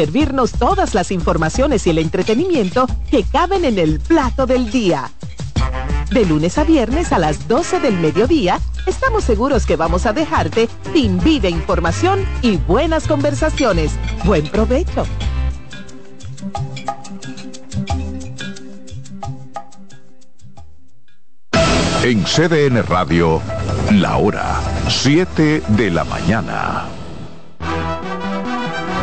servirnos todas las informaciones y el entretenimiento que caben en el plato del día. De lunes a viernes a las 12 del mediodía, estamos seguros que vamos a dejarte sin vida información y buenas conversaciones. Buen provecho. En CDN Radio, la hora 7 de la mañana.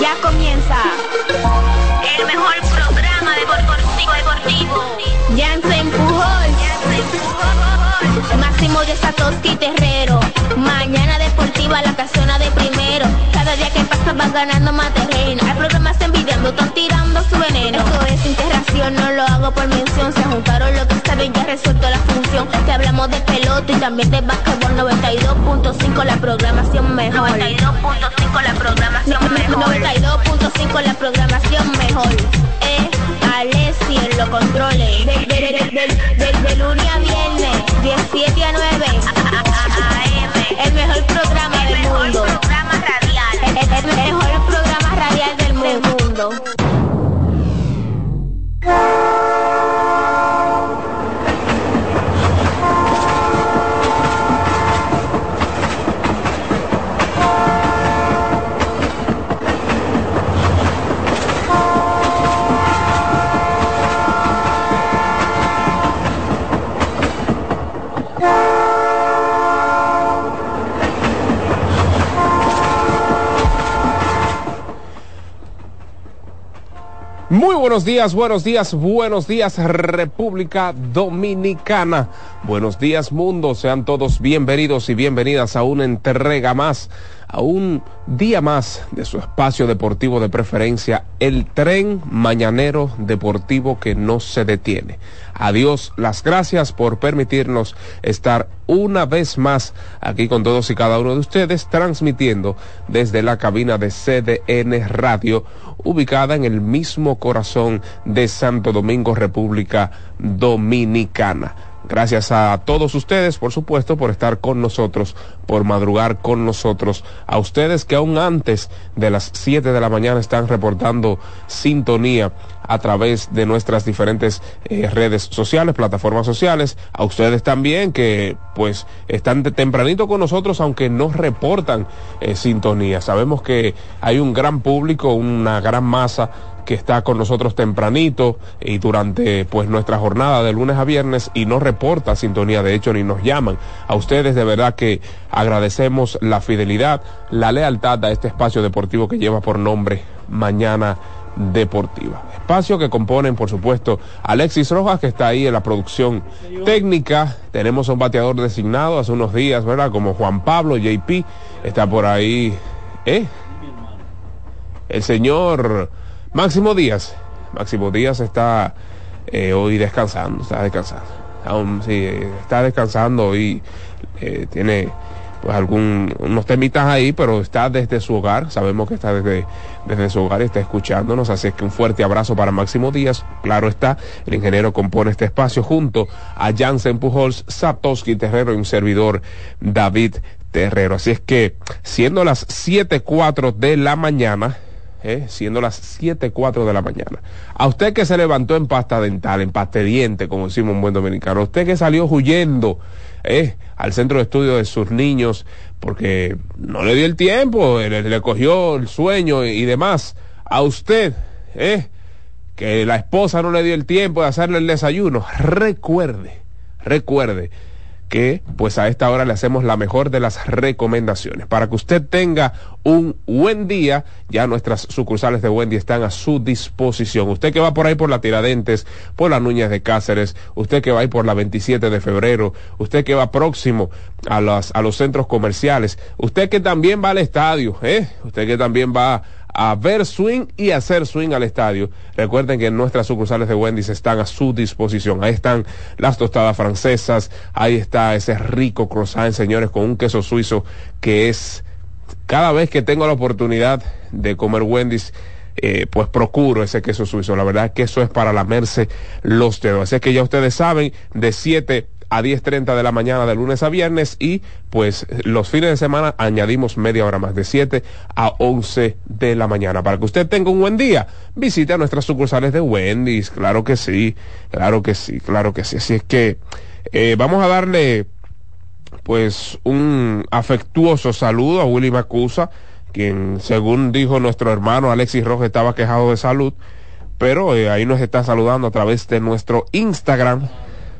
ya comienza el mejor programa deportivo deportivo. Jansen Pujol, Máximo de Satoshi Terrero. Mañana deportiva la casona de primero. Cada día que pasa va ganando más terreno. Hay programas envidiando, están tirando su veneno. Esto es integración, no lo hago por mención. Se juntaron lo que saben, ya resuelto la función. Te hablamos de pelota y también de básquetbol 92.5 la programación mejor. 92.5 la programación mejor. 92.5 la programación mejor. Eh, Alessi en los controles. De, lunes a viernes, 17 a 9. AM. El mejor programa del mundo. El, el- el mejor programa radial del mundo. Muy buenos días, buenos días, buenos días República Dominicana. Buenos días mundo, sean todos bienvenidos y bienvenidas a una entrega más, a un día más de su espacio deportivo de preferencia, el tren mañanero deportivo que no se detiene. Adiós, las gracias por permitirnos estar una vez más aquí con todos y cada uno de ustedes, transmitiendo desde la cabina de CDN Radio, ubicada en el mismo corazón de Santo Domingo, República Dominicana. Gracias a todos ustedes, por supuesto, por estar con nosotros, por madrugar con nosotros. A ustedes que aún antes de las 7 de la mañana están reportando sintonía a través de nuestras diferentes eh, redes sociales, plataformas sociales. A ustedes también que pues están de tempranito con nosotros, aunque no reportan eh, sintonía. Sabemos que hay un gran público, una gran masa que está con nosotros tempranito y durante pues nuestra jornada de lunes a viernes y no reporta sintonía, de hecho ni nos llaman. A ustedes de verdad que agradecemos la fidelidad, la lealtad a este espacio deportivo que lleva por nombre Mañana Deportiva. Espacio que componen, por supuesto, Alexis Rojas, que está ahí en la producción técnica. Tenemos un bateador designado hace unos días, ¿verdad? Como Juan Pablo, JP, está por ahí. ¿Eh? El señor Máximo Díaz. Máximo Díaz está eh, hoy descansando, está descansando. Aún, sí, está descansando y eh, tiene pues algún unos temitas ahí, pero está desde su hogar, sabemos que está desde, desde su hogar y está escuchándonos, así es que un fuerte abrazo para Máximo Díaz, claro está, el ingeniero compone este espacio junto a Jansen Pujols, Satoshi Terrero y un servidor David Terrero, así es que siendo las 7.04 de la mañana, eh, siendo las 7.04 de la mañana. A usted que se levantó en pasta dental, en pasta de diente, como decimos un buen dominicano, a usted que salió huyendo eh, al centro de estudio de sus niños porque no le dio el tiempo, le, cogió el sueño y, y demás. A usted, eh, que la esposa no le dio el tiempo de hacerle el desayuno, recuerde, recuerde que pues a esta hora le hacemos la mejor de las recomendaciones. Para que usted tenga un buen día, ya nuestras sucursales de Wendy están a su disposición. Usted que va por ahí por la Tiradentes, por las Nuñas de Cáceres, usted que va ahí por la 27 de febrero, usted que va próximo a, las, a los centros comerciales, usted que también va al estadio, ¿eh? usted que también va ver swing y hacer swing al estadio. Recuerden que nuestras sucursales de Wendy's están a su disposición. Ahí están las tostadas francesas, ahí está ese rico croissant, señores, con un queso suizo que es cada vez que tengo la oportunidad de comer Wendy's, eh, pues procuro ese queso suizo. La verdad que eso es para lamerse los dedos. Así que ya ustedes saben, de 7 a 10.30 de la mañana de lunes a viernes y pues los fines de semana añadimos media hora más de 7 a 11 de la mañana. Para que usted tenga un buen día, visite a nuestras sucursales de Wendy's. Claro que sí, claro que sí, claro que sí. Así es que eh, vamos a darle pues un afectuoso saludo a Willy Macusa, quien según dijo nuestro hermano Alexis Rojas estaba quejado de salud, pero eh, ahí nos está saludando a través de nuestro Instagram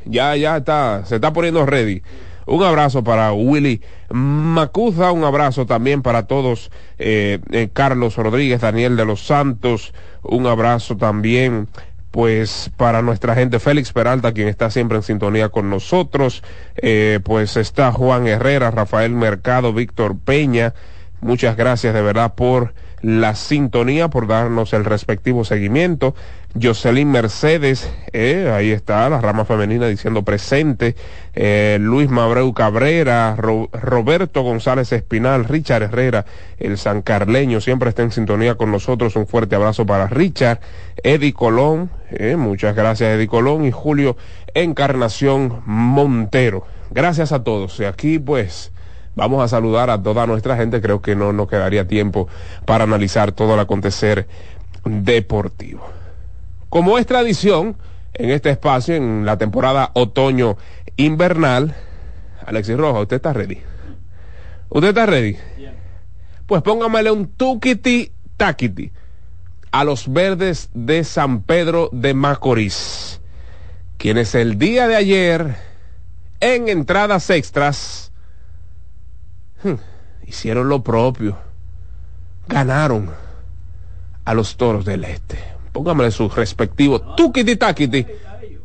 ya, ya está, se está poniendo ready. Un abrazo para Willy Macuza, un abrazo también para todos, eh, eh, Carlos Rodríguez, Daniel de los Santos, un abrazo también pues para nuestra gente Félix Peralta, quien está siempre en sintonía con nosotros, eh, pues está Juan Herrera, Rafael Mercado, Víctor Peña, muchas gracias de verdad por la sintonía, por darnos el respectivo seguimiento. Jocelyn Mercedes, eh, ahí está, la rama femenina diciendo presente. Eh, Luis Mabreu Cabrera, Roberto González Espinal, Richard Herrera, el San Carleño, siempre está en sintonía con nosotros. Un fuerte abrazo para Richard. Eddie Colón, eh, muchas gracias Eddie Colón y Julio Encarnación Montero. Gracias a todos. Y aquí pues Vamos a saludar a toda nuestra gente. Creo que no nos quedaría tiempo para analizar todo el acontecer deportivo. Como es tradición en este espacio, en la temporada otoño invernal, Alexis Roja, ¿usted está ready? ¿Usted está ready? Pues póngamele un tukiti takiti a los verdes de San Pedro de Macorís, quienes el día de ayer, en entradas extras, Hmm. hicieron lo propio. Ganaron a los toros del este. Pónganme su respectivo tuquiti taquiti.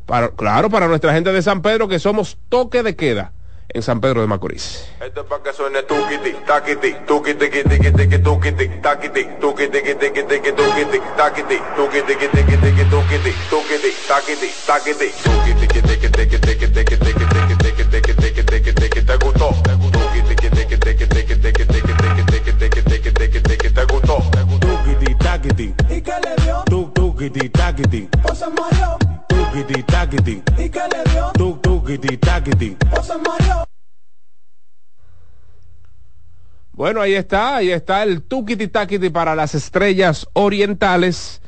Para, claro, para nuestra gente de San Pedro que somos toque de queda en San Pedro de Macorís. Bueno, ahí está, ahí está el tukiti takiti para las estrellas orientales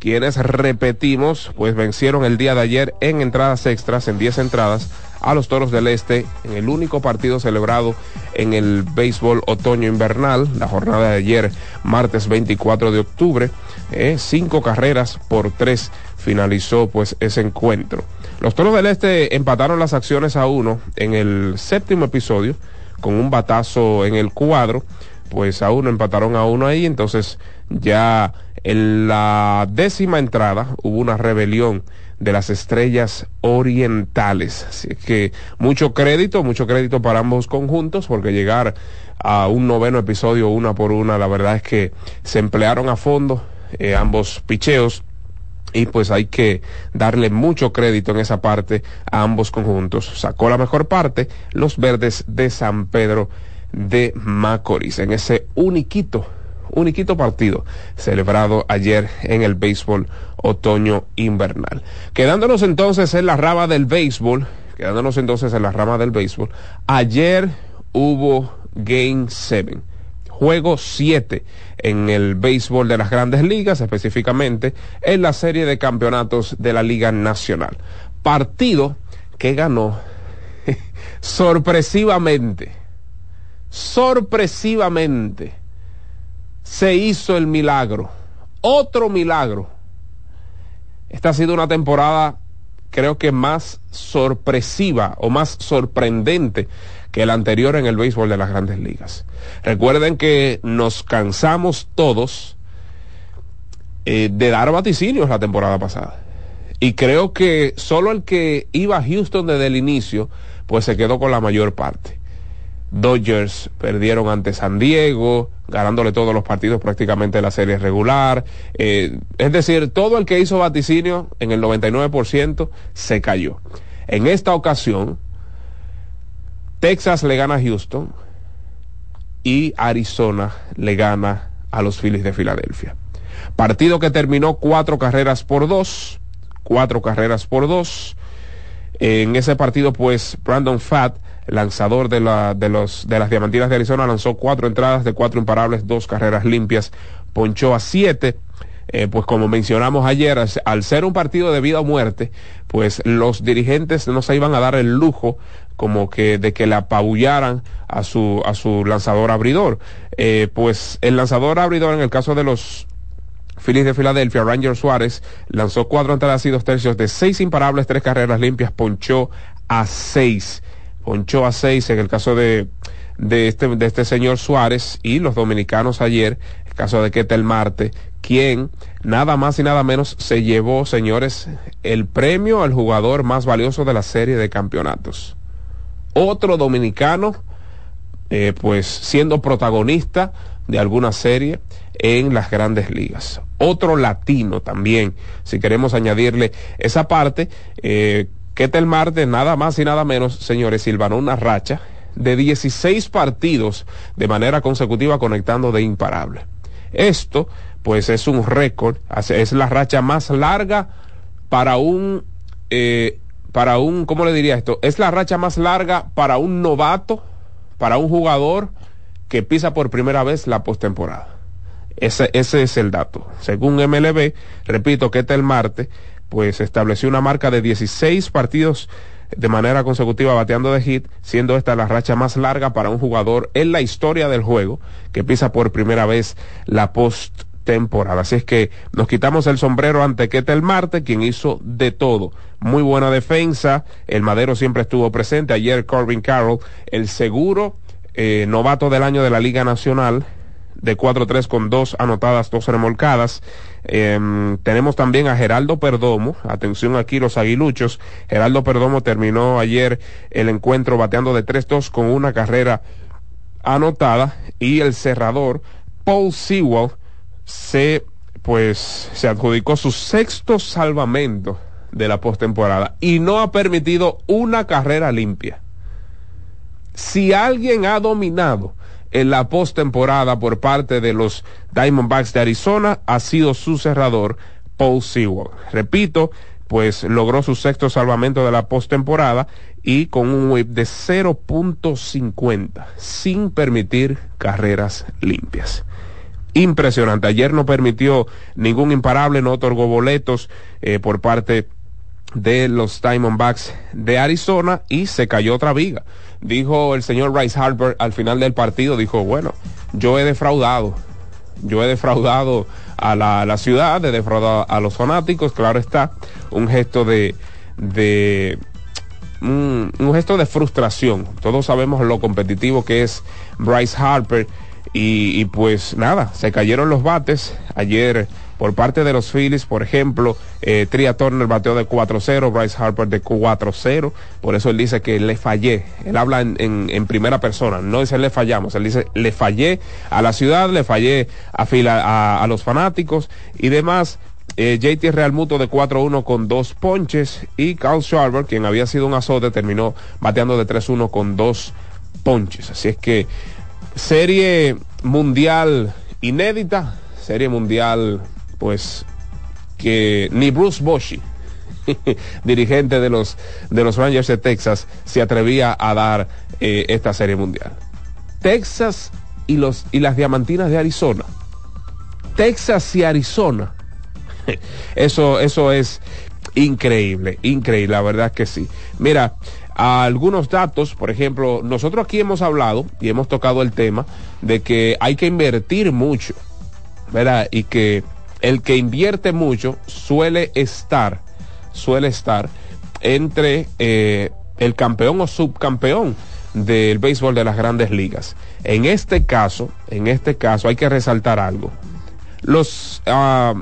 quienes repetimos, pues vencieron el día de ayer en entradas extras, en 10 entradas, a los Toros del Este en el único partido celebrado en el béisbol otoño-invernal, la jornada de ayer, martes 24 de octubre. Eh, cinco carreras por tres finalizó pues ese encuentro. Los Toros del Este empataron las acciones a uno en el séptimo episodio con un batazo en el cuadro, pues a uno empataron a uno ahí, entonces ya en la décima entrada hubo una rebelión de las estrellas orientales. Así que mucho crédito, mucho crédito para ambos conjuntos, porque llegar a un noveno episodio una por una, la verdad es que se emplearon a fondo eh, ambos picheos. Y pues hay que darle mucho crédito en esa parte a ambos conjuntos. Sacó la mejor parte los verdes de San Pedro de Macorís en ese uniquito uniquito partido celebrado ayer en el béisbol otoño invernal. Quedándonos entonces en la rama del béisbol, quedándonos entonces en la rama del béisbol, ayer hubo Game 7, juego 7 en el béisbol de las grandes ligas, específicamente en la serie de campeonatos de la Liga Nacional. Partido que ganó sorpresivamente, sorpresivamente se hizo el milagro. Otro milagro. Esta ha sido una temporada creo que más sorpresiva o más sorprendente que la anterior en el béisbol de las grandes ligas. Recuerden que nos cansamos todos eh, de dar vaticinios la temporada pasada. Y creo que solo el que iba a Houston desde el inicio, pues se quedó con la mayor parte. Dodgers perdieron ante San Diego, ganándole todos los partidos prácticamente de la serie regular. Eh, es decir, todo el que hizo vaticinio en el 99% se cayó. En esta ocasión, Texas le gana a Houston y Arizona le gana a los Phillies de Filadelfia. Partido que terminó cuatro carreras por dos, cuatro carreras por dos. En ese partido, pues, Brandon Fatt, lanzador de, la, de, los, de las Diamantinas de Arizona, lanzó cuatro entradas de cuatro imparables, dos carreras limpias, ponchó a siete. Eh, pues como mencionamos ayer, al ser un partido de vida o muerte, pues los dirigentes no se iban a dar el lujo como que de que le apabullaran a su a su lanzador abridor. Eh, pues el lanzador abridor en el caso de los Phillies de Filadelfia, Ranger Suárez, lanzó cuatro entradas y dos tercios de seis imparables, tres carreras limpias, ponchó a seis. Ponchó a seis en el caso de, de, este, de este señor Suárez y los dominicanos ayer, el caso de Ketel Marte, quien nada más y nada menos se llevó, señores, el premio al jugador más valioso de la serie de campeonatos. Otro dominicano, eh, pues siendo protagonista de alguna serie en las grandes ligas. Otro latino también, si queremos añadirle esa parte, eh, Ketel Marte, nada más y nada menos, señores, silvanó una racha de 16 partidos de manera consecutiva conectando de imparable. Esto, pues, es un récord, es la racha más larga para un, eh, para un, ¿cómo le diría esto? Es la racha más larga para un novato, para un jugador que pisa por primera vez la postemporada. Ese, ese es el dato. Según MLB, repito que este el martes, pues estableció una marca de 16 partidos de manera consecutiva bateando de hit, siendo esta la racha más larga para un jugador en la historia del juego que pisa por primera vez la postemporada. Así es que nos quitamos el sombrero ante Ketel Marte, quien hizo de todo. Muy buena defensa, el Madero siempre estuvo presente. Ayer Corbin Carroll, el seguro eh, novato del año de la Liga Nacional, de 4-3 con dos anotadas, dos remolcadas. Em, tenemos también a Geraldo Perdomo, atención aquí los aguiluchos. Geraldo Perdomo terminó ayer el encuentro bateando de 3-2 con una carrera anotada y el cerrador Paul Sewell se pues se adjudicó su sexto salvamento de la postemporada y no ha permitido una carrera limpia. Si alguien ha dominado en la postemporada por parte de los Diamondbacks de Arizona ha sido su cerrador Paul Sewell. Repito, pues logró su sexto salvamento de la postemporada y con un whip de 0.50 sin permitir carreras limpias. Impresionante. Ayer no permitió ningún imparable, no otorgó boletos eh, por parte de los Diamondbacks de Arizona y se cayó otra viga dijo el señor Rice Harper al final del partido, dijo, bueno, yo he defraudado, yo he defraudado a la, ciudad, he defraudado a los fanáticos, claro está, un gesto de, de un, gesto de frustración. Todos sabemos lo competitivo que es Bryce Harper y, y pues nada, se cayeron los bates ayer por parte de los Phillies, por ejemplo, eh, Tria Turner bateó de 4-0, Bryce Harper de 4-0, por eso él dice que le fallé, él habla en, primera persona, no dice le fallamos, él dice le fallé a la ciudad, le fallé a, fila, a, los fanáticos y demás. Eh, JT Real Muto de 4-1 con dos ponches y Carl Schwarber, quien había sido un azote, terminó bateando de 3-1 con dos ponches. Así es que serie mundial inédita, serie mundial pues que ni Bruce Boschi, dirigente de los, de los Rangers de Texas, se atrevía a dar eh, esta serie mundial. Texas y, los, y las diamantinas de Arizona. Texas y Arizona. Eso, eso es increíble, increíble, la verdad que sí. Mira, algunos datos, por ejemplo, nosotros aquí hemos hablado y hemos tocado el tema de que hay que invertir mucho, ¿verdad? Y que el que invierte mucho suele estar, suele estar entre eh, el campeón o subcampeón del béisbol de las grandes ligas. En este caso, en este caso hay que resaltar algo. Los ah,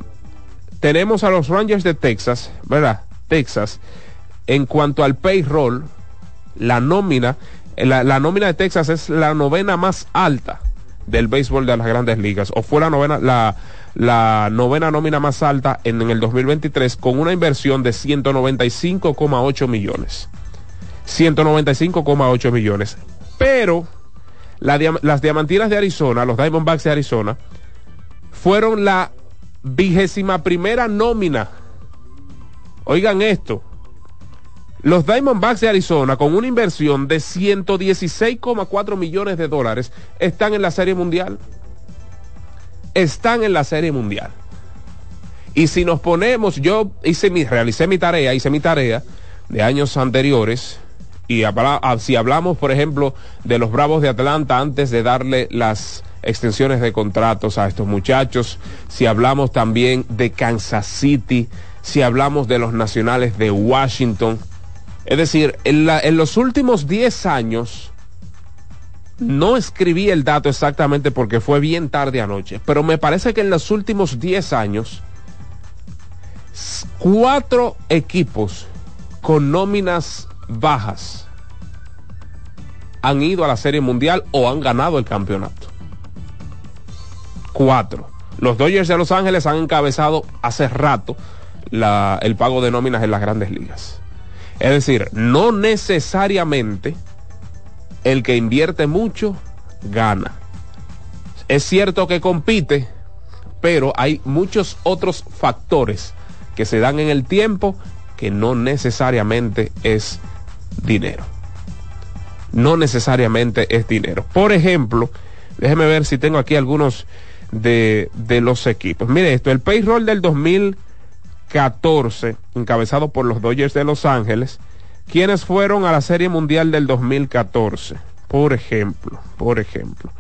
tenemos a los Rangers de Texas, ¿verdad? Texas, en cuanto al payroll, la nómina la, la nómina de Texas es la novena más alta del béisbol de las grandes ligas, o fue la novena, la, la novena nómina más alta en, el 2023 con una inversión de 195,8 millones. 195,8 millones. Pero la, las Diamantinas de Arizona, los Diamondbacks de Arizona, fueron la vigésima primera nómina. Oigan esto. Los Diamondbacks de Arizona, con una inversión de 116,4 millones de dólares, están en la Serie Mundial. Están en la Serie Mundial. Y si nos ponemos, yo hice mi, realicé mi tarea, hice mi tarea de años anteriores, y ah, si hablamos, por ejemplo, de los Bravos de Atlanta antes de darle las extensiones de contratos a estos muchachos, si hablamos también de Kansas City, si hablamos de los Nacionales de Washington, es decir, en, los últimos 10 años, no escribí el dato exactamente porque fue bien tarde anoche, pero me parece que en los últimos 10 años, cuatro equipos con nóminas bajas han ido a la Serie Mundial o han ganado el campeonato. Cuatro. Los Dodgers de Los Ángeles han encabezado hace rato el pago de nóminas en las grandes ligas. Es decir, no necesariamente el que invierte mucho gana. Es cierto que compite, pero hay muchos otros factores que se dan en el tiempo que no necesariamente es dinero. No necesariamente es dinero. Por ejemplo, déjeme ver si tengo aquí algunos de, de los equipos. Mire esto, el payroll del 2000 14, encabezado por los Dodgers de Los Ángeles, quienes fueron a la Serie Mundial del 2014. Por ejemplo, por ejemplo,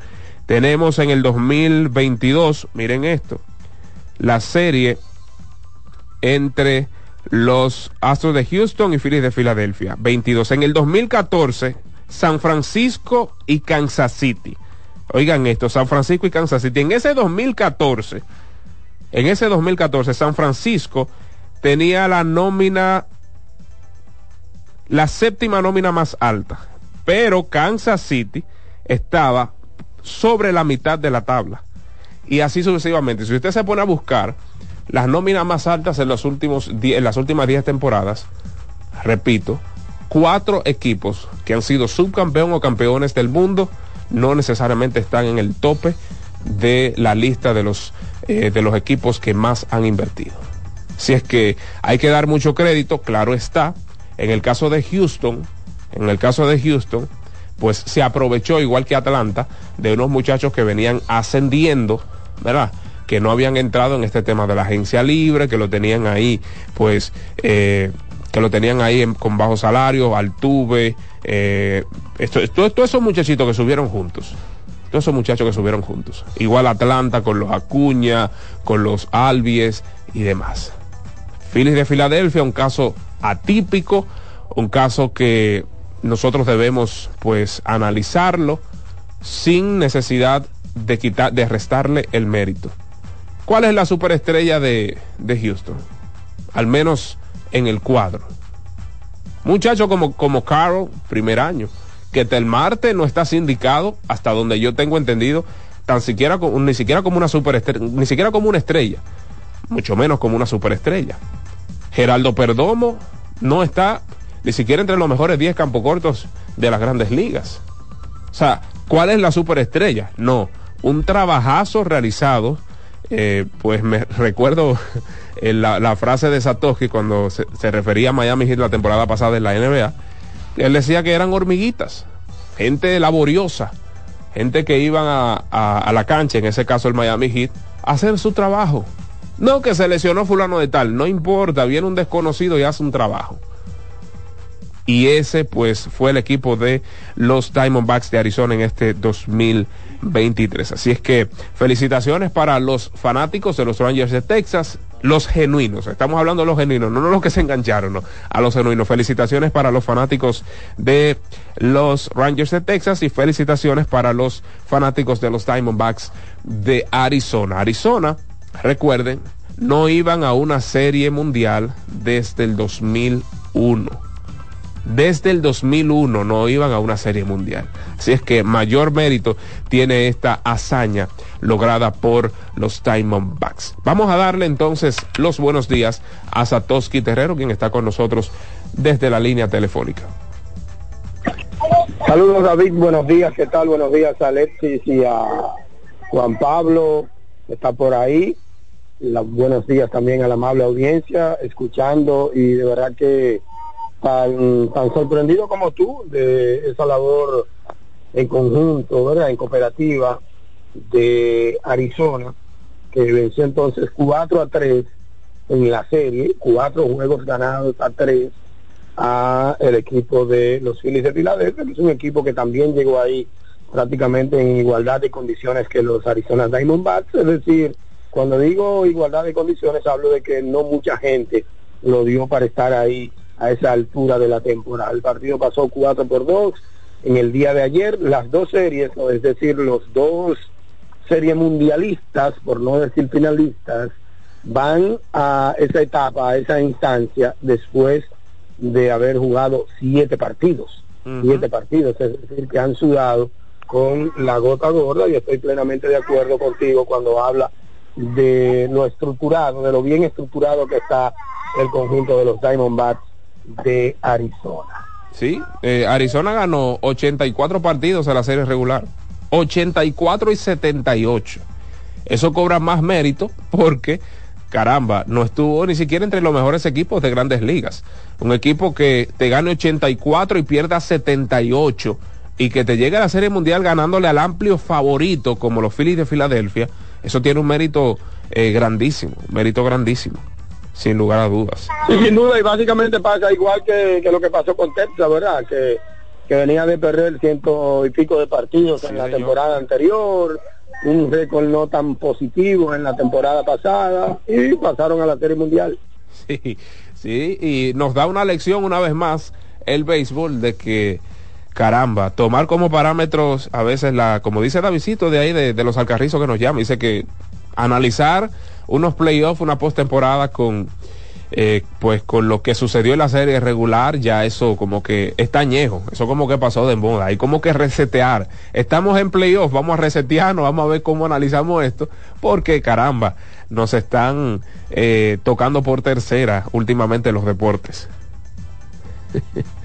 tenemos en el 2022, miren esto, la serie entre los Astros de Houston y Phillies de Filadelfia, 22. En el 2014, San Francisco y Kansas City. Oigan esto, San Francisco y Kansas City. En ese 2014, en ese 2014, San Francisco tenía la nómina, la séptima nómina más alta, pero Kansas City estaba sobre la mitad de la tabla. Y así sucesivamente. Si usted se pone a buscar las nóminas más altas en, los últimos en las últimas 10 temporadas, repito, cuatro equipos que han sido subcampeón o campeones del mundo no necesariamente están en el tope de la lista de los eh, de los equipos que más han invertido. Si es que hay que dar mucho crédito, claro está. En el caso de Houston, en el caso de Houston, pues se aprovechó, igual que Atlanta, de unos muchachos que venían ascendiendo, ¿verdad? Que no habían entrado en este tema de la agencia libre, que lo tenían ahí, pues, eh, que lo tenían ahí con bajo salario, Altuve, eh, esto, todos esos muchachitos que subieron juntos todos esos muchachos que subieron juntos. Igual Atlanta con los Acuña, con los Albies y demás. Phillies de Filadelfia, un caso atípico, un caso que nosotros debemos pues analizarlo sin necesidad de quitar, de restarle el mérito. ¿Cuál es la superestrella de, de Houston? Al menos en el cuadro. Muchacho como, como primer año que Telmarte no está sindicado, hasta donde yo tengo entendido, tan siquiera ni siquiera como una superestrella, ni siquiera como una estrella, mucho menos como una superestrella. Geraldo Perdomo no está ni siquiera entre los mejores 10 cortos de las grandes ligas. O sea, ¿cuál es la superestrella? No, un trabajazo realizado. Eh, pues me recuerdo la, la, frase de Satoshi cuando se, refería a Miami Heat la temporada pasada en la NBA él decía que eran hormiguitas, gente laboriosa, gente que iban a, la cancha, en ese caso el Miami Heat, a hacer su trabajo. No que se lesionó fulano de tal, no importa, viene un desconocido y hace un trabajo. Y ese pues fue el equipo de los Diamondbacks de Arizona en este 2023. Así es que felicitaciones para los fanáticos de los Rangers de Texas los genuinos, estamos hablando de los genuinos, no los que se engancharon, no, a los genuinos. Felicitaciones para los fanáticos de los Rangers de Texas y felicitaciones para los fanáticos de los Diamondbacks de Arizona. Arizona, recuerden, no iban a una serie mundial desde el 2001. desde el 2001 no iban a una serie mundial. Así es que mayor mérito tiene esta hazaña lograda por los Diamondbacks. Vamos a darle entonces los buenos días a Satoshi Terrero, quien está con nosotros desde la línea telefónica. Saludos David, buenos días, ¿qué tal? Buenos días a Alexis y a Juan Pablo, está por ahí. buenos días también a la amable audiencia, escuchando y de verdad que tan, tan sorprendido como tú de esa labor en conjunto, ¿verdad? En cooperativa de Arizona, que venció entonces 4 a 3 en la serie, cuatro juegos ganados a 3 a el equipo de los Phillies de Filadelfia, que es un equipo que también llegó ahí prácticamente en igualdad de condiciones que los Arizona Diamondbacks, es decir, cuando digo igualdad de condiciones hablo de que no mucha gente lo dio para estar ahí a esa altura de la temporada. El partido pasó 4 por 2 en el día de ayer. Las dos series, es decir, los dos series mundialistas, por no decir finalistas, van a esa etapa, a esa instancia, después de haber jugado siete partidos. Siete partidos, es decir, que han sudado con la gota gorda y estoy plenamente de acuerdo contigo cuando habla de lo estructurado, de lo bien estructurado que está el conjunto de los Diamondbacks de Arizona. Sí, eh, Arizona ganó 84 partidos en la serie regular, 84 y 78. Eso cobra más mérito porque, caramba, no estuvo ni siquiera entre los mejores equipos de grandes ligas. Un equipo que te gane 84 y pierda 78 y que te llegue a la serie mundial ganándole al amplio favorito como los Phillies de Filadelfia, eso tiene un mérito eh, grandísimo, mérito grandísimo sin lugar a dudas. sin duda, y básicamente pasa igual que, lo que pasó con Texas, ¿verdad? Que, venía de perder ciento y pico de partidos en la temporada anterior, un récord no tan positivo en la temporada pasada, y pasaron a la Serie Mundial. Sí, sí, y nos da una lección una vez más el béisbol de que caramba, tomar como parámetros a veces la, como dice Davidito de ahí de, los alcarrizos que nos llama, dice que analizar unos playoffs, una postemporada con eh, pues con lo que sucedió en la serie regular, ya eso como que está añejo, eso como que pasó de moda, hay como que resetear. Estamos en playoffs, vamos a resetearnos, vamos a ver cómo analizamos esto, porque caramba, nos están eh, tocando por tercera últimamente los deportes.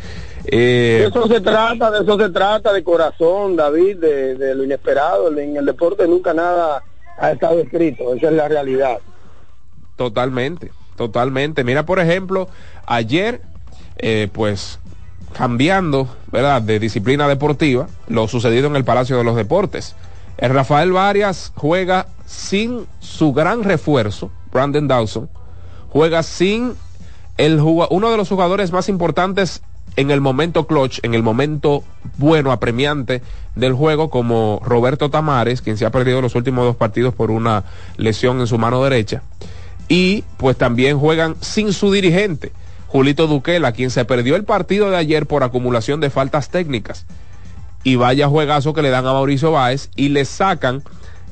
eh, de eso se trata, de eso se trata, de corazón, David, de, de lo inesperado, en el deporte nunca nada ha estado escrito, esa es la realidad. Totalmente, totalmente. Mira, por ejemplo, ayer, eh, pues cambiando, ¿verdad?, de disciplina deportiva, lo sucedido en el Palacio de los Deportes. El Rafael Varias juega sin su gran refuerzo, Brandon Dawson, juega sin el uno de los jugadores más importantes en el momento clutch, en el momento bueno, apremiante del juego, como Roberto Tamares, quien se ha perdido los últimos dos partidos por una lesión en su mano derecha. Y pues también juegan sin su dirigente, Julito Duquela, quien se perdió el partido de ayer por acumulación de faltas técnicas. Y vaya juegazo que le dan a Mauricio Báez y le sacan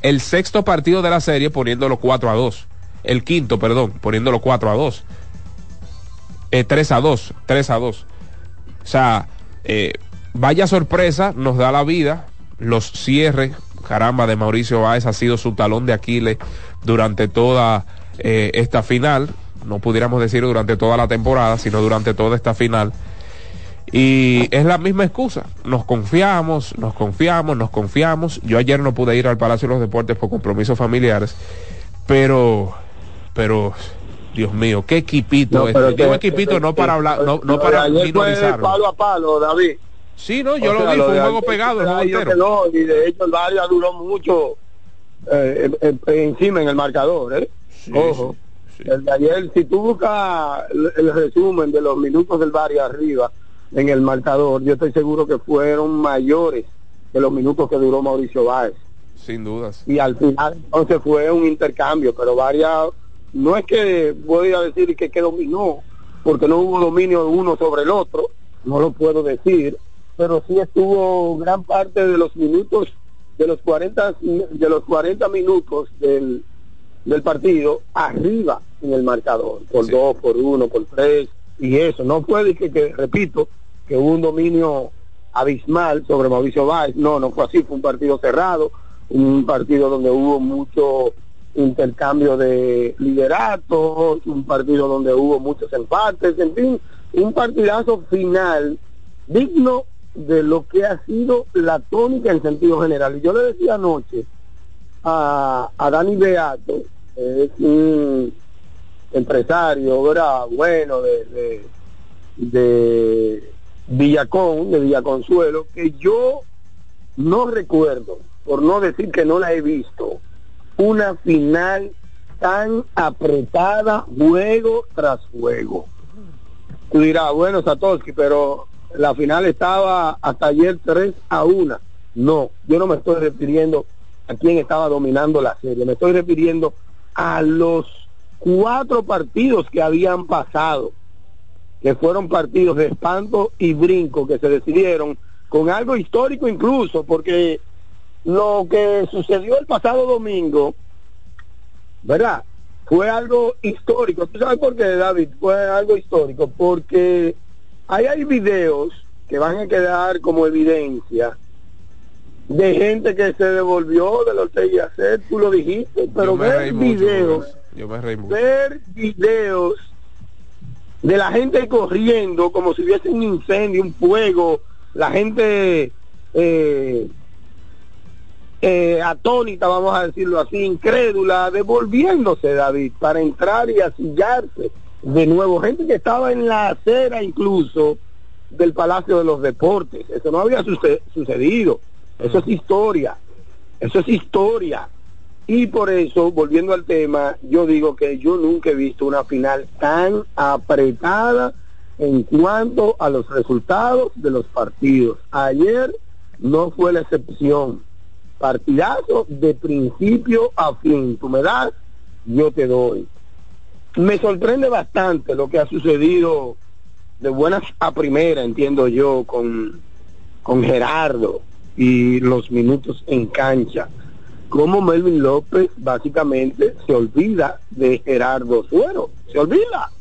el sexto partido de la serie poniéndolo 4 a 2. El quinto, perdón, poniéndolo 4 a 2. Eh, 3 a 2, 3 a 2. O sea, eh, vaya sorpresa, nos da la vida, los cierres, caramba, de Mauricio Báez ha sido su talón de Aquiles durante toda eh, esta final, no pudiéramos decir durante toda la temporada, sino durante toda esta final. Y es la misma excusa, nos confiamos, nos confiamos, nos confiamos. Yo ayer no pude ir al Palacio de los Deportes por compromisos familiares, pero, pero Dios mío, qué equipito no, Digo equipito no para hablar, no, no para minorizarlo. palo a palo, David. Sí, no, yo lo vi, fue un juego pegado. y de hecho el Varia duró mucho eh, encima en el marcador, ¿eh? Ojo. El de ayer, si tú buscas el, resumen de los minutos del Varia arriba en el marcador, yo estoy seguro que fueron mayores de los minutos que duró Mauricio Báez. Sin dudas. Y al final entonces fue un intercambio, pero Varia no es que voy a decir que, que dominó, porque no hubo dominio de uno sobre el otro, no lo puedo decir, pero sí estuvo gran parte de los minutos, de los 40, de los 40 minutos del, del partido arriba en el marcador, por dos, por uno, por tres, y eso, no puede que, que repito, que hubo un dominio abismal sobre Mauricio Báez. No, no fue así, fue un partido cerrado, un partido donde hubo mucho intercambio de lideratos, un partido donde hubo muchos empates, en fin, un partidazo final digno de lo que ha sido la tónica en sentido general. Y yo le decía anoche a, a Dani Beato, es un empresario, ¿verdad? Bueno, de, de, de Villacón, de Villaconsuelo, que yo no recuerdo, por no decir que no la he visto, una final tan apretada juego tras juego. Tú dirás, bueno, Satoshi, pero la final estaba hasta ayer 3 a 1. No, yo no me estoy refiriendo a quién estaba dominando la serie, me estoy refiriendo a los cuatro partidos que habían pasado, que fueron partidos de espanto y brinco, que se decidieron con algo histórico incluso, porque lo que sucedió el pasado domingo, ¿verdad? Fue algo histórico. ¿Tú sabes por qué, David? Fue algo histórico, porque ahí hay videos que van a quedar como evidencia de gente que se devolvió del hotel hacer tú lo dijiste, pero ver videos, ver videos de la gente corriendo como si hubiese un incendio, un fuego, la gente eh, eh, atónita, vamos a decirlo así, incrédula, devolviéndose, David, para entrar y asillarse de nuevo. Gente que estaba en la acera incluso del Palacio de los Deportes. Eso no había sucedido. Eso es historia. Eso es historia. Y por eso, volviendo al tema, yo digo que yo nunca he visto una final tan apretada en cuanto a los resultados de los partidos. Ayer no fue la excepción partidazo de principio a fin. Tú me das, yo te doy. Me sorprende bastante lo que ha sucedido de buenas a primera, entiendo yo, con, con Gerardo y los minutos en cancha. Como Melvin López básicamente se olvida de Gerardo Suero, se olvida,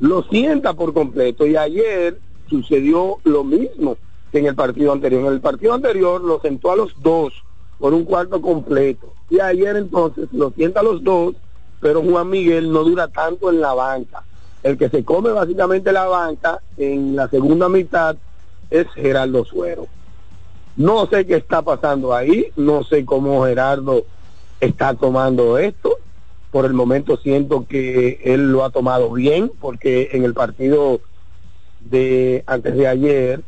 lo sienta por completo. Y ayer sucedió lo mismo que en el partido anterior. En el partido anterior lo sentó a los dos por un cuarto completo. Y ayer entonces lo sienta los dos, pero Juan Miguel no dura tanto en la banca. El que se come básicamente la banca en la segunda mitad es Gerardo Suero. No sé qué está pasando ahí, no sé cómo Gerardo está tomando esto. Por el momento siento que él lo ha tomado bien, porque en el partido de antes de ayer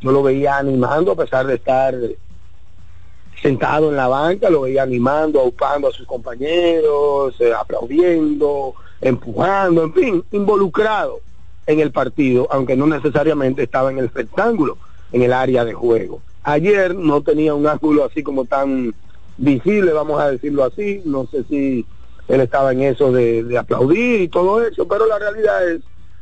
yo lo veía animando a pesar de estar sentado en la banca, lo veía animando, aupando a sus compañeros, eh, aplaudiendo, empujando, en fin, involucrado en el partido, aunque no necesariamente estaba en el rectángulo, en el área de juego. Ayer no tenía un ángulo así como tan visible, vamos a decirlo así, no sé si él estaba en eso de, de aplaudir y todo eso, pero la realidad es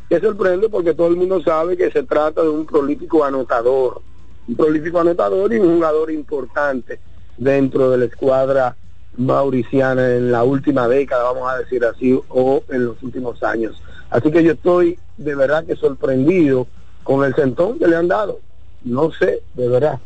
que sorprende porque todo el mundo sabe que se trata de un prolífico anotador, un prolífico anotador y un jugador importante dentro de la escuadra mauriciana en la última década, vamos a decir así, o en los últimos años. Así que yo estoy de verdad que sorprendido con el sentón que le han dado. No sé, de verdad.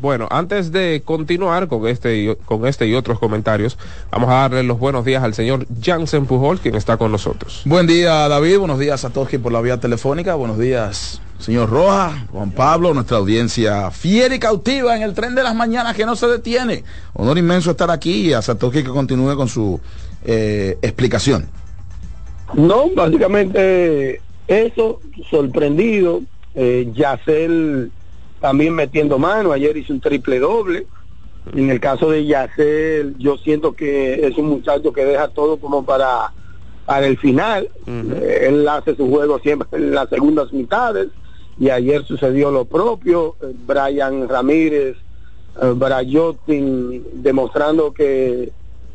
Bueno, antes de continuar con este, y, con este y otros comentarios, vamos a darle los buenos días al señor Jansen Pujol, quien está con nosotros. Buen día, David. Buenos días a todos por la vía telefónica. Buenos días, señor Roja, Juan Pablo, nuestra audiencia fiel y cautiva en el tren de las mañanas que no se detiene. Honor inmenso estar aquí y a Satoshi que continúe con su eh, explicación. No, básicamente eso, sorprendido. Eh, Yacel también metiendo mano. Ayer hizo un triple doble. En el caso de Yacel, yo siento que es un muchacho que deja todo como para, para el final. Eh, él hace su juego siempre en las segundas mitades. Y ayer sucedió lo propio. Eh, Brian Ramírez, eh, Brayotin, demostrando que,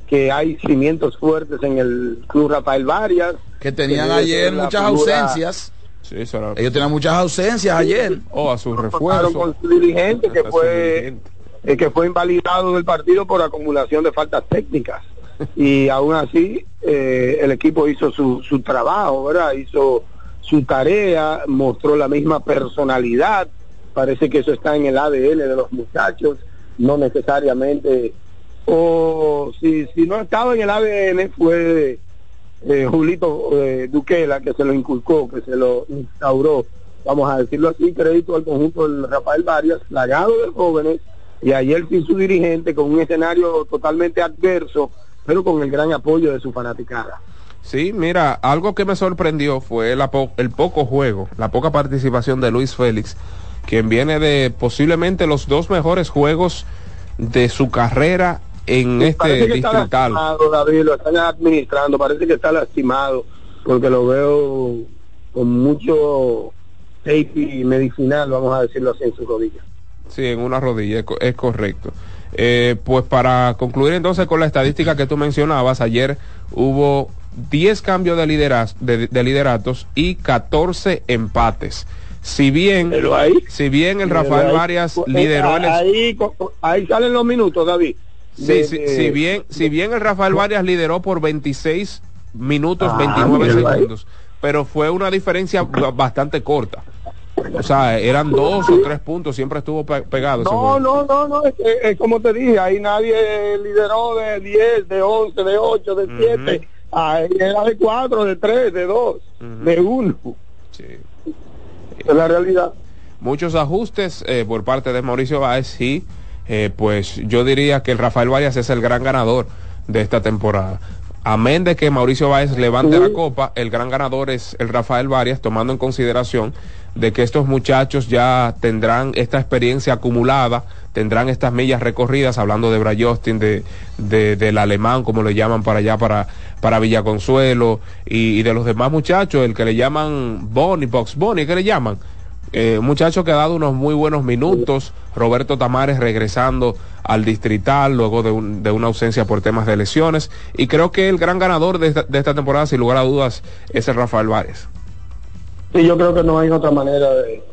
que hay cimientos fuertes en el Club Rafael Varias. Que tenían ayer muchas ausencias ellos tenían muchas ausencias ayer. O a su refuerzo. con su dirigente que fue, eh, que fue invalidado del partido por acumulación de faltas técnicas. y aún así, eh, el equipo hizo su, su trabajo, ¿verdad? Hizo su tarea, mostró la misma personalidad, parece que eso está en el ADN de los muchachos, no necesariamente, o si, si no estaba en el ADN fue eh, Julito eh, Duquela que se lo inculcó, que se lo instauró, vamos a decirlo así, crédito al conjunto del Rafael Varias, plagado de jóvenes, y ayer sin su dirigente con un escenario totalmente adverso, pero con el gran apoyo de su fanaticada. Sí, mira, algo que me sorprendió fue el, el poco juego, la poca participación de Luis Félix, quien viene de posiblemente los dos mejores juegos de su carrera en este distrital. David, lo están administrando, parece que está lastimado, porque lo veo con mucho tape medicinal, vamos a decirlo así, en su rodilla. Sí, en una rodilla, es, correcto. Eh, pues para concluir entonces con la estadística que tú mencionabas, ayer hubo 10 cambios de, lideraz de, lideratos y 14 empates. Si bien, si bien el Rafael Varias lideró el... Ahí, ahí salen los minutos, David. Sí, si bien, si bien el Rafael Varias lideró por 26 minutos, 29 ah, segundos, pero fue una diferencia bastante corta. O sea, eran dos o tres puntos, siempre estuvo pegado. No, no, no, no, es, como te dije, ahí nadie lideró de 10, de 11, de 8, de 7. Ahí era de 4, de 3, de 2, de 1. Sí. Es la realidad. Muchos ajustes eh, por parte de Mauricio Báez y eh, pues yo diría que el Rafael Varias es el gran ganador de esta temporada. Amén de que Mauricio Báez levante la copa, el gran ganador es el Rafael Varias, tomando en consideración de que estos muchachos ya tendrán esta experiencia acumulada, tendrán estas millas recorridas, hablando de Brayostin, de, de, del alemán, como le llaman para allá, para, para Villaconsuelo, y, y de los demás muchachos, el que le llaman Bonnie, Box Bonnie, que le llaman, eh, un muchacho que ha dado unos muy buenos minutos, Roberto Tamares regresando al distrital luego de, una ausencia por temas de lesiones y creo que el gran ganador de esta, temporada sin lugar a dudas es el Rafael Vares. Sí, yo creo que no hay otra manera de,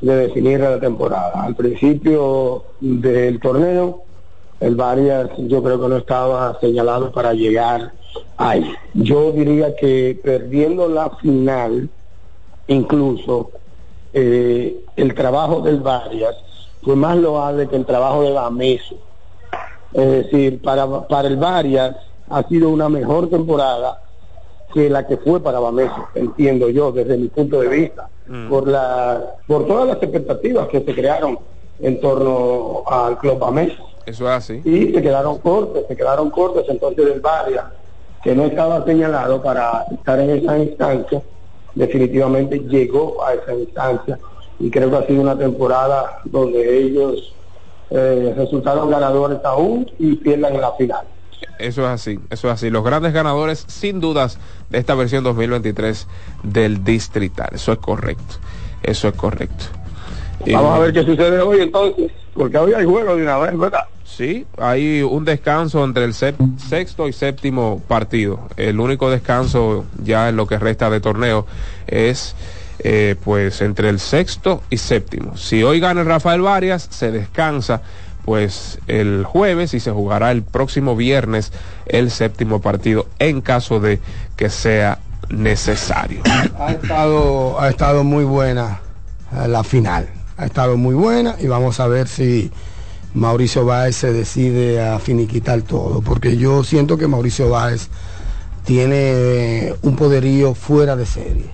definir la temporada. Al principio del torneo, el Varias yo creo que no estaba señalado para llegar ahí. Yo diría que perdiendo la final, incluso eh, el trabajo del Varias fue más loable que el trabajo de Bameso. Es decir, para, para el Varias ha sido una mejor temporada que la que fue para Bameso, entiendo yo, desde mi punto de vista, mm. por, la, por todas las expectativas que se crearon en torno al Club Bameso. Eso es así. Y se quedaron cortos, se quedaron cortos entonces el Varias, que no estaba señalado para estar en esa instancia, definitivamente llegó a esa instancia y creo que ha sido una temporada donde ellos eh, resultaron ganadores aún y pierdan en la final. Eso es así, eso es así. Los grandes ganadores, sin dudas, de esta versión 2023 del Distrital. Eso es correcto. Eso es correcto. Vamos a ver qué sucede hoy entonces, porque hoy hay juego de una vez, ¿verdad? Sí, hay un descanso entre el sexto y séptimo partido. El único descanso ya en lo que resta de torneo es eh, pues entre el sexto y séptimo. Si hoy gana el Rafael Varias, se descansa pues el jueves y se jugará el próximo viernes el séptimo partido en caso de que sea necesario. Ha estado, ha estado muy buena eh, la final, ha estado muy buena y vamos a ver si Mauricio Báez se decide a finiquitar todo, porque yo siento que Mauricio Báez tiene un poderío fuera de serie.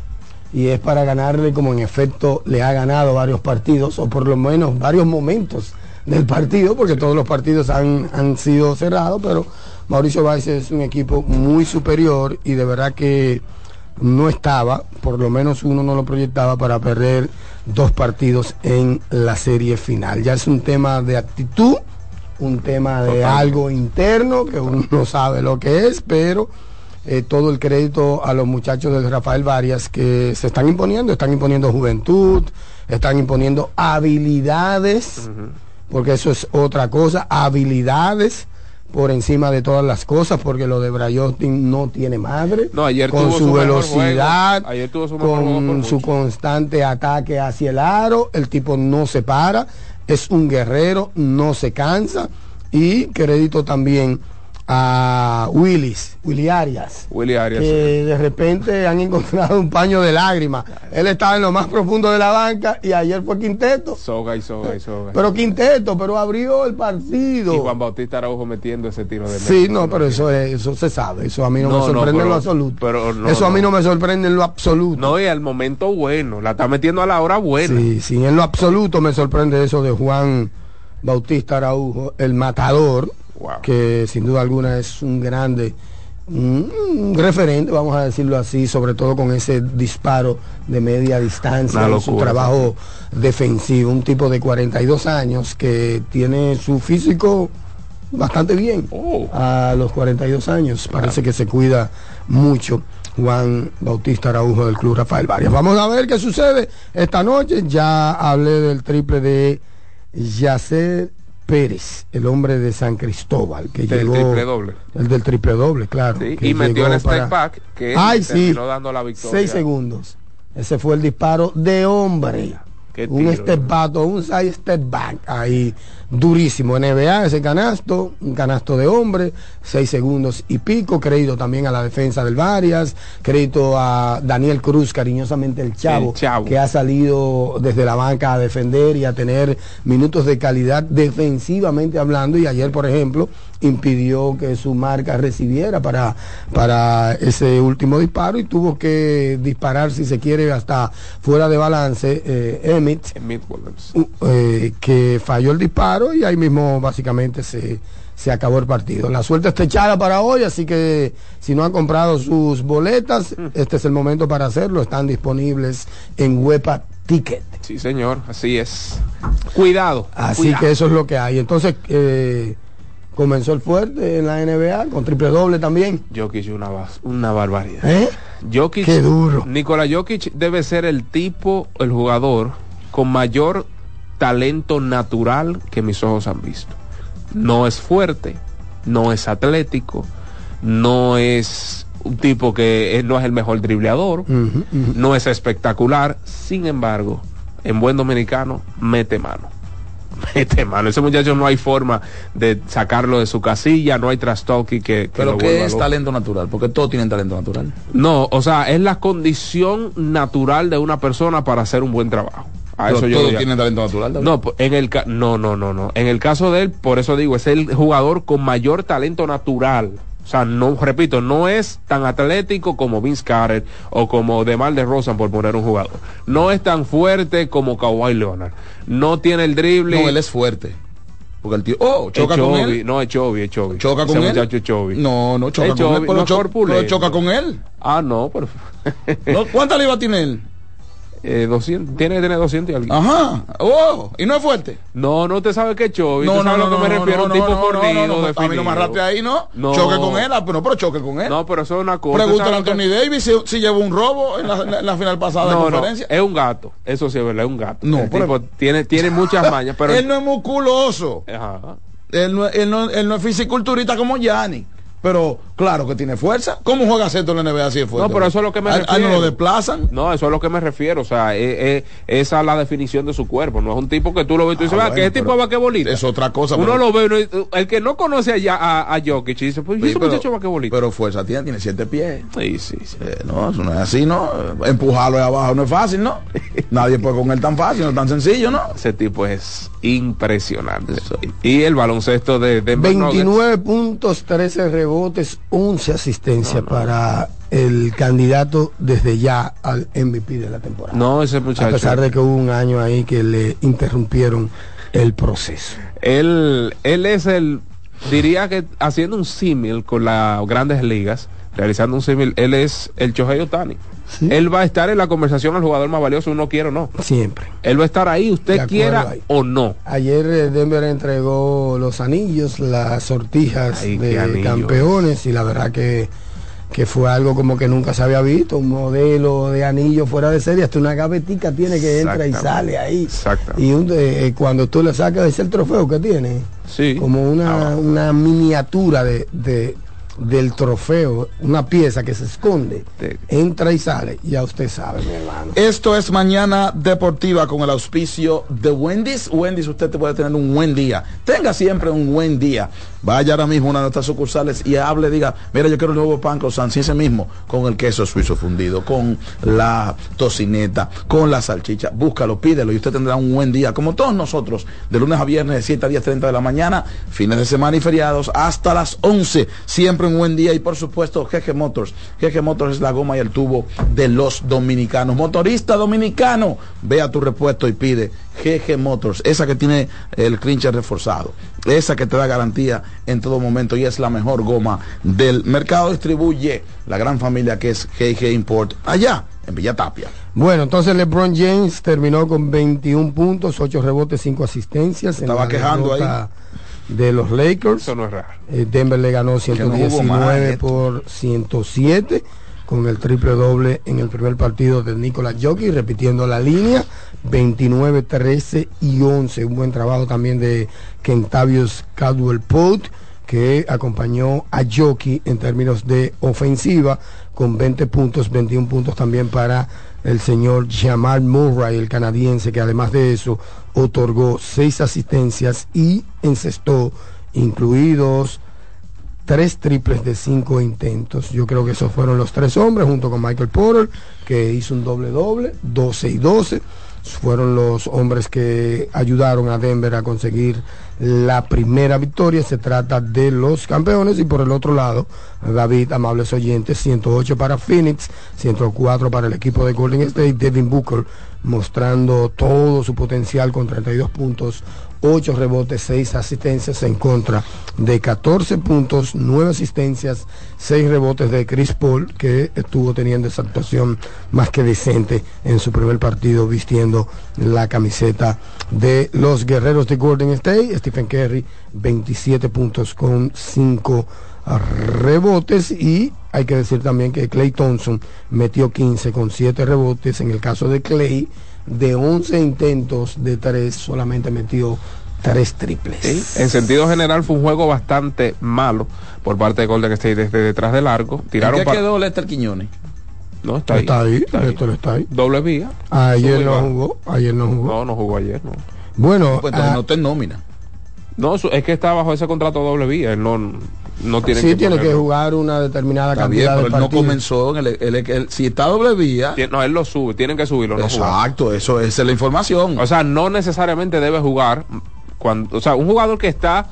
Y es para ganarle como en efecto le ha ganado varios partidos, o por lo menos varios momentos del partido, porque todos los partidos han, han sido cerrados, pero Mauricio Báez es un equipo muy superior y de verdad que no estaba, por lo menos uno no lo proyectaba para perder dos partidos en la serie final. Ya es un tema de actitud, un tema de algo interno que uno no sabe lo que es, pero eh, todo el crédito a los muchachos de Rafael Varias que se están imponiendo, están imponiendo juventud, están imponiendo habilidades, porque eso es otra cosa, habilidades por encima de todas las cosas, porque lo de Brayostin no tiene madre. No, ayer con su, velocidad, con su constante ataque hacia el aro, el tipo no se para, es un guerrero, no se cansa. Y crédito también a Willis, Willy Arias. Willy Arias. Que de repente han encontrado un paño de lágrimas. Él estaba en lo más profundo de la banca y ayer fue Quinteto. Soga y soga y soga. Pero Quinteto, pero abrió el partido. Y Juan Bautista Araujo metiendo ese tiro de Sí, no, pero eso es, eso se sabe. Eso a mí no, No, me no, sorprende en lo absoluto. pero no, eso a mí no. no me sorprende en lo absoluto. No, y al momento bueno. La está metiendo a la hora buena. Sí, sí, en lo absoluto me sorprende eso de Juan Bautista Araujo, el matador, Wow. que sin duda alguna es un grande, un, un referente, vamos a decirlo así, sobre todo con ese disparo de media distancia, en su trabajo defensivo, un tipo de 42 años que tiene su físico bastante bien Oh. a los 42 años. Parece que se cuida mucho Juan Bautista Araujo del Club Rafael Varias. Vamos a ver qué sucede esta noche. Ya hablé del triple de Yacer Pérez, el hombre de San Cristóbal, que Del llegó... triple doble. El del triple doble, claro. Sí, que y metió el step back, que Ay, sí. terminó dando la victoria. Seis segundos. Ese fue el disparo de hombre. Qué un tiro, step back, un side step back ahí durísimo. NBA ese canasto, un canasto de hombre, seis segundos y pico. Crédito también a la defensa del Varias. Crédito a Daniel Cruz, cariñosamente el chavo, El Chavo. que ha salido desde la banca a defender y a tener minutos de calidad defensivamente hablando. Y ayer, por ejemplo, impidió que su marca recibiera para, para ese último disparo y tuvo que disparar, si se quiere, hasta fuera de balance. Eh, Emmett, uh, eh, que falló el disparo y ahí mismo básicamente se, se acabó el partido. La suerte está echada para hoy, así que si no han comprado sus boletas, este es el momento para hacerlo. Están disponibles en Wepa Ticket. Sí, señor, así es. Cuidado. Así cuidado. que eso es lo que hay. Entonces, eh, comenzó el fuerte en la NBA con triple doble también. Jokic una, una barbaridad. ¿Eh? Jokic, Qué duro. Nikola Jokic debe ser el tipo, el jugador con mayor talento natural que mis ojos han visto. No es fuerte, no es atlético, no es un tipo que eh, no es el mejor dribleador, no es espectacular, sin embargo, en buen dominicano, mete mano. Mete mano. Ese muchacho no hay forma de sacarlo de su casilla, no hay trash talking que, que Pero lo ¿qué vuelva es talento natural? Porque todos tienen talento natural. No, o sea, es la condición natural de una persona para hacer un buen trabajo. A eso yo todos tienen talento natural. No, en el ca- no, no, no, no. En el caso de él, por eso digo, es el jugador con mayor talento natural. O sea, no, repito, no es tan atlético como Vince Carter o como DeMar DeRozan por poner un jugador. No es tan fuerte como Kawhi Leonard. No tiene el drible. No, él es fuerte. Porque el tío. Oh, choca con él. No, es Chovy, es Chovy. Choca Ese con él. muchacho es Chovy. No, no choca con él. Pero, no cho- corpulento. pero choca con él. Ah, no, pero... ¿No? ¿Cuántas libras tiene él? Eh, 200, tiene que tener 200 y algo. Ajá. Oh, y no es fuerte. No, no te sabe qué Chovy. No, no, sabes no, lo que no, me no, refiero. no, un no, tipo no, no, fornido, no, no, A mí no me arrastre ahí, ¿no? No. Choque con él, ah, pero, choque con él. No, pero eso es una cosa. Pregúntale a ¿sabes lo que- Anthony Davis si, si llevó un robo en la, en la- final pasada de No, no, conferencia. es un gato. Eso sí es verdad, es un gato. No, El tipo tiene, tiene muchas mañas, pero... él no es musculoso. Ajá. Él no, él no, él no es fisiculturista como Yanni. Pero claro que tiene fuerza. ¿Cómo juega Ceto en la NBA así de fuerte? No, pero eso es lo que me A- a no refiero. lo desplazan. No, eso es a lo que me refiero. O sea, es, es- esa es la definición de su cuerpo. No es un tipo que tú lo ves y tú dices, Ah, "Va, que bueno, es tipo de vaquebolista. Es otra cosa. Uno pero- lo ve, uno- el que no conoce allá a, a Jokic y dice, pues, ¿y Sí, ese pero- muchacho vaquebolista? Pero fuerza tiene, tiene siete pies. Sí, sí, sí. Eh, no, eso no es así, ¿no? Empujarlo de abajo no es fácil, ¿no? Nadie puede con él tan fácil, no es tan sencillo, ¿no? Ese tipo es impresionante. Y el baloncesto de Nuggets. 29 puntos, 13 rebotes, 11 asistencias para el candidato desde ya al MVP de la temporada. No, ese muchacho. A pesar de que hubo un año ahí que le interrumpieron el proceso. Él, él es el, diría que haciendo un símil con las grandes ligas, realizando un símil, él es el Shohei Otani. Sí. Él va a estar en la conversación al jugador más valioso, uno quiere o no. Siempre. Él va a estar ahí, usted quiera ahí. o no. Ayer eh, Denver entregó los anillos, las sortijas Ay, de campeones y la verdad que, que fue algo como que nunca se había visto, un modelo de anillo fuera de serie, hasta una gavetica tiene que entra y sale ahí. Exactamente. Y un- eh, cuando tú le sacas ese el trofeo que tiene, Sí. como una, una miniatura de, de- del trofeo, una pieza que se esconde, De- entra y sale, ya usted sabe, mi hermano. Esto es Mañana Deportiva con el auspicio de Wendy's. Wendy's, usted te puede tener un buen día. Tenga siempre un buen día. Vaya ahora mismo a una de nuestras sucursales y hable, diga, mira, yo quiero el nuevo pan sí, ese mismo, con el queso suizo fundido, con la tocineta, con la salchicha, búscalo, pídelo y usted tendrá un buen día, como todos nosotros, de lunes a viernes de 7 a 10, 30 de la mañana, fines de semana y feriados, hasta las 11, siempre un buen día y por supuesto, GG Motors, GG Motors es la goma y el tubo de los dominicanos, motorista dominicano, ve a tu repuesto y pide GG Motors, esa que tiene el clincher reforzado, esa que te da garantía en todo momento y es la mejor goma del mercado. Distribuye la gran familia que es GG Import allá en Villa Tapia. Bueno, entonces LeBron James terminó con 21 puntos, 8 rebotes, 5 asistencias. Estaba quejando ahí. De los Lakers. Eso no es raro. Eh, Denver le ganó 119 por 107 con el triple doble en el primer partido de Nicolás Jockey, repitiendo la línea, 29, 13 y 11. Un buen trabajo también de Kentavious Cadwell Pout, que acompañó a Jockey en términos de ofensiva, con 20 puntos, 21 puntos también para el señor Jamal Murray, el canadiense, que además de eso otorgó seis asistencias y encestó, incluidos tres triples de cinco intentos. Yo creo que esos fueron los tres hombres, junto con Michael Porter, que hizo un doble doble, 12 y 12. Fueron los hombres que ayudaron a Denver a conseguir la primera victoria. Se trata de los campeones. Y por el otro lado, David, amables oyentes, 108 para Phoenix, 104 para el equipo de Golden State. Devin Booker mostrando todo su potencial con 32 puntos, 8 rebotes, 6 asistencias en contra de 14 puntos, 9 asistencias, 6 rebotes de Chris Paul, que estuvo teniendo esa actuación más que decente en su primer partido vistiendo la camiseta de los guerreros de Golden State. Stephen Curry, 27 puntos con 5 rebotes y hay que decir también que Clay Thompson metió 15 con 7 rebotes. En el caso de Clay, de 11 intentos de 3, solamente metió 3 triples. En sentido general fue un juego bastante malo por parte de Golden State desde detrás del arco. Tiraron ¿En qué quedó Lester Quiñones? No, está ahí. Está ahí, está ahí. está ahí. Doble vía. Ayer no jugó, ayer no jugó. No, no jugó ayer, no. Bueno, pues entonces no te nómina. No, es que está bajo ese contrato doble vía, él no, no tiene sí que tiene ponerlo. que jugar una determinada Está cantidad bien, de pero él no comenzó en el, el- el- si está doble vía. Tien- No, él lo sube, tienen que subirlo, no. Exacto, eso esa es la información. O sea, no necesariamente debe jugar cuando, o sea, un jugador que está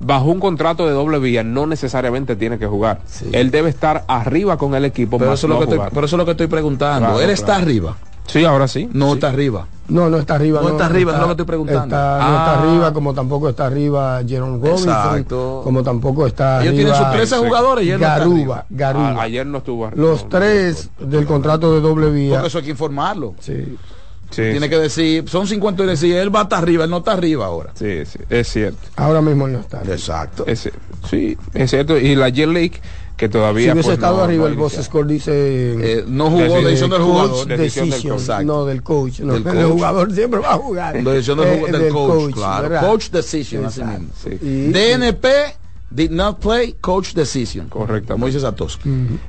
bajo un contrato de doble vía no necesariamente tiene que jugar. Sí. Él debe estar arriba con el equipo pero más eso, es lo no que estoy, pero eso es lo que estoy preguntando. Claro, él está arriba. Sí, ahora sí. No Sí. está arriba. No, no está arriba. No está arriba, es lo que estoy preguntando. está- no está Ah. arriba, como tampoco está arriba Jerome Robinson. Exacto. Como tampoco está Ellos arriba tienen sus 13 sí. jugadores y él no está Garuba. arriba. Garuba. A- ayer no estuvo arriba. Los No, tres del contrato de doble vía. Porque eso hay que informarlo. Sí. Sí, Tiene sí. que decir, son 50 y decir, él va a estar arriba, él no está arriba ahora. Sí, sí, es cierto. Ahora mismo no está. Exacto. Es- sí, es cierto. Y la J League, que todavía. Si hubiese pues, estado no- arriba, no el boss score dice. Eh, no jugó Decisión decisión del coach jugador. decisión del coach. No del coach. No, Del el coach. jugador siempre va a jugar. Decisión del, Eh, jugador- del coach, claro. ¿verdad? Coach decision, así mismo. Sí. Y- DNP did not play, coach decision. Correctamente. Como dice Satoshi.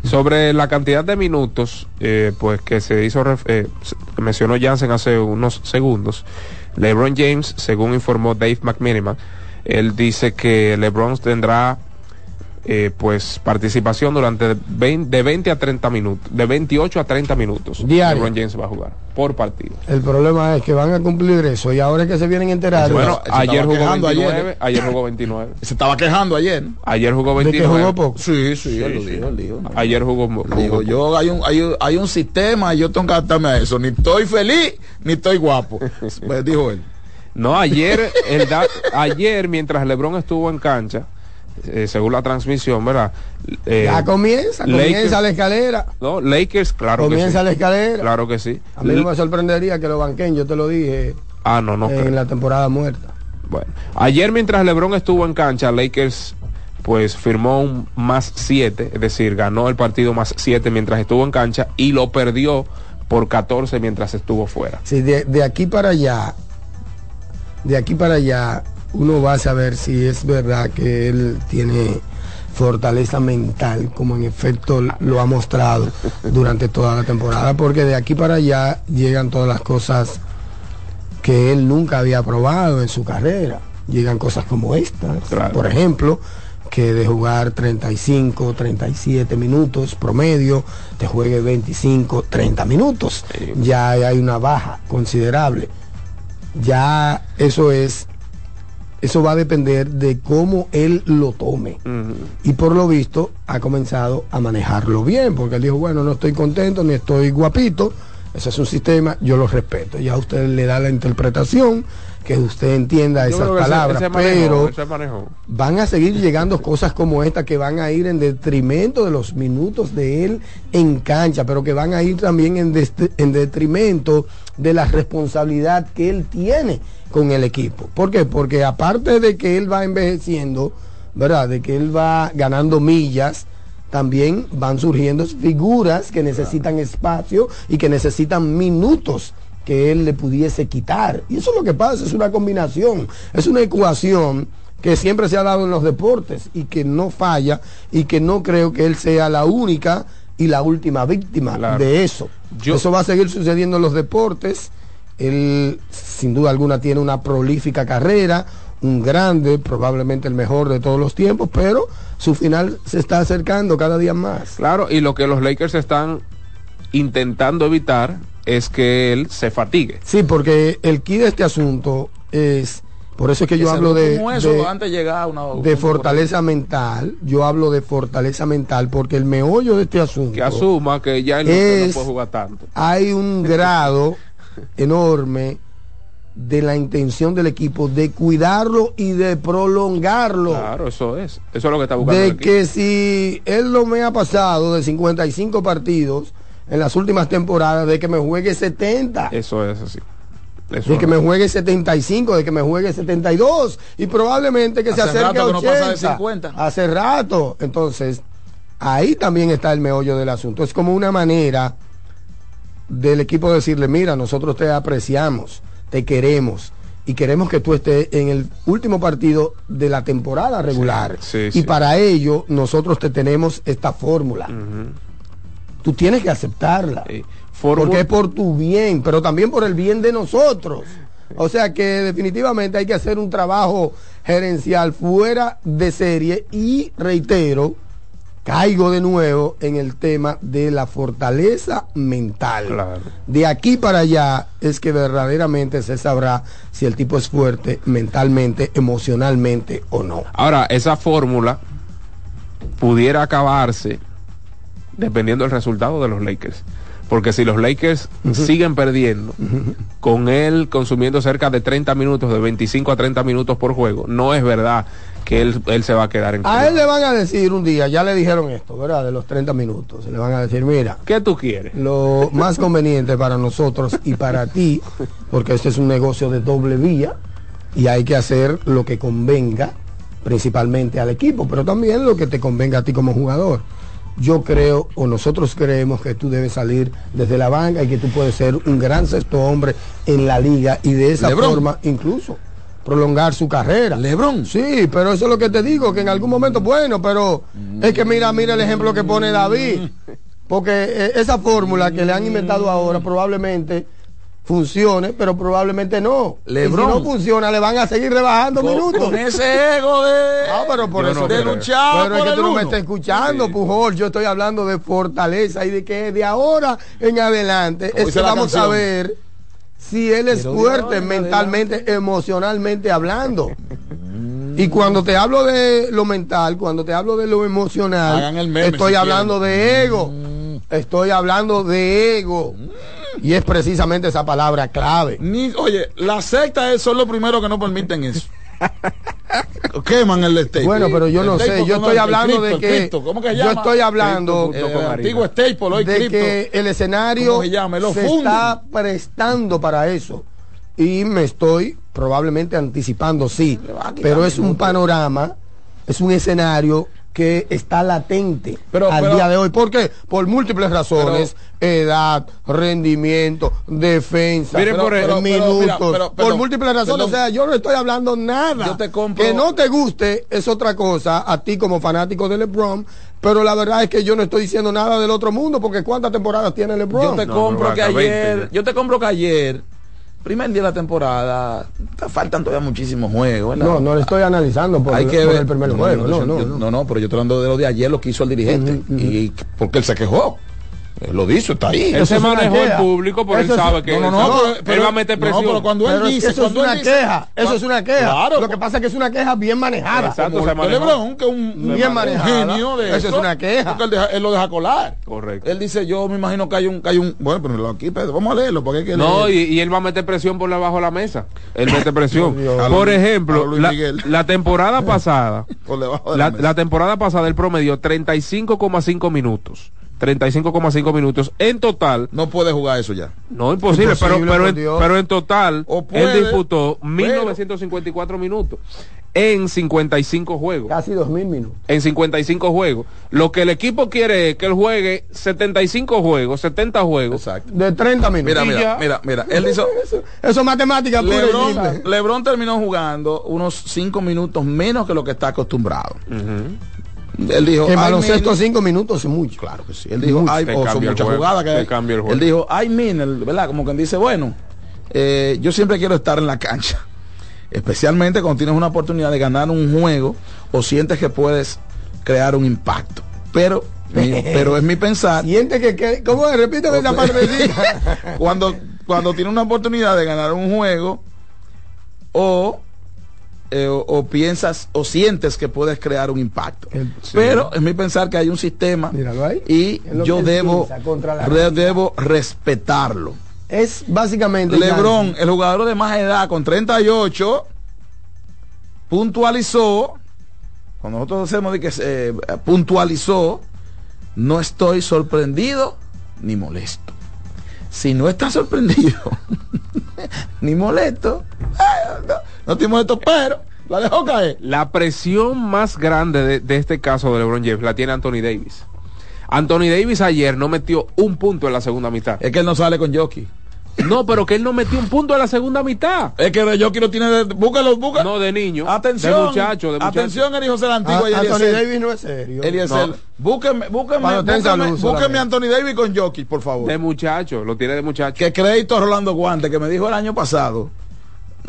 Sobre la cantidad de minutos, eh, pues que se hizo, ref- eh, mencionó Jansen hace unos segundos. LeBron James, según informó Dave McMiniman, él dice que LeBron tendrá eh, pues participación durante 20, de 20 a 30 minutos, de 28 a 30 minutos. Diario. LeBron James va a jugar por partido. El problema es que van a cumplir eso y ahora es que se vienen a enterar. Bueno, se ayer jugó quejando 29, ayer. ayer jugó 29. Se estaba quejando ayer. Ayer jugó de que 29. jugó poco. Sí, sí, él lo sí. dijo, él dijo. Ayer jugó, jugó Digo, poco. yo hay un, hay, un- hay un sistema y yo tengo que adaptarme a eso. Ni estoy feliz, ni estoy guapo. Pues dijo él. No, ayer, el da- ayer mientras LeBron estuvo en cancha, eh, según la transmisión, ¿verdad? Eh, ya comienza, Lakers- comienza la escalera. no, Lakers, claro que comienza sí. la escalera. Claro que sí. A mí no me sorprendería que lo banquen, yo te lo dije Ah, no, no en creo. la temporada muerta. Bueno, ayer mientras LeBron estuvo en cancha, Lakers pues firmó un más 7, es decir, ganó el partido más 7 mientras estuvo en cancha y lo perdió por 14 mientras estuvo fuera. Sí, de, de aquí para allá, de aquí para allá, uno va a saber si es verdad que él tiene fortaleza mental, como en efecto lo ha mostrado durante toda la temporada, porque de aquí para allá llegan todas las cosas que él nunca había probado en su carrera. llegan cosas como. Claro. Por ejemplo, que de jugar 35, 37 minutos promedio, te juegue 25, 30 minutos. Ya hay una baja considerable. Ya eso es, eso va a depender de cómo él lo tome. Y por lo visto ha comenzado a manejarlo bien, porque él dijo, bueno, no estoy contento ni estoy guapito, ese es un sistema, yo lo respeto. Ya usted le da la interpretación, que usted entienda esas ese- palabras, ese pero van a seguir llegando cosas como esta que van a ir en detrimento de los minutos de él en cancha, pero que van a ir también en detrimento de la responsabilidad que él tiene con el equipo. ¿Por qué? Porque aparte de que él va envejeciendo, ¿verdad? De que él va ganando millas, también van surgiendo figuras que necesitan espacio y que necesitan minutos que él le pudiese quitar. Y eso es lo que pasa, es una combinación, es una ecuación que siempre se ha dado en los deportes y que no falla y que no creo que él sea la única y la última víctima Claro. de eso. Yo- eso va a seguir sucediendo en los deportes. Él sin duda alguna tiene una prolífica carrera, un grande, probablemente el mejor de todos los tiempos, pero su final se está acercando cada día más. Claro, y lo que los Lakers están intentando evitar es que él se fatigue. Sí, porque el key de este asunto es, por eso es que yo hablo de, eso de- antes de llegar a una de fortaleza mental, yo hablo de fortaleza mental porque el meollo de este asunto Que asuma que ya él no, que no Es- puede jugar tanto. hay un grado enorme de la intención del equipo de cuidarlo y de prolongarlo. Claro, eso es. Eso es lo que está buscando. de que si él lo me ha pasado de 55 partidos en las últimas temporadas, de que me juegue 70. Eso es así. Eso de que me juegue 75, de que me juegue 72 y probablemente que se acerque a rato que no 80. pasa de 50. Hace rato. Entonces, ahí también está el meollo del asunto. Es como una manera del equipo decirle, mira, nosotros te apreciamos, te queremos y queremos que tú estés en el último partido de la temporada regular. sí, y sí. para ello nosotros te tenemos esta fórmula. Tú tienes que aceptarla. Porque es por tu bien, pero también por el bien de nosotros. O sea que definitivamente hay que hacer un trabajo gerencial fuera de serie y reitero, caigo de nuevo en el tema de la fortaleza mental. Claro. De aquí para allá es que verdaderamente se sabrá si el tipo es fuerte mentalmente, emocionalmente o no. Ahora, esa fórmula pudiera acabarse dependiendo del resultado de los Lakers. Porque si los Lakers siguen perdiendo, con él consumiendo cerca de 30 minutos, de 25 a 30 minutos por juego, no es verdad que él, él se va a quedar en A él le van a decir un día, ya le dijeron esto, ¿verdad? De los 30 minutos. Le van a decir, mira, ¿Qué tú quieres? lo más conveniente para nosotros y para ti, porque este es un negocio de doble vía y hay que hacer lo que convenga principalmente al equipo, pero también lo que te convenga a ti como jugador. Yo creo, o nosotros creemos que tú debes salir desde la banca y que tú puedes ser un gran sexto hombre en la liga y de esa forma incluso prolongar su carrera. Lebrón. Sí, pero eso es lo que te digo, que en algún momento, bueno, pero es que mira, mira el ejemplo que pone David. Porque eh, esa fórmula que le han inventado ahora probablemente funcione, pero probablemente no. Lebrón. Y si no funciona, le van a seguir rebajando con, minutos. con ese ego de Ah, pero por Yo eso no que- creo. de luchar pero es que el tú no me estás escuchando, Sí. Pujol. Yo estoy hablando de fortaleza y de que de ahora en adelante es que vamos a ver si él es Pero fuerte mentalmente, emocionalmente hablando. Y cuando te hablo de lo mental, cuando te hablo de lo emocional, meme estoy si hablando de ego. Mm. Estoy hablando de ego. Y es precisamente esa palabra clave. Ni, oye, las sectas son los primeros que no permiten eso. Queman el Staple. Bueno, pero yo El no sé, yo ¿cómo estoy hablando de Cristo, el que Cristo, ¿cómo que se yo estoy hablando Eh, de que el escenario ¿Cómo se llama? Lo se está prestando para eso y me estoy probablemente anticipando sí pero es un panorama es un escenario que está latente Pero- al pero- día de hoy. ¿por qué? por múltiples razones. Edad rendimiento defensa. Miren por el- pero pero- pero, minutos. mira, por perdón, múltiples razones perdón. o sea yo no estoy hablando nada. Yo te compro- que no te guste es otra cosa a ti como fanático de LeBron pero la verdad es que yo no estoy diciendo nada del otro mundo porque cuántas temporadas tiene LeBron Yo te No, compro no, que acá 20 ayer, yo te compro que ayer primer día de la temporada, faltan todavía muchísimos juegos. ¿verdad? No, no le estoy analizando por, Hay que por ver el primer no, juego. No, No, no, yo- no. pero yo estoy hablando de lo de ayer, lo que hizo el dirigente. Ujú, ujú. Y porque él se quejó. Él lo dice, está ahí. Él Eso se manejó el público, pero él sabe que no, no, él, no, sabe- pero- pero- él va a meter no, presión. pero cuando él dice, eso es una queja, eso es una queja. Claro. Lo que pasa es que es una queja bien manejada. Exacto, se el manejó. Lebrón, que es un, Bien un manejada. genio de Eso es una queja. Porque él, deja- él lo deja colar. Correcto. Él dice, yo me imagino que hay un, que hay un, bueno, pero aquí, Pedro, vamos a leerlo, porque hay que No, leer. y, y él va a meter presión por debajo de la mesa. Él mete presión. Por ejemplo, la, Miguel. la temporada pasada, por debajo de la, la, mesa. la temporada pasada él promedió 35,5 minutos. 35,5 minutos. En total, no puede jugar eso ya. no imposible, Imposible, pero, pero, en, pero en total, puede, él disputó pero- 1954 minutos en 55 juegos. Casi dos mil minutos. En 55 juegos. Lo que el equipo quiere es que él juegue 75 juegos, 70 juegos. Exacto. De 30 minutos. Mira, mira, mira, mira. Él hizo. Eso, eso es matemática Lebron. Lebron terminó jugando unos 5 minutos menos que lo que está acostumbrado. Él dijo, En "Ay, baloncesto min-". cinco minutos es mucho. Claro que sí. Él dijo, Mucho. ay, Te o son cambia el muchas jugadas que hay. cambia el juego. Él dijo, ay, min, el- ¿verdad? Como quien dice, bueno, eh, yo siempre quiero estar en la cancha. Especialmente cuando tienes una oportunidad de ganar un juego o sientes que puedes crear un impacto. Pero, mi- pero es mi pensar. Siente que, que ¿cómo es? Repíteme esa partecita. cuando, cuando tiene una oportunidad de ganar un juego o, eh, o, o piensas o sientes que puedes crear un impacto. El- Pero es mi pensar que hay un sistema y yo debo, re- debo respetarlo. Es básicamente. Lebron, el jugador de más edad con 38, puntualizó, cuando nosotros hacemos de que se, eh, puntualizó, no estoy sorprendido ni molesto. Si no estás sorprendido ni molesto, eh, no, no estoy molesto, pero la dejó caer. La presión más grande de, de este caso de LeBron James la tiene Anthony Davis. Anthony Davis ayer no metió un punto en la segunda mitad. Es que él no sale con Jockey. No, pero que él no metió un punto en la segunda mitad. Es que de Jockey lo tiene de. Búscalo, búscalo. No, de niño. Atención. De muchacho, de muchacho. Atención, el hijo de la antigua y Anthony Eliezer. Davis no es serio. Eliezer, No. búsqueme, búsqueme, búsqueme, a Anthony Davis con Jockey, por favor. De muchacho, lo tiene de muchacho. Que crédito a Rolando Guante, que me dijo el año pasado,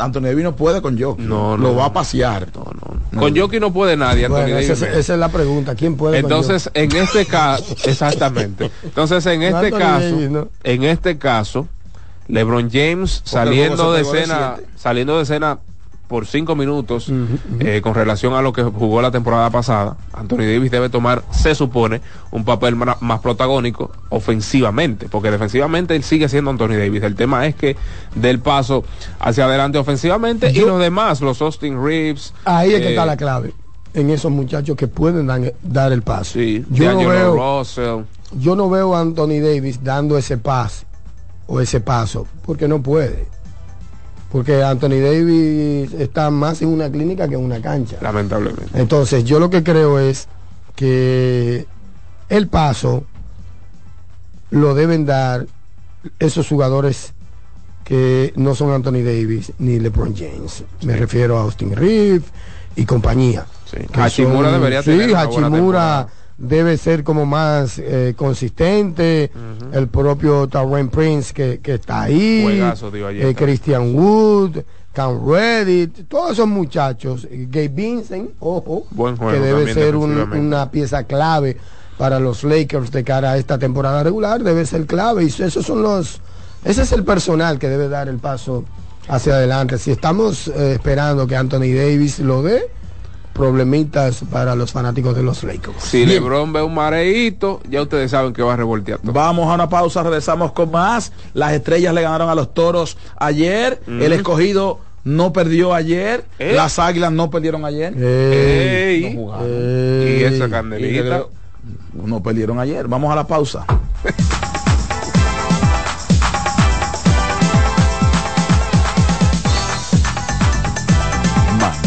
Anthony Davis no puede con Jockey. No, Lo no, va a no. pasear. Con Jockey no puede nadie, esa, esa es la pregunta. ¿Quién puede con Entonces, en este caso, exactamente. Entonces, en No, este caso, ¿no? en este caso, LeBron James saliendo de escena, saliendo de escena por cinco minutos eh, con relación a lo que jugó la temporada pasada, Anthony Davis debe tomar, se supone, un papel más protagónico ofensivamente, porque defensivamente él sigue siendo Anthony Davis. El tema es que del paso hacia adelante ofensivamente y los demás, los Austin Reeves. Ahí es que eh, está la clave. En esos muchachos que pueden dan- dar el paso. Sí, yo, no veo, Russell. yo no veo a Anthony Davis dando ese paso o ese paso porque no puede. Porque Anthony Davis está más en una clínica que en una cancha. Lamentablemente. Entonces, yo lo que creo es que el paso lo deben dar esos jugadores que no son Anthony Davis ni LeBron James. Me refiero a Austin Reeves y compañía. Sí. Hachimura son- debería sí, tener Hachimura. Debe ser como más eh, consistente. El propio Tauren Prince que, que está ahí. Juegazo dio ayer eh. Christian Wood, Cam Reddit, todos esos muchachos. eh, Gabe Vincent, ojo, Buen juego que debe ser un- una pieza clave para los Lakers de cara a esta temporada regular, debe ser clave. Y esos son los, ese es el personal que debe dar el paso hacia adelante. Si estamos eh, esperando que Anthony Davis lo dé, problemitas para los fanáticos de los Lakers. Si Bien. LeBron ve un mareíto, ya ustedes saben que va a revoltear todo. Vamos a una pausa, regresamos con más. Las estrellas le ganaron a los toros ayer. El escogido no perdió ayer. ¿Eh? Las águilas no perdieron ayer. Ey, Ey, no jugaron. y esa candelita. No perdieron ayer. Vamos a la pausa.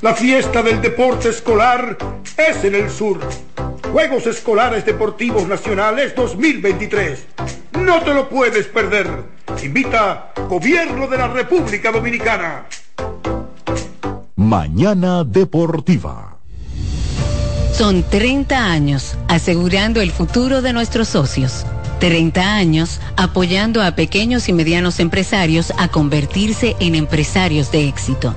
La fiesta del deporte escolar es en el sur. Juegos Escolares Deportivos Nacionales 2023. No te lo puedes perder. Invita Gobierno de la República Dominicana. Mañana Deportiva. Son 30 años asegurando el futuro de nuestros socios. 30 años apoyando a pequeños y medianos empresarios a convertirse en empresarios de éxito.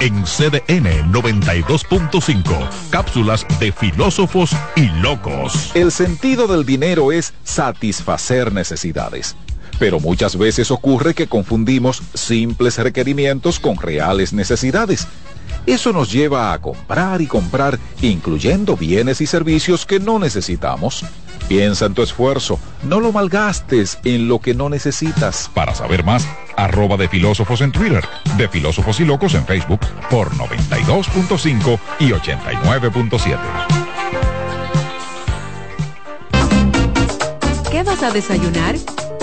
En CDN 92.5, cápsulas de filósofos y locos. El sentido del dinero es satisfacer necesidades. Pero muchas veces ocurre que confundimos simples requerimientos con reales necesidades. Eso nos lleva a comprar y comprar, incluyendo bienes y servicios que no necesitamos. Piensa en tu esfuerzo, no lo malgastes en lo que no necesitas. Para saber más, arroba de filósofos en Twitter, de filósofos y locos en Facebook por 92.5 y 89.7. ¿Qué vas a desayunar?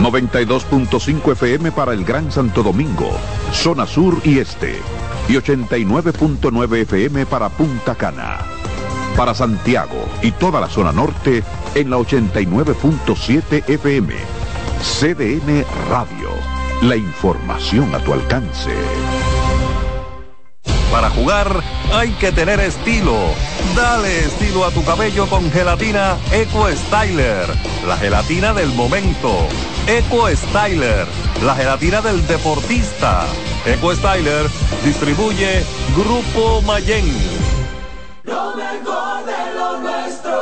92.5 FM para el Gran Santo Domingo, zona sur y este. Y 89.9 FM para Punta Cana. Para Santiago y toda la zona norte en la 89.7 FM. CDN Radio. La información a tu alcance. Para jugar hay que tener estilo. Dale estilo a tu cabello con gelatina Eco Styler, la gelatina del momento. Eco Styler, la gelatina del deportista. Eco Styler distribuye Grupo Mayen. Lo mejor de lo nuestro.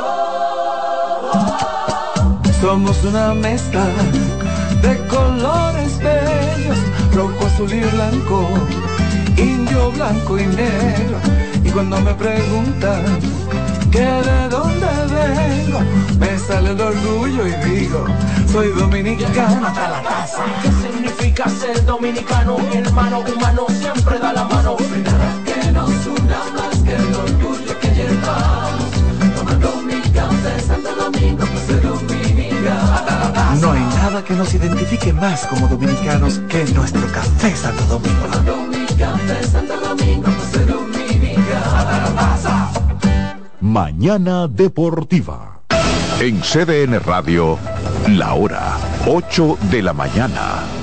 Somos una mezcla de colores bellos, rojo, azul y blanco indio blanco y negro. Y cuando me preguntan que de dónde vengo, me sale el orgullo y digo, soy dominicano hasta la casa. ¿Qué significa ser dominicano? Mi hermano humano siempre da la mano. Que nos una más que el orgullo que llevamos. Santo Domingo, pues soy dominicano hasta la casa. No hay nada que nos identifique más como dominicanos que nuestro café Santo Domingo. Pues soy dominicano hasta la casa. Mañana Deportiva. En CDN Radio, la hora 8 de la mañana.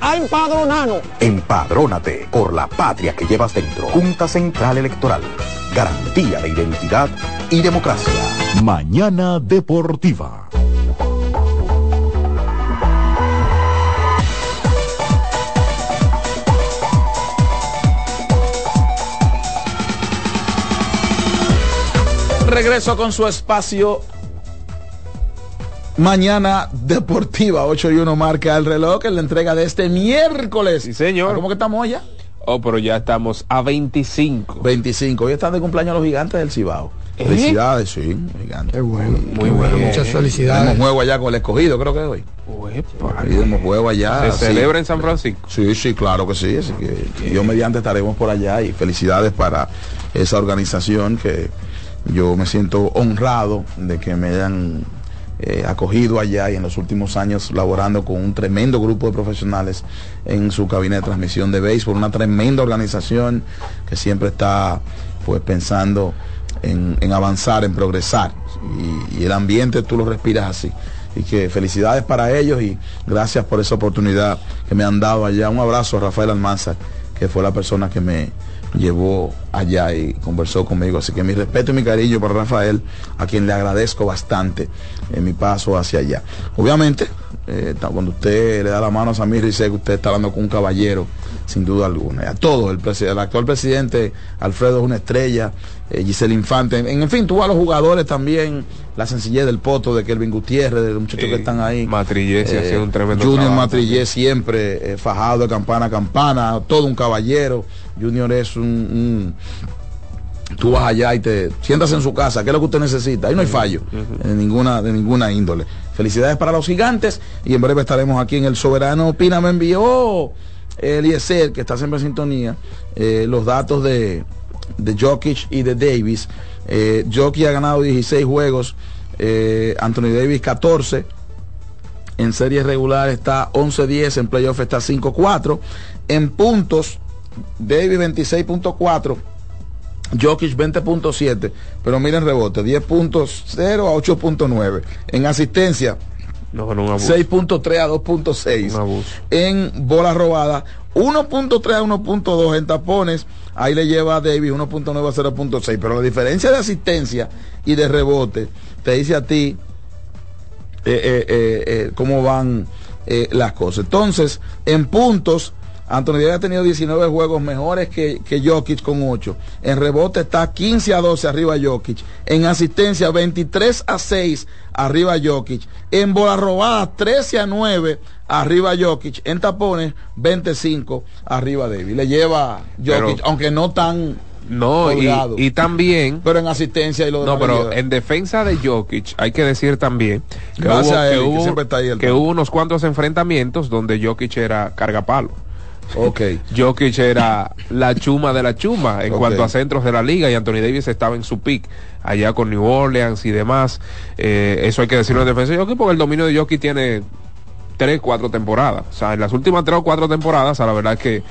a empadronarnos. Empadrónate por la patria que llevas dentro. Junta Central Electoral. Garantía de identidad y democracia. Mañana Deportiva. Regreso con su espacio Mañana Deportiva, 8 y 1 marca el reloj en la entrega de este miércoles. Sí, señor. ¿Cómo que estamos ya? Oh, pero ya estamos a 25. 25. Hoy están de cumpleaños los gigantes del Cibao. ¿Eh? Felicidades, sí, gigantes. Qué bueno. Muy bueno. Muchas felicidades. Tenemos juego allá con el escogido, creo que hoy. Tenemos juego allá. ¿Se celebra en San Francisco? Sí, sí, claro que sí. Así que yo mediante estaremos por allá y felicidades para esa organización que yo me siento honrado de que me hayan eh, acogido allá y en los últimos años laborando con un tremendo grupo de profesionales en su cabina de transmisión de béisbol, una tremenda organización que siempre está pues pensando en, avanzar, en progresar y, y el ambiente tú lo respiras así y que felicidades para ellos y gracias por esa oportunidad que me han dado allá. Un abrazo a Rafael Almanza, que fue la persona que me llevó allá y conversó conmigo. Así que mi respeto y mi cariño para Rafael, a quien le agradezco bastante en mi paso hacia allá. Obviamente, eh, cuando usted le da la mano a Samir dice que usted está hablando con un caballero, sin duda alguna. Y a todos, el, actual presidente Alfredo es una estrella, eh, Giselle Infante, en, en fin, tú a los jugadores también, la sencillez del poto de Kelvin Gutiérrez, de los muchachos que están ahí. Matrillesi Eh, haciendo un tremendo Junior trabajo. Matrillé siempre eh, fajado de campana a campana, todo un caballero. Junior es un, un- Tú vas allá y te sientas en su casa, ¿qué es lo que usted necesita? Ahí no hay fallo de, ninguna, de ninguna índole. Felicidades para los gigantes y en breve estaremos aquí en El Soberano Pina. Me envió Eliezer, que está siempre en sintonía, eh, los datos de, de Jokic y de Davis. Eh, Jokic ha ganado 16 juegos, eh, Anthony Davis 14. En serie regular está 11-10, en playoff está 5-4. En puntos, Davis 26.4. Jokic 20.7, pero miren rebote, 10.0 a 8.9. En asistencia, No, no, un abuso. 6.3 a 2.6. En bola robada, 1.3 a 1.2 en tapones. Ahí le lleva a Davis 1.9 a 0.6. Pero la diferencia de asistencia y de rebote te dice a ti eh, eh, eh, cómo van las cosas. Entonces, en puntos, Anthony Davis ha tenido 19 juegos mejores que, que Jokic con 8. En rebote está 15 a 12 arriba Jokic. En asistencia 23 a 6 arriba Jokic. En bola robada 13 a 9 arriba Jokic. En tapones 25 arriba Davis. Le lleva Jokic, Pero- aunque no tan No, y, también. Pero en asistencia y lo No, pero en defensa de Jokic hay que decir también que, Gracias hubo, a él, que que hubo- siempre está ahí el que tipo. hubo unos cuantos enfrentamientos donde Jokic era cargapalo. Ok. Jokic era la chuma de la chuma en cuanto a centros de la liga y Anthony Davis estaba en su pick allá con New Orleans y demás. Eh, eso hay que decirlo en defensa de Jokic porque el dominio de Jokic tiene tres, cuatro temporadas. O sea, en las últimas tres o cuatro temporadas, a la verdad es que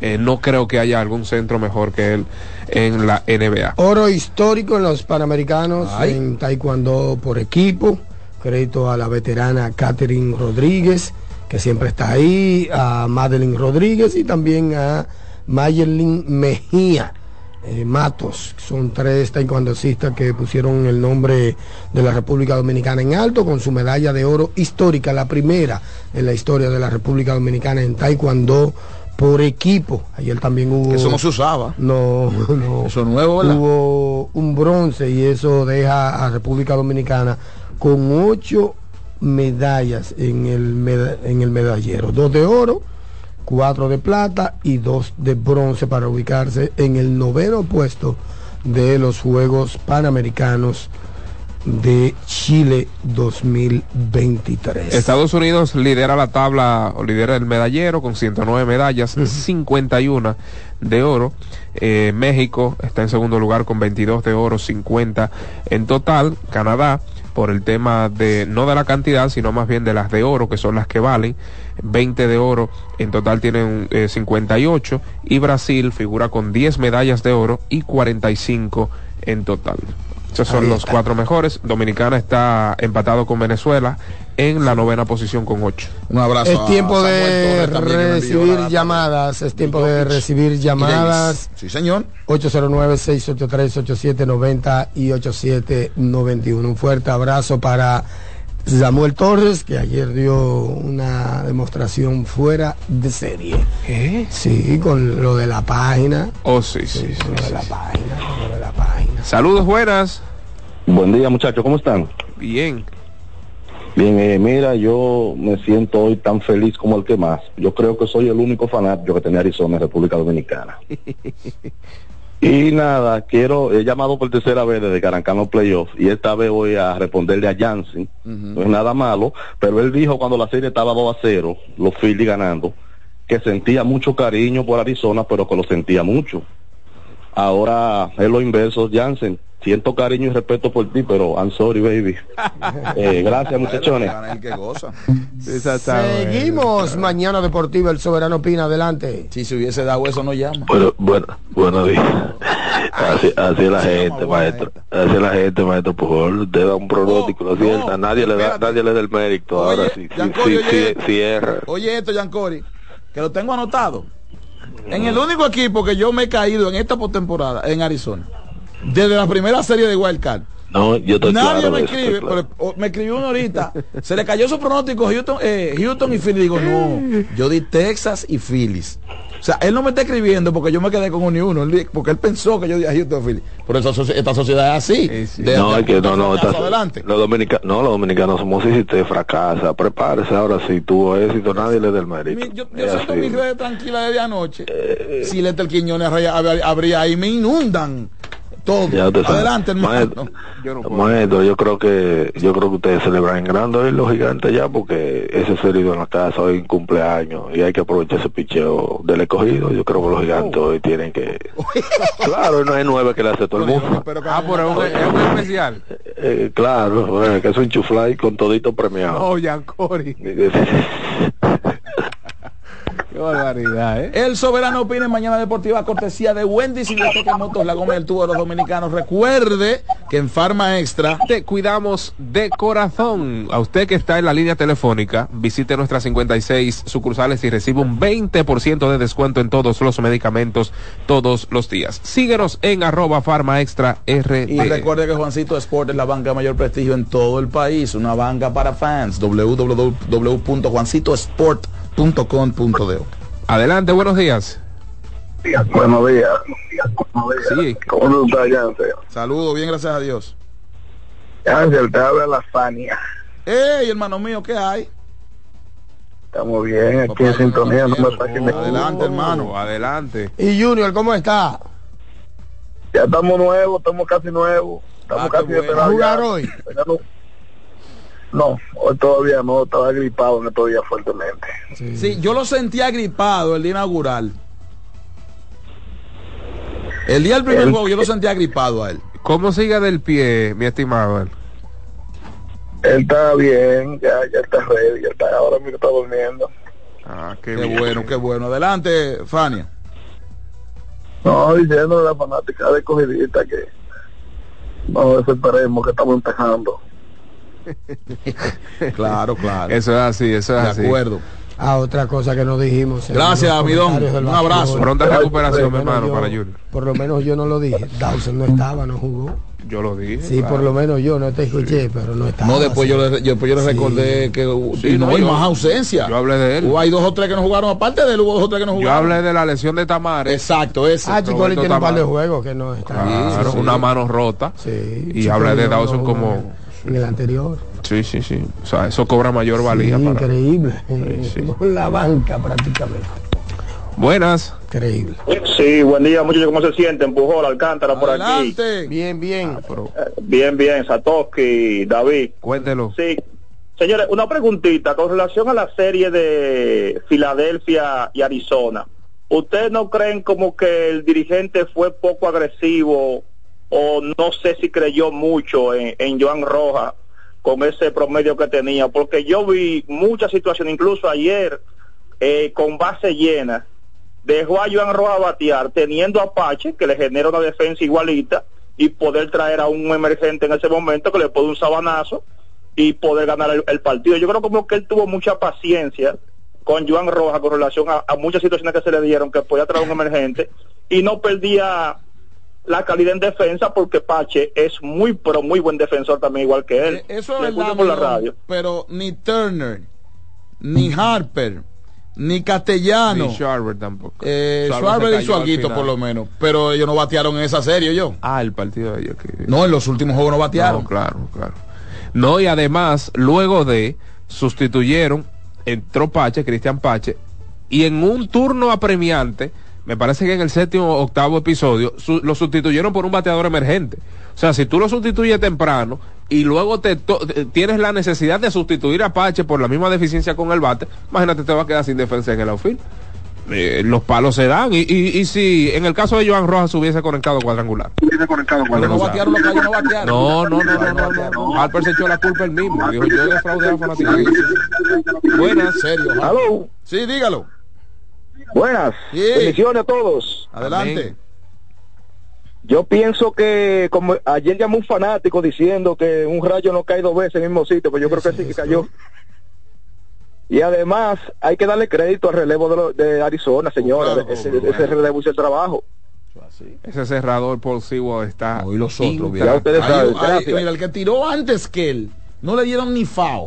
eh, no creo que haya algún centro mejor que él en la NBA. Oro histórico en los Panamericanos Ay. en Taekwondo por equipo. Crédito a la veterana Catherine Rodríguez, que siempre está ahí, a Madeline Rodríguez y también a Mayerlin Mejía. eh, Matos, son tres taekwondosistas que pusieron el nombre de la República Dominicana en alto con su medalla de oro histórica, la primera en la historia de la República Dominicana en taekwondo por equipo. Ayer también hubo... Eso no se usaba. No, no. Eso nuevo, ¿verdad? Hubo un bronce y eso deja a República Dominicana con ocho medallas en el, meda- en el medallero. Dos de oro, cuatro de plata y dos de bronce para ubicarse en el noveno puesto de los Juegos Panamericanos de Chile 2023. Estados Unidos lidera la tabla, o lidera el medallero con 109 medallas, 51 de oro. Eh, México está en segundo lugar con 22 de oro, 50 en total. Canadá, por el tema de, no de la cantidad, sino más bien de las de oro, que son las que valen, 20 de oro, en total tienen eh, 58. Y Brasil figura con 10 medallas de oro y 45 en total. Esos son los cuatro mejores. Dominicana está empatado con Venezuela en la novena posición con ocho. Un abrazo. Es tiempo de recibir llamadas, es tiempo de recibir llamadas. Sí, señor. 809-683-8790 y 8791. Un fuerte abrazo para Samuel Torres, que ayer dio una demostración fuera de serie. Sí, con lo de la página. Oh, sí, sí. con lo de la página, con lo de la página. Saludos, buenas. Buen día muchachos, ¿cómo están? Bien. Bien, eh, mira, yo me siento hoy tan feliz como el que más. Yo creo que soy el único fanático que tenía Arizona en República Dominicana. Y nada, quiero, he llamado por tercera vez desde los playoffs y esta vez voy a responderle a Jansen. No es nada malo, pero él dijo cuando la serie estaba 2 a 0, los Phillies ganando, que sentía mucho cariño por Arizona, pero que lo sentía mucho. Ahora es lo inverso, Jansen. Siento cariño y respeto por ti, pero I'm sorry, baby. Eh, gracias, muchachones. Seguimos mañana deportiva, el soberano opina, adelante. Si se hubiese dado eso, no llama. Bueno, bueno, buenos días. Así, así es la gente, maestro. Así es la gente, maestro. Por favor, usted da un pronóstico, lo cierta. nadie le da, nadie le da el mérito. Ahora sí, sí, sí. Oye esto, Yancori, que lo tengo anotado. En el único equipo que yo me he caído en esta postemporada, en Arizona, desde la primera serie de Wild Card. No, yo estoy Nadie claro me escribe, claro. pero, o- me escribió uno ahorita. Se le cayó su pronóstico Houston, eh, Houston y Philly. Digo, no, yo di Texas y Phillies. O sea, él no me está escribiendo porque yo me quedé con uno y uno, porque él pensó que yo di a Houston Philly. Por eso soci- esta sociedad es así. De- No, de- es que no, no, de- está- adelante. los dominicanos, no, los dominicanos somos así, si te fracasa, prepárese ahora, si tuvo éxito, nadie le da el mérito. Yo Es siento mi red tranquila desde anoche. Eh, si Lester Quiñones habría- habría ahí, me inundan todo. Ya. Adelante, hermano. Maestro, maestro, yo creo que yo creo que ustedes celebran en grande hoy los gigantes ya porque ese serido en la casa hoy es cumpleaños y hay que aprovechar ese picheo del escogido. Yo creo que los gigantes hoy tienen que claro, no es nueve que le hace todo el mundo. Ah, pero es un, es un especial. Eh, claro, bueno, que es un chuflay con todito premiado. Oh, Yancori. Qué barbaridad, ¿eh? El soberano opina en Mañana Deportiva, cortesía de Wendy Biblioteca Motos, la goma del tubo de los dominicanos. Recuerde que en Farma Extra te cuidamos de corazón. A usted que está en la línea telefónica, visite nuestras 56 sucursales y recibe un 20% de descuento en todos los medicamentos todos los días. Síguenos en arroba farma extra RD. Y recuerde que Juancito Sport es la banca de mayor prestigio en todo el país, una banca para fans, www.juancitosport.com.de. Adelante, buenos días. Buenos días. Sí. ¿Cómo estás, Yance? Saludos, bien, gracias a Dios. Ángel, te habla la Fania. Ey, hermano mío, ¿qué hay? Estamos bien, aquí en sintonía, no me saquen de Adelante, hermano. Adelante. Y Junior, ¿cómo está? Ya estamos nuevos, estamos casi nuevos. Estamos Ah, casi bueno. esperados ¿A jugar hoy? No- hoy todavía no, estaba gripado en estos días fuertemente. Sí, yo lo sentí agripado el día inaugural. El día del primer El- juego yo lo sentí agripado a él. ¿Cómo sigue del pie, mi estimado? él? Él está bien, ya, ya está ready, ya está, ahora mismo está durmiendo. Ah, qué, Qué bien. bueno, qué bueno. Adelante, Fania. No, diciéndole a la fanática de cogidita que no desesperemos que estamos empezando. Claro, claro. Eso es así, eso es De así. acuerdo. Ah, otra cosa que no dijimos. Gracias, del Un abrazo. Pronta recuperación, Por mi lo menos hermano, yo- para Junior. Por lo menos yo no lo dije. Dawson no estaba, no jugó. Yo lo dije. Sí, claro. por lo menos yo no te escuché, pero no estaba. No, después sí. yo le, yo- después yo le Sí. recordé que Sí, y no, no, hay yo- más ausencia. Yo hablé de él. Hubo- hay dos o tres que no jugaron, aparte de él hubo dos o tres que no Yo jugaron. hablé de la lesión de Tamares. Exacto, ese. Ah, Chicoli Roberto tiene un par de juegos que no está. Claro, Sí, sí, una sí. mano rota. Sí, Y Chicoli hablé de Dawson como. En el anterior. Sí, sí, sí. O sea, eso cobra mayor valía. Sí, para... increíble. sí. Con la banca prácticamente. Buenas. Increíble. Sí, buen día, muchachos, ¿cómo se sienten? Pujol, Alcántara por aquí. Adelante. Bien, bien. Pero Bien, bien, Satoshi, David. cuéntelo. Sí. Señores, una preguntita con relación a la serie de Filadelfia y Arizona. ¿Ustedes no creen como que el dirigente fue poco agresivo o no sé si creyó mucho en, en Joan Rojas con ese promedio que tenía? Porque yo vi muchas situaciones, incluso ayer, eh, con base llena, dejó a Joan Rojas batear teniendo a Apache, que le genera una defensa igualita, y poder traer a un emergente en ese momento que le pone un sabanazo y poder ganar el, partido. Yo creo como que él tuvo mucha paciencia con Joan Rojas con relación a, a muchas situaciones que se le dieron, que podía traer un emergente, y no perdía la calidad en defensa porque Pache es muy, pero muy buen defensor también, igual que él. Eh, Eso Le es verdad, por la radio. pero ni Turner, ni Harper, ni Castellano. Ni Sharper tampoco. Eh, Schwarber Schwarber algo final. por lo menos, pero ellos no batearon en esa serie yo. Ah, el partido de ellos. que- No, en los últimos juegos no batearon. No, claro, claro. No, y además, luego de sustituyeron, entró Pache, Cristian Pache, y en un turno apremiante, me parece que en el séptimo o octavo episodio, su- lo sustituyeron por un bateador emergente. O sea, si tú lo sustituyes temprano y luego te to- tienes la necesidad de sustituir a Pache por la misma deficiencia con el bate, imagínate, te va a quedar sin defensa en el outfield. Eh, los palos se dan y, y, y si en el caso de Joan Rojas hubiese conectado cuadrangular. No no batearon. No, no, no, no, no, no, no. Harper se echó la culpa él mismo. Dijo, yo defraudé a la fanática. Buenas. serio. Sí, dígalo. Buenas, Sí. bendiciones a todos. Adelante. Amén. Yo pienso que como ayer llamó un fanático diciendo que un rayo no cae dos veces en el mismo sitio, pues yo creo que sí que cayó. Y además hay que darle crédito al relevo de, lo- de Arizona, señora. Claro, ese, ese relevo hizo el trabajo. Ese cerrador Paul Sewell está. No, y los otros. Ya ustedes saben, mira, el que tiró antes que él, no le dieron ni FAO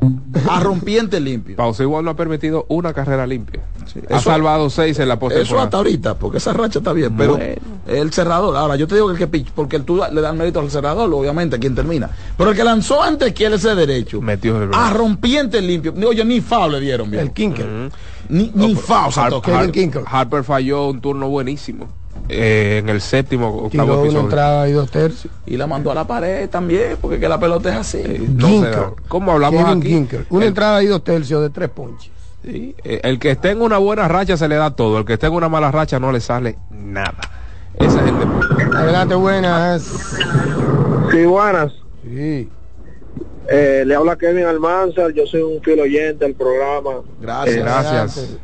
a rompiente limpio. Paul Sewell no ha permitido una carrera limpia. Ha Eso- salvado seis en la Eso postemporada. hasta ahorita, porque esa racha está bien, pero Bueno. el cerrador, ahora yo te digo que el que pitch, porque tú le das mérito al cerrador, obviamente, quien termina. Pero el que lanzó antes que él ese derecho, Metió el a rompiente limpio, oye, ni FAO le dieron, bien. El Kinker. Ni, ni FAO. Har- Kevin Kinkel. Harper falló un turno buenísimo. Eh, en el séptimo octavo Tiró una episodio. entrada y dos tercios. Y la mandó a la pared también, porque que la pelota es así. No se Ginkel. da. ¿Cómo hablamos Kevin aquí? Una El- entrada y dos tercios de tres ponches. Sí, eh, el que esté en una buena racha se le da todo. El que esté en una mala racha no le sale nada. Ese es el deporte. Adelante, buenas. Sí, buenas. Sí. Eh, le habla Kevin Almanzar, yo soy un fiel oyente del programa. Gracias. Eh, Gracias.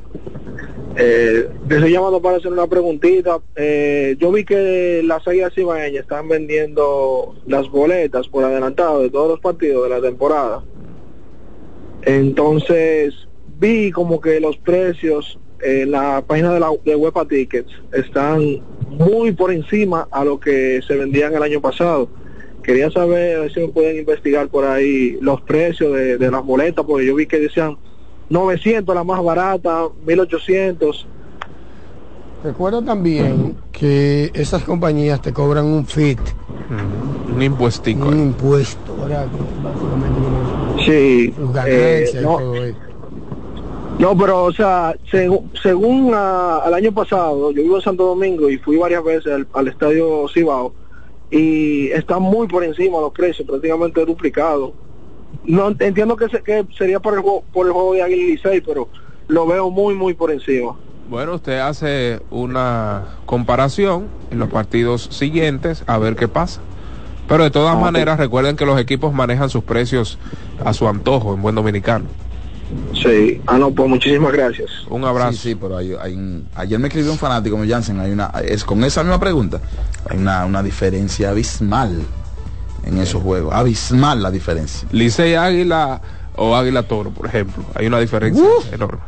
Eh, te estoy llamando para hacer una preguntita. Eh, yo vi que las águilas cibaeñas están vendiendo las boletas por adelantado de todos los partidos de la temporada. Entonces vi como que los precios en la página de la de Huepa Tickets están muy por encima a lo que se vendían el año pasado. Quería saber si me pueden investigar por ahí los precios de, de las boletas, porque yo vi que decían 900 la más barata, 1800. Recuerda también que esas compañías te cobran un fit, Mm, Un impuestico. un impuesto, ¿verdad? Sí, eh, no, todo eso. no, pero o sea, según, según ah, el año pasado, yo vivo en Santo Domingo y fui varias veces al, al estadio Cibao. y están muy por encima los precios, prácticamente duplicados. No entiendo que, se- que sería por el juego, por el juego de Águila y Licey, pero lo veo muy muy por encima. Bueno, usted hace una comparación en los partidos siguientes a ver qué pasa. Pero de todas Ah, maneras, recuerden que los equipos manejan sus precios a su antojo en buen dominicano. Sí, ah no, pues muchísimas gracias. Un abrazo. Sí, sí, pero hay, hay un- ayer me escribió un fanático, me Jansen, hay una, es con esa misma pregunta, hay una, una diferencia abismal en esos juegos, abismal la diferencia. Licey Águila o Águila Toro, por ejemplo. Hay una diferencia enorme.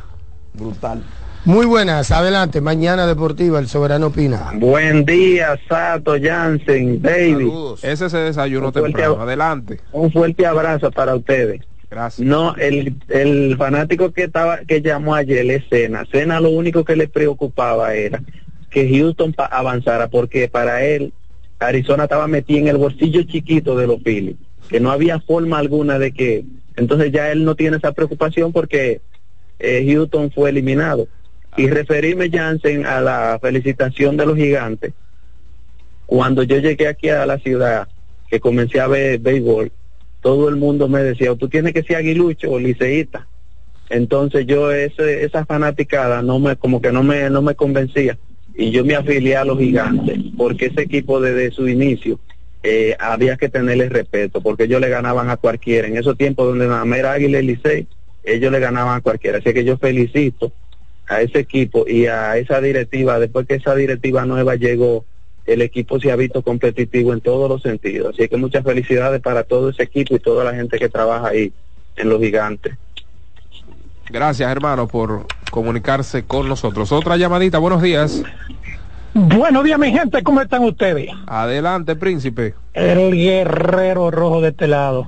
Brutal. Muy buenas, adelante, mañana deportiva, el soberano opina. Buen día, Sato, Jansen, David. Ese se desayuno temprano. Adelante. Un fuerte abrazo para ustedes. Gracias. No, el, el fanático que estaba que llamó ayer es Cena. Cena lo único que le preocupaba era que Houston pa- avanzara porque para él Arizona estaba metido en el bolsillo chiquito de los Phillies, que no había forma alguna de que entonces ya él no tiene esa preocupación porque eh, Houston fue eliminado. Y referirme, Jansen, a la felicitación de los gigantes. Cuando yo llegué aquí a la ciudad, que comencé a ver béisbol, todo el mundo me decía, tú tienes que ser aguilucho o liceísta. Entonces yo ese, esa fanaticada no me, como que no me, no me convencía. Y yo me afilié a los gigantes, porque ese equipo desde su inicio eh, había que tenerle respeto, porque ellos le ganaban a cualquiera. En esos tiempos donde nada más era Águila y Licey, ellos le ganaban a cualquiera. Así que yo felicito a ese equipo y a esa directiva. Después que esa directiva nueva llegó, el equipo se ha visto competitivo en todos los sentidos. Así que muchas felicidades para todo ese equipo y toda la gente que trabaja ahí en los gigantes. Gracias, hermano, por comunicarse con nosotros. Otra llamadita. Buenos días. Buenos días, mi gente, ¿cómo están ustedes? Adelante, príncipe. El guerrero rojo de este lado.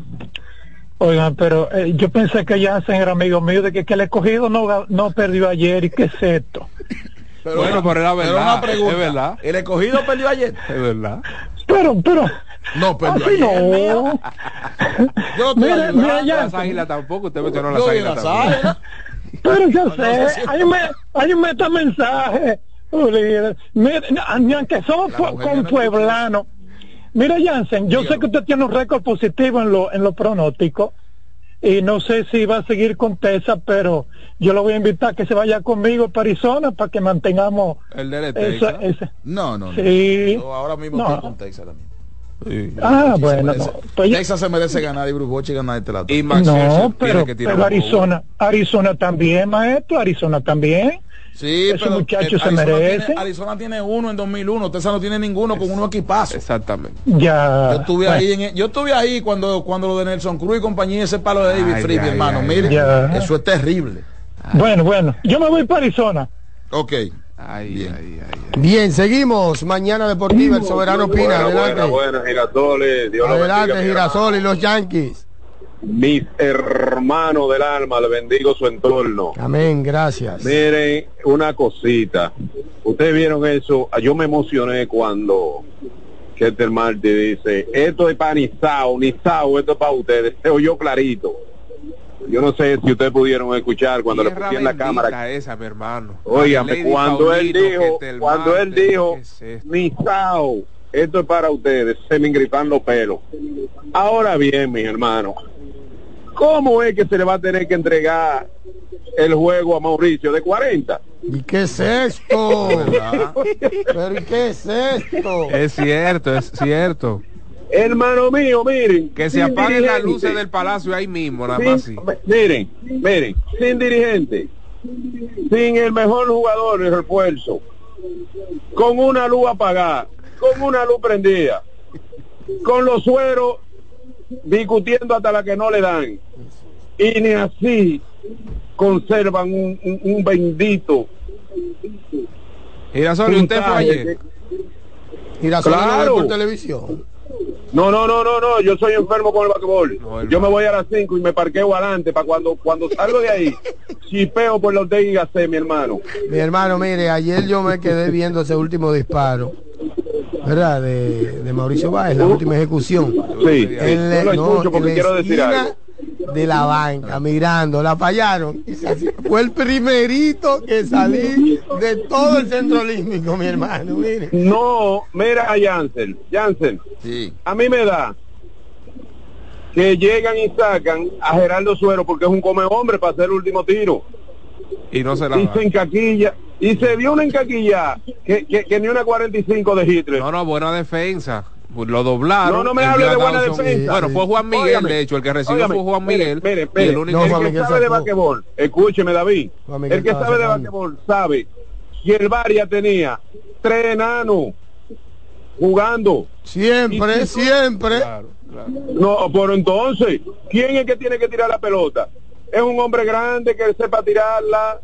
Oigan, pero eh, yo pensé que Jansen era amigo mío, de que, que el escogido no, no perdió ayer, ¿y qué es esto? bueno, pero era verdad. una pregunta. Es verdad. El escogido perdió ayer. Es verdad. Pero, pero... No, perdió así ayer. no. Yo Mira, mira, Las Jansen. águilas tampoco. Usted mencionó las águilas las. Pero yo No, no sé, sé si- hay un, me- hay un metamensaje. Mira, ni aunque somos con pueblanos. Mira, Jansen, yo sé que usted tiene un récord positivo en lo, en lo pronóstico y no sé si va a seguir con Tesa, pero yo lo voy a invitar a que se vaya conmigo para Arizona para que mantengamos El de esa, esa- No, no, no. Sí. Yo ahora mismo No. estoy con Texas ahora Ah, bueno, merece- no, pues Texas se merece ganar y Bruce Bochy ganar este lado. Y no, pero, pero Arizona, Arizona también, maestro, Arizona también. Sí, Esos pero muchachos eh, se Arizona merecen. Tiene, Arizona tiene uno en 2001, Texas no tiene ninguno con uno equipazo. Exactamente. Ya. Yo estuve bueno. ahí, en, yo estuve ahí cuando cuando lo de Nelson Cruz y compañía ese palo de David Free, mi hermano. ay, Mire, Ya. eso es terrible. Bueno, bueno, yo me voy para Arizona. Ok. Bien. Bien, seguimos. Mañana deportiva, el soberano opina. Adelante. buenas, girasoles. Dios Adelante, bendiga, mi Girasol y los Yankees. Mis hermanos del alma, le bendigo su entorno. Amén, gracias. Miren, una cosita. Ustedes vieron eso. Yo me emocioné cuando Keter Martí dice, esto es para Nisao, Nisao, esto es para ustedes. Se oyó clarito. Yo no sé si ustedes pudieron escuchar cuando le Tierra pusieron la cámara. esa, mi hermano. Óigame, cuando él dijo, cuando él dijo, ¿qué es esto? Nisao, esto es para ustedes, se me engripan los pelos. Ahora bien, mis hermanos, ¿cómo es que se le va a tener que entregar el juego a Mauricio de 40? ¿Y qué es esto? ¿Pero y qué es esto? Es cierto, es cierto. Hermano mío, miren. Que se apaguen las luces del palacio ahí mismo, nada Sin- más así. Miren, miren, sin dirigente, sin el mejor jugador de refuerzo, con una luz apagada, con una luz prendida, con los sueros discutiendo hasta la que no le dan. Y ni así conservan un, un- un bendito. Girasol, ¿y usted fue ayer? Claro. por televisión. No, no, no, no, no, yo soy enfermo con el basquetbol. yo me voy a las 5 y me parqueo adelante para cuando cuando salgo de ahí, chipeo por los de mi hermano. Mi hermano, mire, ayer yo me quedé viendo ese último disparo, ¿verdad? De, de Mauricio Báez, la última ejecución. Sí, lo escucho porque en la quiero decir esquina- algo. De la banca, mirando, la fallaron. Y se hacía- fue el primerito que salí de todo el centro olímpico, mi hermano. Mire. No, mira a Jansen. Jansen, Sí. a mí me da que llegan y sacan a Gerardo Suero porque es un come hombre para hacer el último tiro. Y no se la Y se encaquilla. Y se dio una encaquilla que, que, que ni una 45 de Hitler. No, no, buena defensa. Lo doblaron. No, no me hable de buena defensa. Bueno, fue Juan Miguel, Óigame, de hecho, el que recibió óigame, fue Juan Miguel. Mire, mire, el único el que Miguel sabe de basquetbol, escúcheme David, el que sabe de basquetbol sabe que el Varia tenía tres enanos jugando. Siempre, si- siempre. No, pero entonces, ¿quién es que tiene que tirar la pelota? Es un hombre grande que sepa tirarla.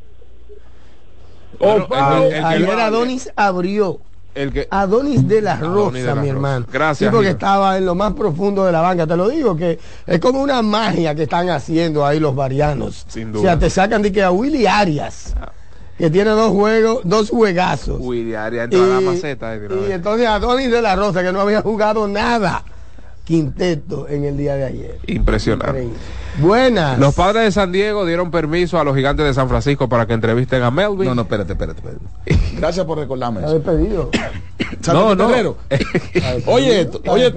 O el el Ayer Adonis abrió. El que, Adonis de la Rosa, de la mi Rosa. hermano. Gracias, Sí, porque estaba en lo más profundo de la banca. Te lo digo, que es como una magia que están haciendo ahí los varianos. Sin O duda. sea, te sacan de que a Willy Arias, que tiene dos juegos, dos juegazos. Willy Arias entró a la maceta. eh, y entonces Adonis de la Rosa, que no había jugado nada. Quinteto en el día de ayer. Impresionante. Increíble. Buenas. Los padres de San Diego dieron permiso a los gigantes de San Francisco para que entrevisten a Melvin. No, no, espérate, espérate, espérate. Gracias por recordarme eso. despedido. No, no. Oye esto, oye,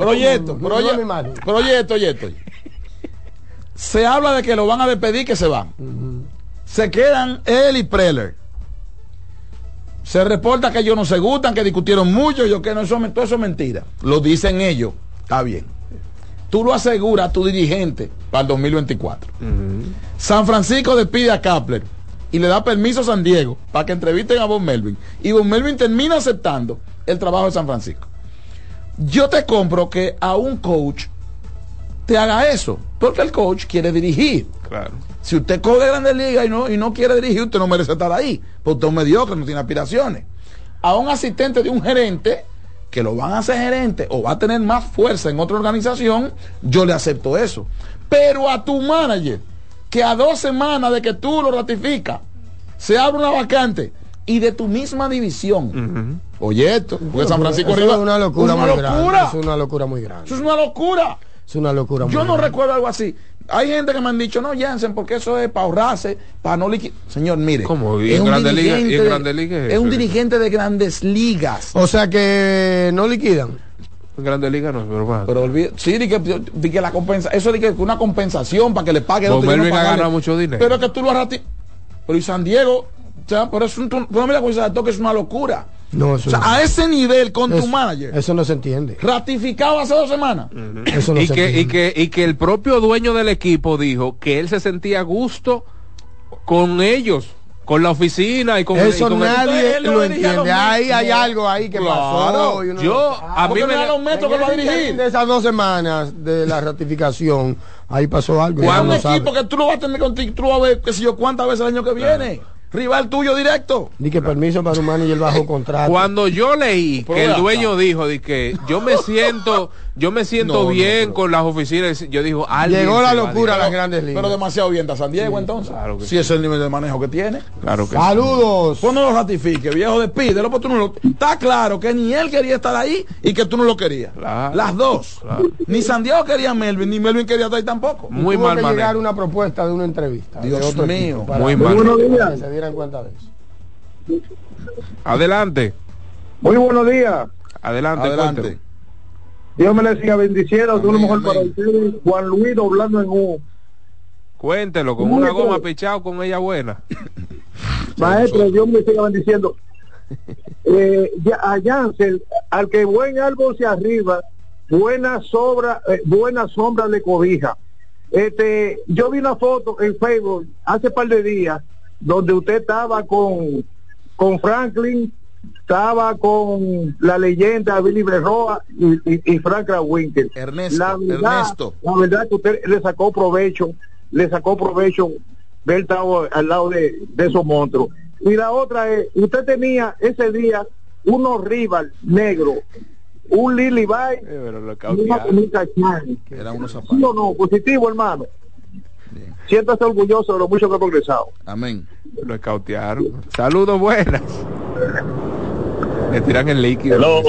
oye esto, oye esto, oye esto. Se habla de que lo van a despedir, que se van. Se quedan él y Preller. Se reporta que ellos no se gustan, que discutieron mucho, yo que no, eso, todo eso es mentira. Lo dicen ellos, está bien. Tú lo aseguras a tu dirigente para el 2024. San Francisco despide a Kapler y le da permiso a San Diego para que entrevisten a Von Melvin. Y Von Melvin termina aceptando el trabajo de San Francisco. Yo te compro que a un coach te haga eso, porque el coach quiere dirigir. Claro. Si usted coge grandes ligas y no, y no quiere dirigir, usted no merece estar ahí, porque usted es un mediocre, no tiene aspiraciones. A un asistente de un gerente, que lo van a hacer gerente o va a tener más fuerza en otra organización, yo le acepto eso. Pero a tu manager, que a dos semanas de que tú lo ratificas, se abre una vacante y de tu misma división. Oye esto, porque San Francisco Eso arriba. es una locura una muy locura. grande. Es una locura muy grande. Eso es una locura. Es una locura muy Yo no grande. recuerdo algo así. Hay gente que me han dicho, no, Jansen, porque eso es para ahorrarse, para no liquidar. Señor, mire. ¿Cómo? ¿Y es un Grandes Ligas- y en dirigente de- Grandes Ligas es Es un dirigente de grandes ligas. O sea que no liquidan. En Grandes Ligas no, pero va. Pero olvide- sí, di que, di que la compensa, eso de que una compensación para que le pague no Melvin ha pagarle. ganado mucho dinero. Pero que tú lo rati- Pero y San Diego, o sea, pero es un, pero mira, que es una locura. No, O eso sea, no. a ese nivel con tu Eso- manager, Eso no se entiende. ratificado hace dos semanas. Eso no y, se que, y, entiende. que, y que el propio dueño del equipo dijo que él se sentía a gusto con ellos, con la oficina y con Eso y con el- nadie él lo los entiende. Ahí hay No. algo ahí que Claro. pasó. y uno- Yo, a mí me no era un metro que lo va a el dirigir. De esas dos semanas de la ratificación, ahí pasó algo. Un sabe. equipo que tú lo vas a tener contigo, tú lo vas a ver, qué sé yo, cuántas veces el año que viene. Rival tuyo directo. Di que permiso para un manager bajo contrato. Cuando yo leí que el dueño dijo de que yo me siento, yo me siento No, bien con las oficinas, yo digo, alguien Llegó la locura a las grandes ligas. Pero demasiado bien está San Diego entonces. claro que si ese es el nivel de manejo que tiene. Claro que sí. Saludos. Pues no lo ratifique, viejo, despídelo, porque tú no lo... Está claro que ni él quería estar ahí y que tú no lo querías. Claro. Las dos. Claro. Ni San Diego quería a Melvin, ni Melvin quería estar ahí tampoco. Muy Tuvo mal que manejo. llegar una propuesta de una entrevista. de Dios otro mío. para- Muy mal. Buenos días. para que se dieran cuenta de eso. Adelante, Muy buenos días. adelante, Adelante. Dios me le siga bendiciendo. Todo lo mejor para ustedes. Juan Luis doblando en U. Cuéntelo, con una goma pichado con ella buena. Maestro, Dios me siga bendiciendo. Eh, ya- a Jansen, al que buen árbol se arriba, buena sobra, eh, buena sombra le cobija. Este, yo vi una foto en Facebook hace par de días donde usted estaba con, con Franklin, estaba con la leyenda Billy Berroa y, y, y Frank Winkel. Ernesto, la verdad, Ernesto. la verdad que usted le sacó provecho, le sacó provecho ver al lado de, de esos monstruos. Y la otra es, usted tenía ese día unos rival negros, un Lily Bay Eh, y. Eran unos. Positivo, hermano. Bien. Siéntase orgulloso de lo mucho que ha progresado. Amén. Lo escautearon. Saludos buenas. Le tiran el líquido. Hello.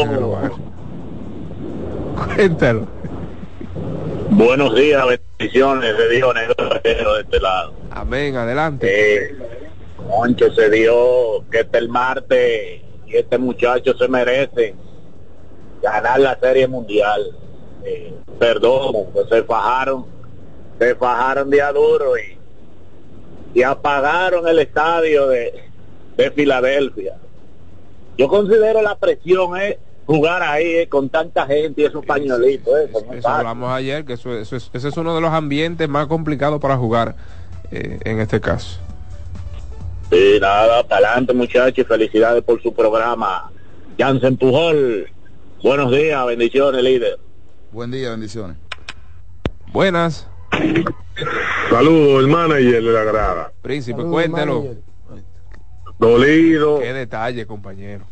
Cuéntalo. Buenos días, bendiciones de Dios negro de este lado. Amén, adelante. Eh, Moncho se dio que este el martes y este muchacho se merece ganar la serie mundial. Eh, perdón, pues se fajaron, se fajaron día duro y, y apagaron el estadio de, de Filadelfia. Yo considero la presión es jugar ahí eh, con tanta gente y esos pañuelitos. eh, eso no es Eso hablamos ayer, que eso, eso es, ese es uno de los ambientes más complicados para jugar eh, en este caso. Sí, nada, para adelante muchachos y felicidades por su programa. Jansen Pujol, buenos días, bendiciones líder. Buen día, bendiciones. Buenas. Saludos, el manager de la grada. Príncipe, cuéntelo. Dolido. Qué detalle, compañero.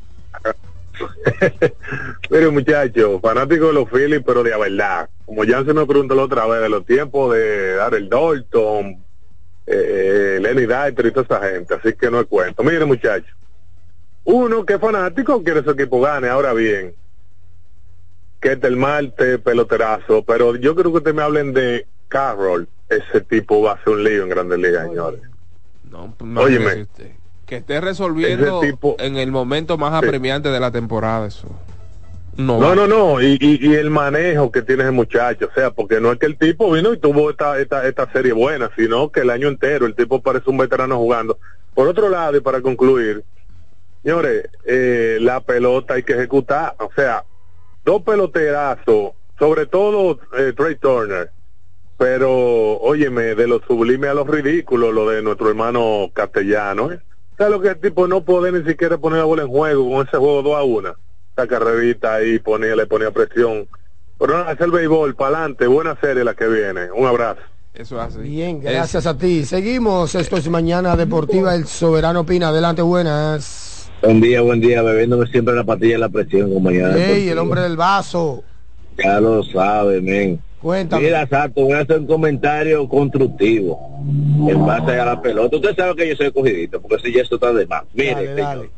Mire, muchachos, fanático de los Phillies, pero de la verdad. Como ya se me preguntó la otra vez, de los tiempos de Darrell Dalton, eh, Lenny Dyter y toda esa gente. Así que no es cuento. Mire, muchachos. Uno que es fanático quiere su equipo gane. Ahora bien, que este el Marte, peloterazo. Pero yo creo que ustedes me hablen de Carroll. Ese tipo va a ser un lío en Grandes Ligas, señores. No, pues, Óyeme. Que esté resolviendo tipo- en el momento más apremiante de la temporada, eso. No, No, no, no, y, y, y el manejo que tiene ese muchacho, o sea, porque no es que el tipo vino y tuvo esta, esta, esta serie buena, sino que el año entero el tipo parece un veterano jugando. Por otro lado, y para concluir, señores, eh, la pelota hay que ejecutar, o sea, dos peloterazos, sobre todo eh, Trey Turner, pero óyeme, de lo sublime a lo ridículo, lo de nuestro hermano castellano, ¿eh? Sea, lo que el tipo no puede ni siquiera poner la bola en juego con ese juego 2 a 1. Esa carrerita ahí ponía, le ponía presión. Pero nada, es el béisbol, para adelante, buena serie la que viene. Un abrazo. Eso hace. Bien, gracias a ti. Seguimos. Esto es Mañana Deportiva. El Soberano Pina. Adelante, buenas. Buen día, buen día, bebiéndome siempre la patilla de la presión, compañera. Ey, el hombre del vaso. Ya lo sabe, men. Cuéntame. Mira, Sato, voy a hacer un comentario constructivo en base a la pelota. Usted sabe que yo soy cogidito, porque si ya esto está de más. Mire, Dale, señor, dale.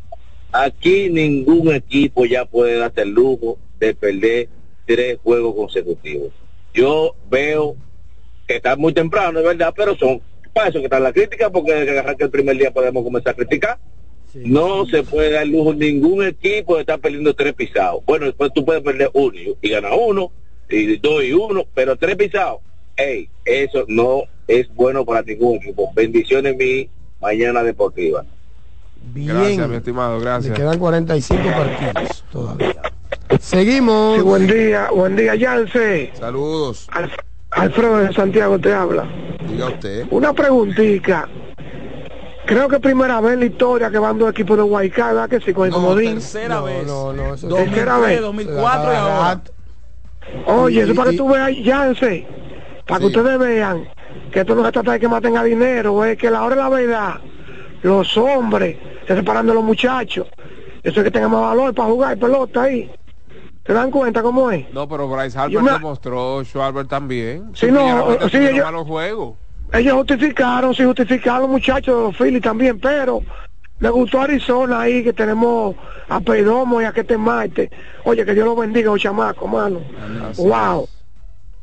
aquí ningún equipo ya puede darse el lujo de perder tres juegos consecutivos. Yo veo que está muy temprano, es verdad, pero son para eso que está la crítica, porque desde que arranca el primer día podemos comenzar a criticar. No se puede dar lujo ningún equipo de estar perdiendo tres pisados. Bueno, después tú puedes perder uno y ganar uno, y dos y uno, pero tres pisados. Ey, eso no es bueno para ningún equipo. Bendiciones mi mañana deportiva. Bien. Gracias, mi estimado, Le gracias. quedan 45 partidos todavía. Seguimos. buen día, buen día, Yance. Saludos. Alfredo de Santiago te habla. Diga usted. Una preguntita. Creo que primera vez en la historia que van dos equipos de Guaycá, ¿verdad que sí? Con el comodín. tercera vez. No, no, eso Tercera vez. 2004 y ahora. Oye, Y- eso para que tú veas, Yance, para que ustedes vean que esto no se trata de que maten a dinero, es que a la hora de la verdad, los hombres se separan de los muchachos. Eso es que tengan más valor para jugar pelota ahí. ¿Se dan cuenta cómo es? No, pero Bryce Harper me- demostró, Schwarber también. Sí, no, Pillaron sí, ellos- malos juegos. Ellos justificaron, sí justificaron los muchachos de los Phillies también, pero me gustó Arizona ahí, que tenemos a Perdomo y a que te Marte. Oye, que Dios los bendiga, los chamacos, mano. Wow.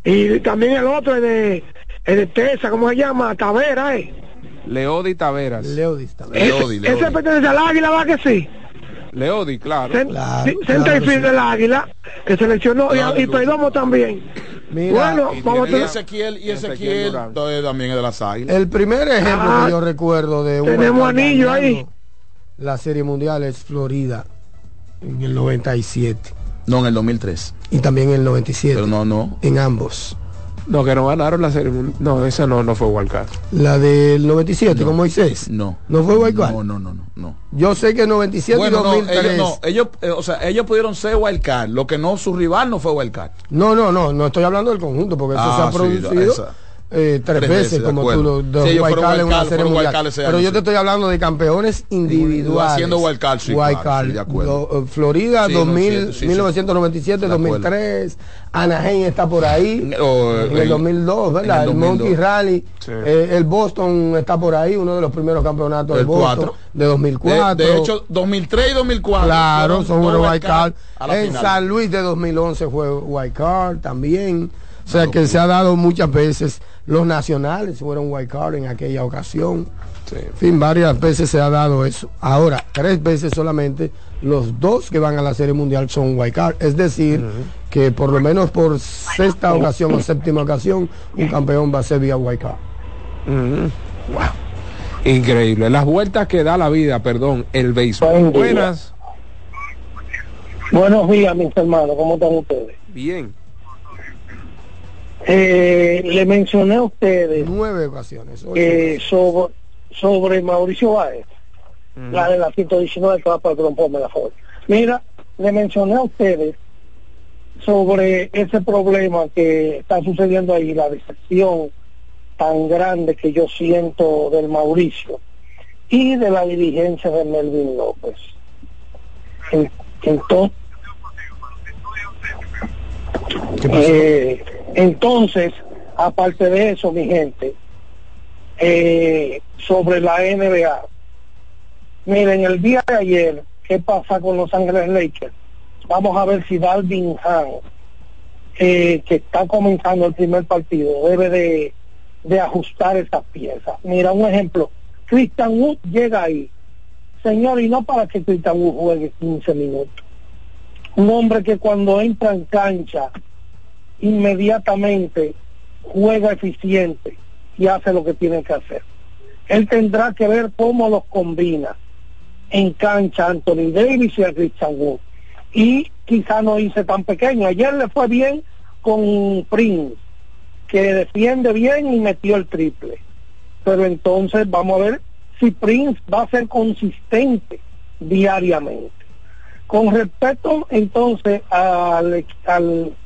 Y también el otro es de, es de Tesa, ¿cómo se llama? Tavera, ¿eh? Leodi Taveras. Leodi Leodi, Ese pertenece al Águila, ¿va que sí? Leodi, claro. Cen- sí, Centerfield del Águila, que seleccionó, y- y, Perdomo también. Mira, bueno, Y, vamos a y. Ezequiel, y Ezequiel también es de las águilas. El primer ejemplo Ah, que yo recuerdo de un tenemos anillo ahí. La serie mundial es Florida en el 97 No, en el 2003. y también en el 97. Pero no, no. En ambos. No, que no ganaron la serie. No, esa no, no fue Wildcard. La del 97 con Moisés. No. ¿No fue Guaycán? No, no, no, no. no. Yo sé que 97 Bueno, y no, 2003. ellos, no, ellos, eh, o sea, ellos pudieron ser wildcard, lo que no, su rival no fue wildcard. No, no, no, no estoy hablando del conjunto, porque eso Ah, se ha sí, producido esa. Eh, tres, Tres veces, de como tú lo de Sí, Guaycal en una serie mundial. Pero yo sí. te estoy hablando de campeones individuales. Haciendo wildcard, sí, Wildcard, sí, de acuerdo. do- eh, Florida Sí, 2000, no, sí, sí, sí. 1997, De acuerdo. 2003, Anaheim está por ahí. O, en eh, el 2002, ¿verdad? El, el Monkey 2002. Rally, eh, el Boston está por ahí, uno de los primeros campeonatos de El Boston cuatro. de De, 2004. de hecho, 2003 y 2004. Claro, son la En. San Luis de 2011 fue Card también. O sea que se ha dado muchas veces Los nacionales fueron wild card en aquella ocasión. En fin, varias veces se ha dado eso. Ahora, tres veces solamente los dos que van a la Serie Mundial son wild card. Es decir, que por lo menos por sexta ocasión o séptima ocasión, un campeón va a ser vía wild card. Increíble. Las vueltas que da la vida, perdón, el béisbol. Buenas. Buenos días, mis hermanos. ¿Cómo están ustedes? Bien. Eh, le mencioné a ustedes nueve ocasiones eh, sobre, sobre Mauricio Báez, la de la 119 que va para la Ford. Mira, le mencioné a ustedes sobre ese problema que está sucediendo ahí, la decepción tan grande que yo siento del Mauricio y de la dirigencia de Melvin López. Entonces, eh, entonces, aparte de eso, mi gente, eh, sobre la NBA, miren, el día de ayer, ¿qué pasa con Los Ángeles Lakers? Vamos a ver si Dalvin Han, eh, que está comenzando el primer partido, debe de, de ajustar esas piezas. Mira, un ejemplo, Christian Wood llega ahí. Señor, y no para que Christian Wood juegue 15 minutos. Un hombre que cuando entra en cancha inmediatamente juega eficiente y hace lo que tiene que hacer. Él tendrá que ver cómo los combina en cancha Anthony Davis y a Christian Wood. Y quizá no hice tan pequeño. Ayer le fue bien con Prince, que defiende bien y metió el triple. Pero entonces vamos a ver si Prince va a ser consistente diariamente. Con respecto entonces al,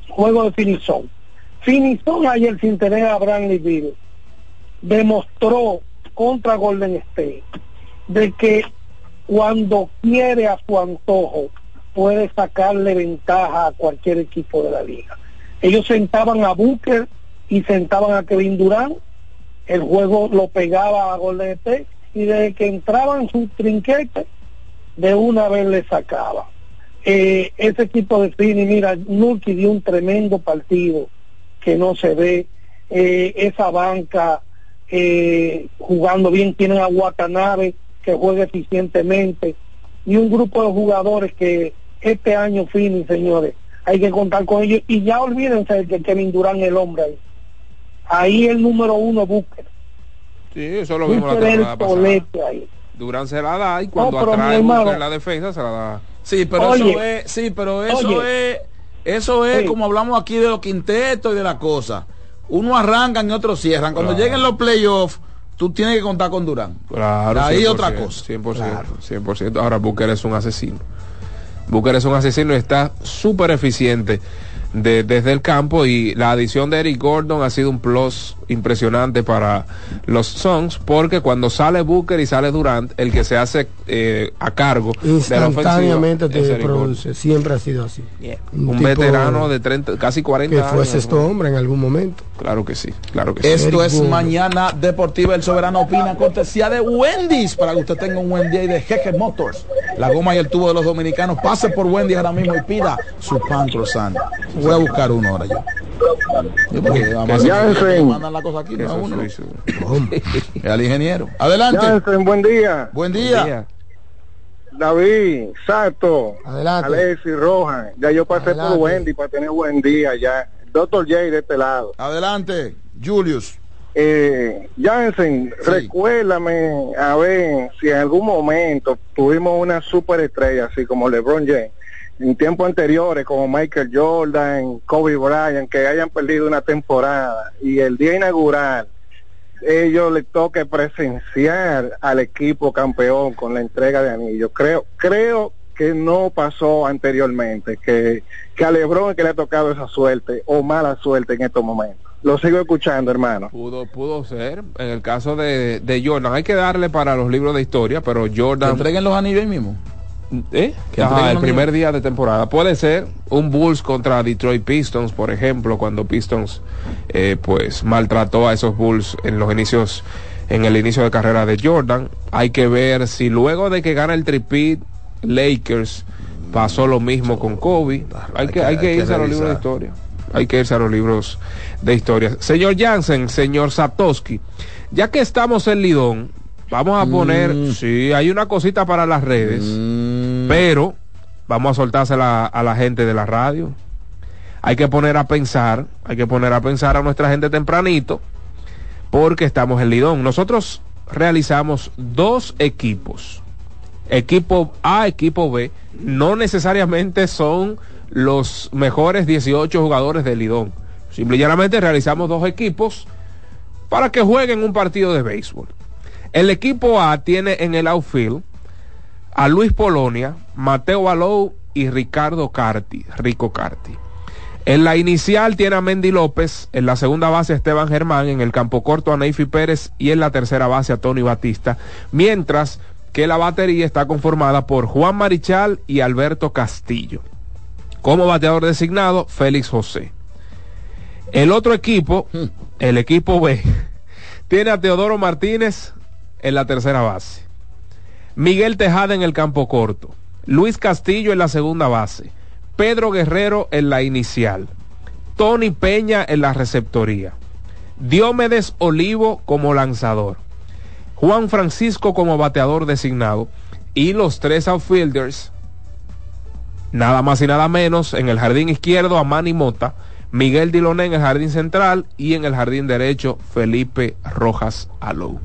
juego de Finizón. Finizón ayer sin tener a Bradley Bill demostró contra Golden State de que cuando quiere a su antojo puede sacarle ventaja a cualquier equipo de la liga. Ellos sentaban a Booker y sentaban a Kevin Durant, el juego lo pegaba a Golden State y desde que entraban su trinquete de una vez le sacaba eh, ese equipo de Fini, mira, Nuki dio un tremendo partido que no se ve, eh, esa banca eh, jugando bien, tienen a Watanabe que juega eficientemente y un grupo de jugadores que este año Fini, señores, hay que contar con ellos y ya olvídense de que Kevin Durán el hombre ahí. Ahí el número uno Booker. Sí, eso lo vimos la temporada pasada. Ahí. Durán se la da y cuando atrae Booker la defensa se la da. Sí, pero eso es, sí, pero eso es, eso es como hablamos aquí de los quintetos y de las cosas. Uno arrancan y otros cierran. Cuando lleguen los playoffs, tú tienes que contar con Durán. Claro. Ahí otra cosa. 100%, 100%. Ahora Booker es un asesino. Booker es un asesino y está súper eficiente desde el campo y la adición de Eric Gordon ha sido un plus impresionante para los Suns porque cuando sale Booker y sale Durant el que se hace eh, a cargo instantáneamente te produce. Siempre ha sido así. Un, veterano de 30 casi 40 que fue sexto hombre en algún momento. Claro que sí claro que esto es mañana deportiva el soberano. Opina cortesía de Wendy's. Para que usted tenga un buen día y de Jeque Motors. La goma y el tubo de los dominicanos. Pase por Wendy's ahora mismo y pida su pan croissant. Voy a buscar uno ahora yo mandan la cosa aquí, no uno. Al ingeniero. Adelante. buen día. Buen día. David, Sato, Adelante. Alexis, Roja. Ya yo pasé por Wendy para tener buen día ya. Doctor J de este lado. Adelante, Julius. Eh, Jansen, recuérdame a ver si en algún momento tuvimos una superestrella así como LeBron James en tiempos anteriores como Michael Jordan, Kobe Bryant, que hayan perdido una temporada y el día inaugural ellos les toque presenciar al equipo campeón con la entrega de anillos. Creo, creo que no pasó anteriormente, que, que a Lebron que le ha tocado esa suerte o mala suerte en estos momentos. Lo sigo escuchando, hermano. Pudo, pudo ser. En el caso de, de Jordan, hay que darle para los libros de historia, pero Jordan. ¿Entreguen los anillos mismo? ¿Eh? el primer día de temporada. Puede ser un Bulls contra Detroit Pistons, por ejemplo, cuando Pistons eh, pues maltrató a esos Bulls en los inicios, en el inicio de carrera de Jordan. Hay que ver si luego de que gana el tripit Lakers pasó lo mismo con Kobe. Hay que, hay que irse a los libros de historia. Hay que irse a los libros de historia. Señor Jansen, señor Satoski, ya que estamos en Lidón, vamos a poner, Mm. sí, hay una cosita para las redes, pero vamos a soltársela a la gente de la radio. Hay que poner a pensar, hay que poner a pensar a nuestra gente tempranito, porque estamos en Lidón. Nosotros realizamos dos equipos, equipo A, equipo B, no necesariamente son los mejores 18 jugadores de Lidón. Simplemente realizamos dos equipos para que jueguen un partido de béisbol. El equipo A tiene en el outfield a Luis Polonia, Mateo Alou y Ricardo Carti, Rico Carti. En la inicial tiene a Mendy López, en la segunda base a Esteban Germán, en el campo corto a Neyfi Pérez y en la tercera base a Tony Batista, mientras que la batería está conformada por Juan Marichal y Alberto Castillo. Como bateador designado, Félix José. El otro equipo, el equipo B, tiene a Teodoro Martínez en la tercera base. Miguel Tejada en el campo corto. Luis Castillo en la segunda base. Pedro Guerrero en la inicial. Tony Peña en la receptoría. Diomedes Olivo como lanzador. Juan Francisco como bateador designado. Y los tres outfielders, nada más y nada menos, en el jardín izquierdo a Manny Mota, Miguel Diloné en el jardín central y en el jardín derecho Felipe Rojas Alou.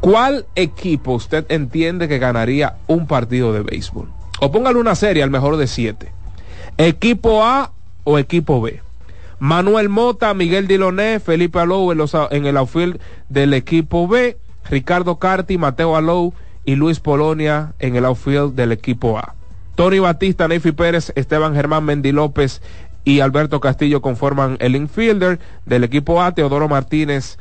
¿Cuál equipo usted entiende que ganaría un partido de béisbol? O póngale una serie al mejor de siete. ¿Equipo A o equipo B? Manuel Mota, Miguel Diloné, Felipe Alou en, en el outfield del equipo B, Ricardo Carti, Mateo Alou y Luis Polonia en el outfield del equipo A. Tony Batista, Neyfi Pérez, Esteban Germán Mendy López y Alberto Castillo conforman el infielder del equipo A, Teodoro Martínez,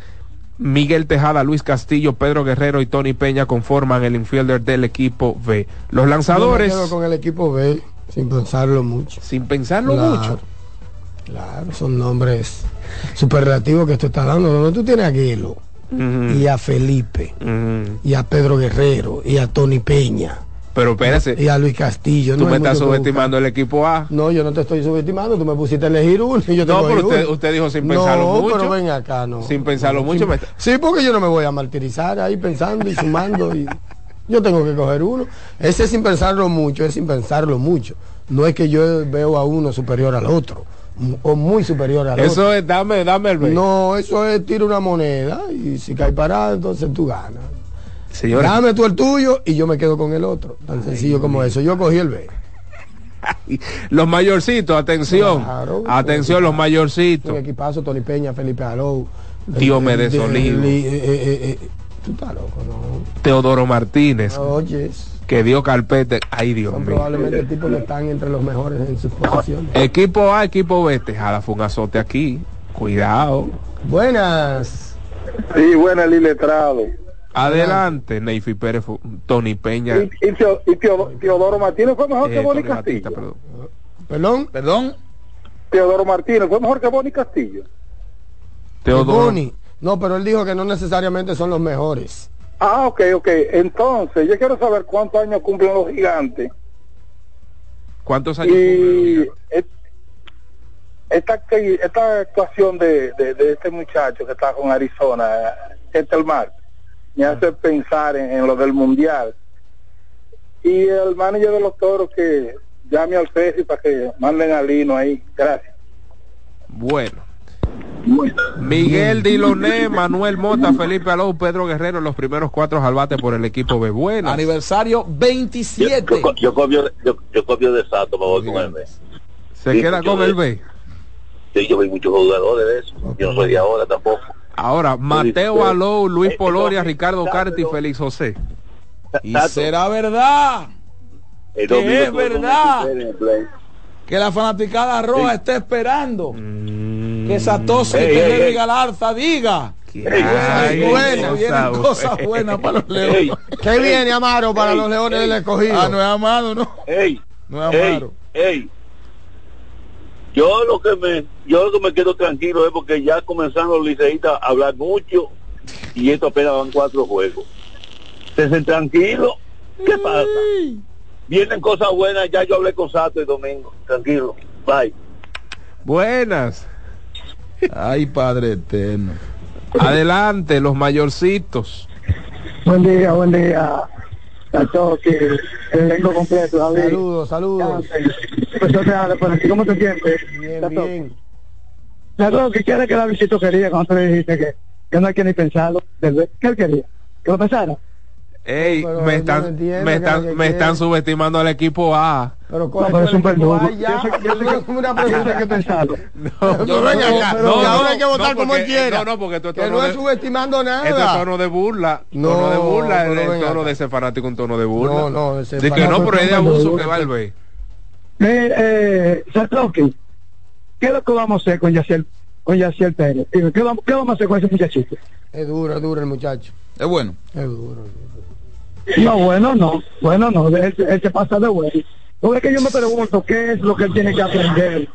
Miguel Tejada, Luis Castillo, Pedro Guerrero y Tony Peña conforman el infielder del equipo B. Los lanzadores... Yo me quedo con el equipo B sin pensarlo mucho. Sin pensarlo Claro, mucho. Claro, son nombres superlativos que tú estás dando. Donde tú tienes a Guilo y a Felipe y a Pedro Guerrero y a Tony Peña Pero espérese, y a Luis Castillo. tú no me estás subestimando el equipo A. No, yo no te estoy subestimando. Tú me pusiste a elegir uno y yo te No, pero usted, usted dijo sin pensarlo no, mucho. pero ven acá, no. Sin pensarlo No, mucho. sin- Sí, porque yo no me voy a martirizar ahí pensando y sumando. y Yo tengo que coger uno. Ese sin pensarlo mucho, es sin pensarlo mucho. No es que yo veo a uno superior al otro o muy superior al otro. Eso es, dame, dame el B. No, eso es tira una moneda y si cae parado, entonces tú ganas. Señores, Dame tú el tuyo y yo me quedo con el otro. Tan sencillo como eso. Yo cogí el B. los mayorcitos, atención. Claro. atención, los Un mayorcitos. equipazo, Tony Peña, Felipe Alou. Diomedes eh, eh, eh, Tú estás loco, ¿no? Teodoro Martínez, Oyes, que dio carpete. Ay, Dios son mío. probablemente tipos que están entre los mejores en sus posiciones. Equipo A, equipo B. Tejada fue un azote aquí. Cuidado. Buenas. Sí, buena, Lili Letrado. Adelante, Neyfi Pérez, Tony Peña. Y, y Teo- y Teo- Teodoro Martínez fue mejor eh, que Boni Tony Batista, Castillo. perdón. Perdón. Perdón. Teodoro Martínez fue mejor que Boni Castillo. Teodoro. Boni. No, pero él dijo que no necesariamente son los mejores. Ah, ok, ok. Entonces, yo quiero saber cuántos años cumplen los gigantes. ¿Cuántos años Y esta, esta actuación de, de, de este muchacho que está con Arizona, este mar, me hace pensar en, en lo del mundial. Y el manager de los toros que llame al Ceci para que manden a Lino ahí. Gracias. Bueno. Miguel Diloné, Manuel Mota, Felipe Alou, Pedro Guerrero, los primeros cuatro al bate por el equipo B. Bueno. Aniversario 27. Yo, yo copio, yo, yo copio de Sato, me voy con el B. Se Sí, queda con de- el B. Sí, yo vi muchos jugadores de eso. Yo no soy de ahora tampoco. Ahora, Mateo dice, Alou, Luis eh, Polonia, no, Ricardo Carti. Félix José. Y será verdad el que es verdad. que la fanaticada roja está esperando Mm. que Satoshi y Galarza diga Ay, buenas, esa vienen cosas buenas para los Ey, leones. ¿Qué viene, Amaro, para Ey, los leones ey. del escogido? Ah, no es amado, no. ey, No es ey, Amaro. ey. Yo lo que me, yo lo que me quedo tranquilo es porque ya comenzaron los liceístas a hablar mucho y esto apenas van cuatro juegos. Estén tranquilos. ¿Qué pasa? Vienen cosas buenas, ya yo hablé con Sato el domingo. Tranquilo. Bye. Buenas. Ay, Padre eterno. Adelante, los mayorcitos. Buen día, buen día a todos que el elenco completo. David. Saludos, saludos. Profesor Reales, por aquí, ¿cómo te sientes? Bien, bien. Que quiere que la visita quería cuando tú le dijiste que, que no hay que ni pensarlo. ¿Qué él quería? ¿Que lo pensara? Ey, pero me están, no entiende me están, me están subestimando al equipo A. Pero No, pero es un verdugo. Yo sé- yo sé que- una pregunta que. No, acá, no, que ahora no, hay que votar no, como porque- él quiera. no, no, porque es que no de- es subestimando nada. Este tono de burla, No, tono de burla, el, el tono de ese fanático, un tono de burla. No, no, ese De que no, pero es de es abuso que va el B. Eh, eh, ¿qué es lo que vamos a hacer con Yaciel, con Yaciel Pérez? ¿Qué vamos, ¿Qué vamos a hacer con ese muchachito? Es duro, es duro el muchacho. Es bueno. Es duro. No, bueno, no. Bueno, no. Él, él se pasa de bueno. Porque es que yo me pregunto qué es lo que él tiene que aprender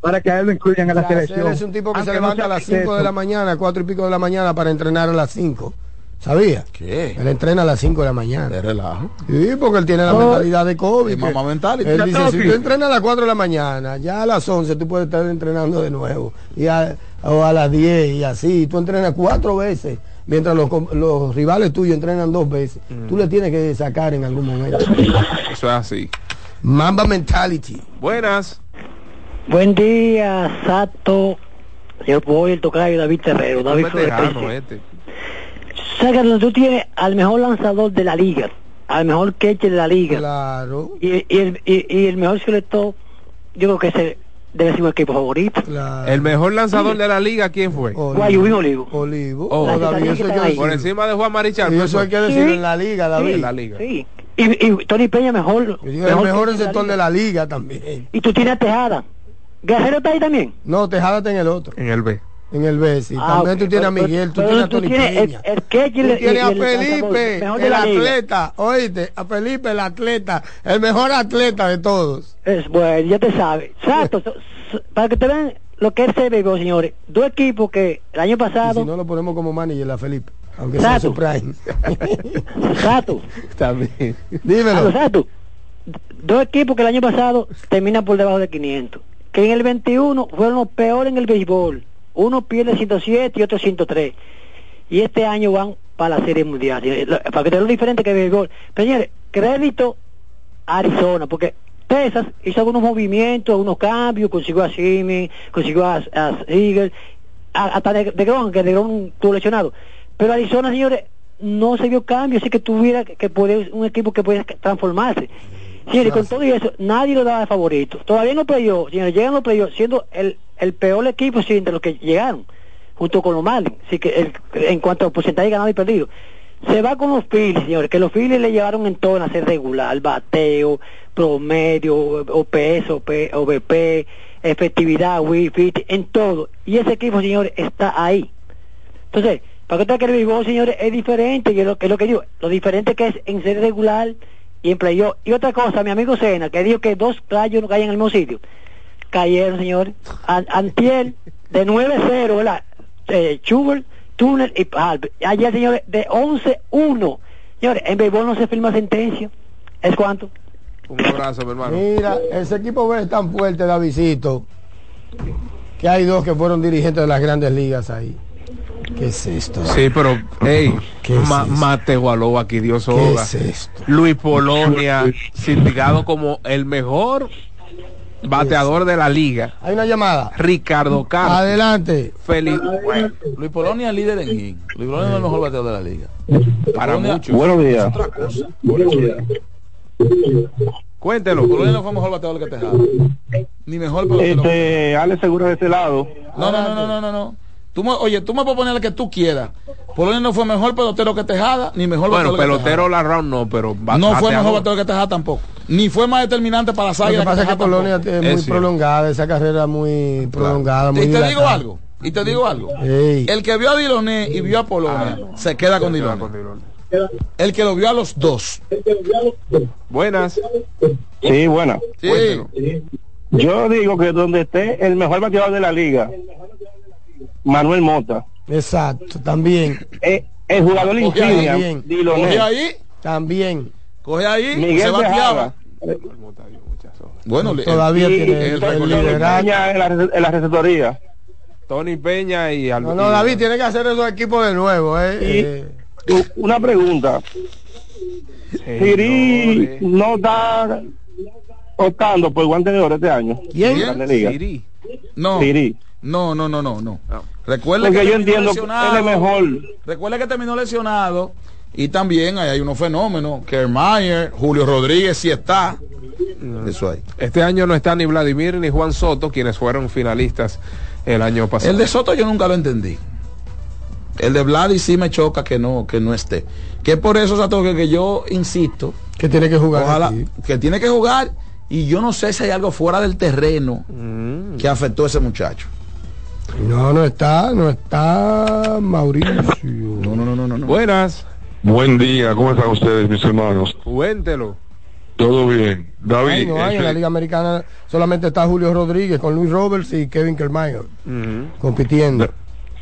para que a él lo incluyan en la Él selección. es un tipo que se no levanta a las 5 de la mañana, 4 y pico de la mañana para entrenar a las 5. ¿Sabía? ¿Qué? Él entrena a las 5 de la mañana. De relajo. Sí, porque él tiene la Oh. mentalidad de. Es que- mamá mental. Él dice, si tú entrenas a las 4 de la mañana, ya a las 11 tú puedes estar entrenando de nuevo. Y a, o a las 10 y así. Tú entrenas cuatro veces, mientras los, com- los rivales tuyos entrenan dos veces. Tú le tienes que sacar en algún momento. Eso es así. Mamba mentality. Buenas. Buen día, Sato. Señor Boy, el tocayo David Terrero. David Un veterano Flores. este. Saca donde tú tienes al mejor lanzador de la liga, al mejor catcher de la liga. Claro. Y, y el, y, y el mejor selector, yo creo que ese debe ser un equipo favorito. El mejor lanzador de la liga, ¿quién fue? Guayubín Olivo. Olivo. Oh, David, eso hay que por encima de Juan Marichal. Y eso hay que decirlo en la liga, David. en la liga. Sí. Y, y Tony Peña mejor. Y el mejor en sector de la liga también. Y tú tienes a Tejada. Guerrero está ahí también. No, Tejada está en el otro. En el B. En el B, sí. Ah, También tú tienes a Miguel, tú tienes a Tony tienes el- el Tú el- tienes a Felipe, el atleta. Oíste, a Felipe, el atleta. El mejor atleta de todos. Es bueno, ya te sabes. Exacto. para que te vean lo que es el béisbol, señores. Dos equipos que el año Y pasado. si no lo ponemos como manager a Felipe. Aunque sea Sato. su prime. Sato. También. Dímelo. Sato. Dos equipos que el año pasado terminan por debajo de 500. Que en el 21 fueron los peores en el béisbol. Uno pierde 107 y otro 103. Y este año van para la Serie Mundial. Lo- Para que te lo diferente que el. Pero señores, crédito Arizona, porque Texas hizo algunos movimientos, algunos cambios, consiguió a Simmons, consiguió a, a a- hasta de, de Gron, que de Gron estuvo lesionado. Pero Arizona, señores, no se vio cambio, así que tuviera que, que poder, un equipo que pudiera transformarse. Señores, con todo y eso, nadie lo daba de favorito. Todavía no playoffs, señores, llegan los playoffs siendo el, el peor equipo sí, entre los que llegaron, junto con los Marlins. Así que el- en cuanto a porcentaje ganado y perdido. Se va con los Phillies, señores, que los Phillies le llevaron en todo a ser regular, bateo, promedio, OPS, OP, OVP, efectividad, wifi, en todo. Y ese equipo, señores, está ahí. Entonces, para que te que el béisbol, señores, es diferente, y es lo, que es lo que digo, lo diferente que es en ser regular y en playoff. Y otra cosa, mi amigo Sena, que dijo que dos rayos no caen en el mismo sitio. Cayeron, señores. An- Antiel, de 9-0, ¿verdad? Eh, Schubert, Turner y Palmer. Ayer, señores, de 11-1. Señores, en béisbol no se firma sentencia. ¿Es cuánto? Un abrazo, mi hermano. Mira, ese equipo es tan fuerte, Davidito, que hay dos que fueron dirigentes de las grandes ligas ahí. ¿Qué es esto? Sí, pero, hey, ¿Qué es Ma- Aló aquí, Dios ¿Qué oiga. es esto? Luis Polonia, sindicado como el mejor bateador de la liga. Hay una llamada. Ricardo Castro. Adelante. Feliz. Luis Polonia es líder en hit. Luis Polonia es el mejor bateador de la liga. Para Polonia muchos. Buenos días. Cuéntelo. Polonia no fue mejor bateador que Tejada. Ni mejor pelotero. Este, Ale Seguro de ese lado. No, no, no, no, no, no, no. Tú me, oye, tú me puedes poner el que tú quieras. Polonia no fue mejor pelotero que Tejada, ni mejor Bueno, pelotero la round no, pero No fue mejor bateador que Tejada tampoco. Ni fue más determinante para las Lo que pasa es que Polonia es muy Es prolongada, esa carrera muy prolongada, muy Y te digo algo, y te digo algo. Ey. El que vio a Diloné y vio a Polonia se queda con Diloné. El que lo vio a los dos. Buenas. Sí, buena. Sí. Yo digo que donde esté el mejor bateador de la liga, Manuel Mota, Exacto, también. eh, el jugador Coge insignia. Diloné. Coge ahí, También. coge ahí, Miguel se bateaba. Tejada. Bueno, Todavía tiene el- el, el- liderato. en la, en la receptoría. Tony Peña y No, no, David tiene que hacer esos equipos de nuevo, eh. eh. Una pregunta. Siri no está optando por el guante de oro este año. ¿Quién? Ligas. Siri. No, Siri. no, no, no, no, no. Recuerde Porque que yo terminó entiendo que lesionado. él es mejor. Recuerde que terminó lesionado y también ahí hay unos fenómenos. Kermayer, Julio Rodríguez sí está. Eso hay. Este año no está ni Vladimir ni Juan Soto, quienes fueron finalistas el año pasado. El de Soto yo nunca lo entendí. El de Vladi sí me choca que no, que no esté. Que por eso, Sato, que, que yo insisto. Que tiene que jugar Ojalá, que tiene que jugar. Y yo no sé si hay algo fuera del terreno Mm. que afectó a ese muchacho. No, no está, no está Mauricio. No, no, no, no, no. Buenas, Buen día, ¿cómo están ustedes, mis hermanos? cuéntelo. Todo bien. David, Ay, no hay, en la Liga Americana solamente está Julio Rodríguez con Luis Roberts y Kevin Kermayer compitiendo.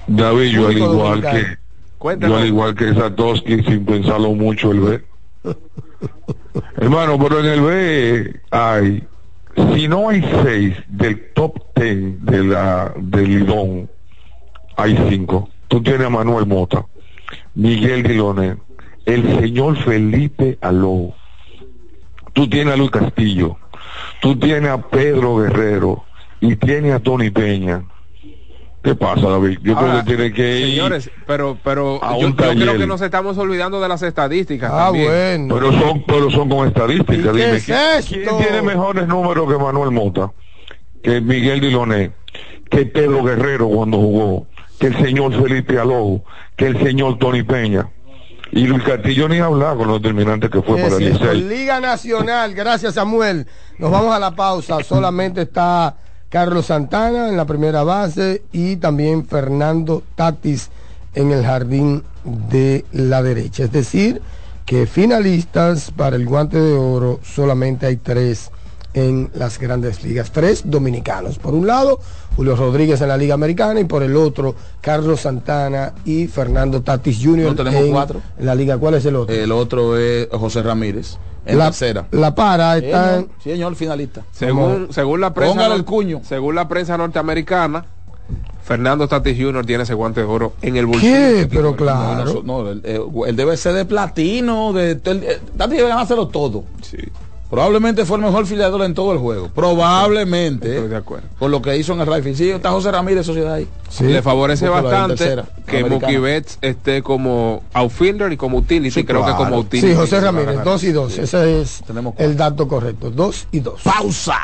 David, yo al igual dominicano. que Cuéntalo. yo al igual que Satoshi, sin pensarlo mucho el B. Hermano, pero en el B hay, si no hay seis del top ten de la del Lidón, hay cinco. Tú tienes a Manuel Mota, Miguel Diloné, el señor Felipe Aló, tú tienes a Luis Castillo, tú tienes a Pedro Guerrero y tienes a Tony Peña. ¿Qué pasa, David? Yo Ahora, creo que tiene que ir. Señores, pero, pero a yo, un yo creo que nos estamos olvidando de las estadísticas. Ah, también. bueno. Pero son, pero son con estadísticas. ¿Y qué Dime, es ¿quién, esto? quién tiene mejores números que Manuel Mota? Que Miguel Diloné, que Pedro Guerrero cuando jugó, que el señor Felipe Aló, que el señor Tony Peña. Y Luis Castillo ni hablar con los determinantes que fue Sí, para es el cierto. 16. Liga Nacional, gracias Samuel. Nos vamos a la pausa. Solamente está Carlos Santana en la primera base y también Fernando Tatis en el jardín de la derecha. Es decir, que finalistas para el guante de oro solamente hay tres en las grandes ligas. Tres dominicanos. Por un lado, Julio Rodríguez en la Liga Americana y por el otro, Carlos Santana y Fernando Tatis Jr. No, tenemos en cuatro. la Liga. ¿Cuál es el otro? El otro es José Ramírez. En la, tercera. la para está en, señor, sí, señor, finalista. Según, según la prensa Póngale el cuño. según la prensa norteamericana, Fernando Tatis Jr. tiene ese guante de oro en el bolsillo. ¿Qué? Pero No, claro. no, no, él, eh, él debe ser de platino, de, el- eh, Tati debe ganárselo todo. Sí, Probablemente fue el mejor filiador en todo el juego. Probablemente. estoy de acuerdo. Por lo que hizo en el Rifle. Sí, está José Ramírez, sociedad ahí. Sí. Le favorece bastante tercera, que. Mookie Betts esté como outfielder y como utility. Sí, creo claro. que como utility. Sí, José Ramírez, ganar. dos y dos. Ese es Tenemos el dato correcto. Dos y dos. ¡Pausa!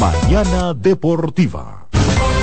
Mañana Deportiva.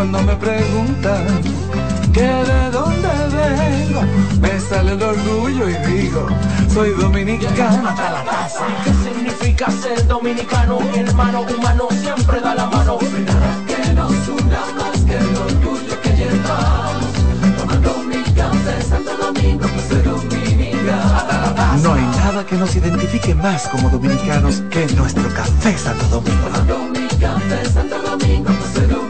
Cuando me preguntan que de dónde vengo, me sale el orgullo y digo, soy dominicano hasta la taza. ¿Qué significa ser dominicano? Mi hermano humano siempre da la mano. que nos una más que el orgullo que llevamos. Tomando mi café Santo Domingo, pues soy dominicano. No hay nada que nos identifique más como dominicanos que nuestro café Santo Domingo. Tomando mi café Santo Domingo, pues soy dominicano.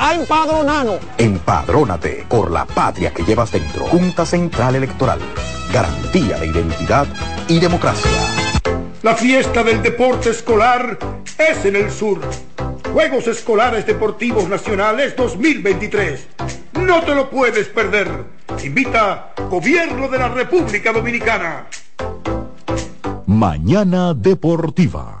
a empadronarnos. Empadrónate por la patria que llevas dentro. Junta Central Electoral. Garantía de identidad y democracia. La fiesta del deporte escolar es en el sur. Juegos Escolares Deportivos Nacionales 2023. No te lo puedes perder. Invita Gobierno de la República Dominicana. Mañana Deportiva.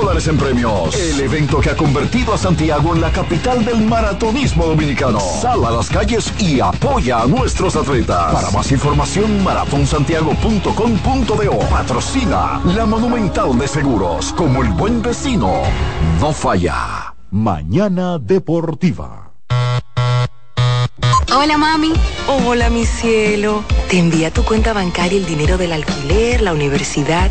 dólares en premios. El evento que ha convertido a Santiago en la capital del maratonismo dominicano. Sal a las calles y apoya a nuestros atletas. Para más información, maratonsantiago.com.do. Patrocina la Monumental de Seguros. Como el buen vecino, no falla. Mañana Deportiva. Hola mami. Hola mi cielo. Te envía tu cuenta bancaria el dinero del alquiler, la universidad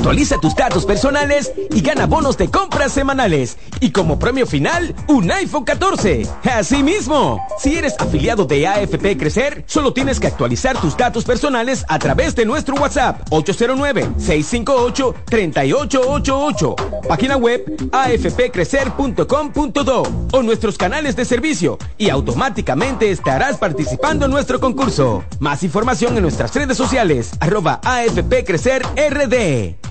Actualiza tus datos personales y gana bonos de compras semanales. Y como premio final, un iPhone 14. Asimismo, si eres afiliado de AFP Crecer, solo tienes que actualizar tus datos personales a través de nuestro WhatsApp 809-658-3888. Página web afpcrecer.com.do o nuestros canales de servicio y automáticamente estarás participando en nuestro concurso. Más información en nuestras redes sociales, arroba AFP Crecer RD.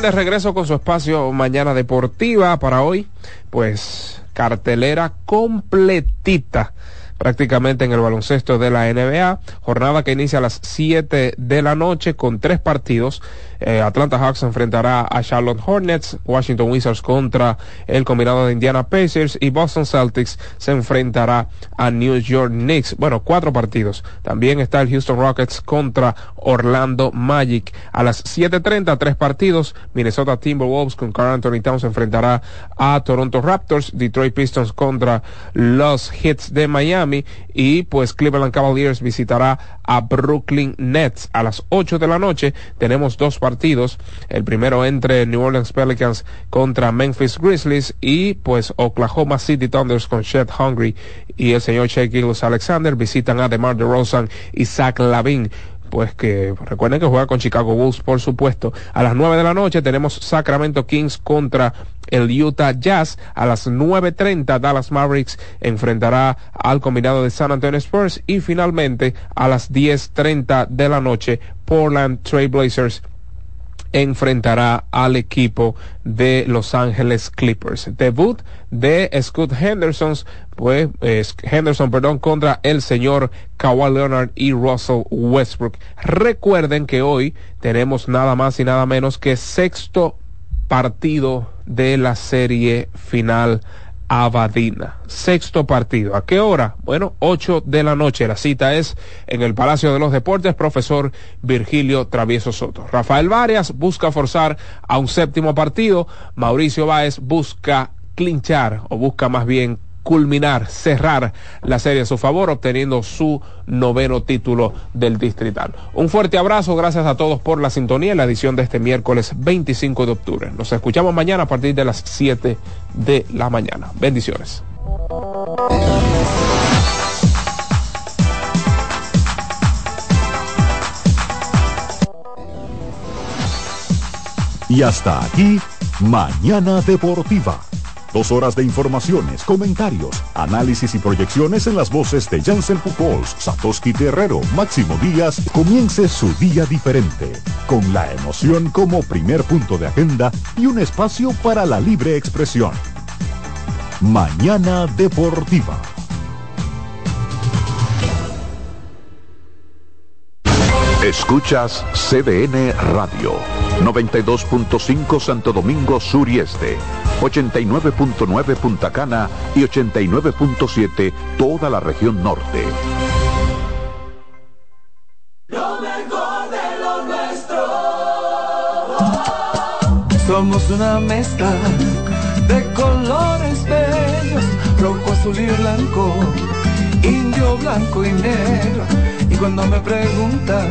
De regreso con su espacio Mañana Deportiva para hoy, pues cartelera completita prácticamente en el baloncesto de la NBA. Jornada que inicia a las 7 de la noche con tres partidos. Eh, Atlanta Hawks enfrentará a Charlotte Hornets, Washington Wizards contra el combinado de Indiana Pacers y Boston Celtics se enfrentará a New York Knicks. Bueno, cuatro partidos. También está el Houston Rockets contra Orlando Magic. A las 7.30, tres partidos. Minnesota Timberwolves con Carl Anthony Towns se enfrentará a Toronto Raptors, Detroit Pistons contra los Hits de Miami y pues Cleveland Cavaliers visitará a Brooklyn Nets a las 8 de la noche. Tenemos dos partidos. El primero entre New Orleans Pelicans contra Memphis Grizzlies y pues Oklahoma City Thunders con Chet Hungry y el señor Shea Gillis Alexander visitan a DeMar DeRozan y Zach Lavin pues que recuerden que juega con Chicago Bulls, por supuesto. A las 9 de la noche tenemos Sacramento Kings contra el Utah Jazz. A las 9.30 Dallas Mavericks enfrentará al combinado de San Antonio Spurs. Y finalmente a las 10.30 de la noche Portland Trail Blazers enfrentará al equipo de Los Ángeles Clippers. Debut de Scott Henderson, pues Henderson, perdón, contra el señor Kawhi Leonard y Russell Westbrook. Recuerden que hoy tenemos nada más y nada menos que sexto partido de la serie final Abadina. Sexto partido. ¿A qué hora? Bueno, 8 de la noche. La cita es en el Palacio de los Deportes, profesor Virgilio Travieso Soto. Rafael Varias busca forzar a un séptimo partido. Mauricio Báez busca clinchar o busca más bien culminar, cerrar la serie a su favor, obteniendo su noveno título del distrital. Un fuerte abrazo, gracias a todos por la sintonía en la edición de este miércoles 25 de octubre. Nos escuchamos mañana a partir de las 7 de la mañana. Bendiciones. Y hasta aquí, Mañana Deportiva Dos horas de informaciones, comentarios, análisis y proyecciones en las voces de Jansen Pupols, Satoshi Terrero, Máximo Díaz. Comience su día diferente, con la emoción como primer punto de agenda y un espacio para la libre expresión. Mañana Deportiva. Escuchas CDN Radio, 92.5 Santo Domingo Sur y Este, 89.9 Punta Cana y 89.7 toda la región norte. Lo mejor de lo nuestro. Somos una mezcla de colores bellos, rojo, azul y blanco, indio, blanco y negro cuando me preguntan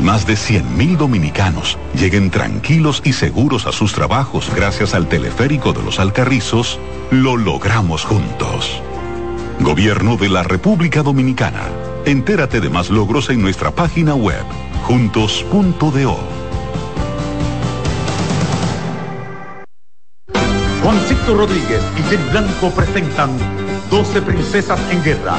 y más de 100.000 dominicanos lleguen tranquilos y seguros a sus trabajos gracias al teleférico de los Alcarrizos, lo logramos juntos. Gobierno de la República Dominicana. Entérate de más logros en nuestra página web, juntos.do. Juancito Rodríguez y Blanco presentan 12 Princesas en Guerra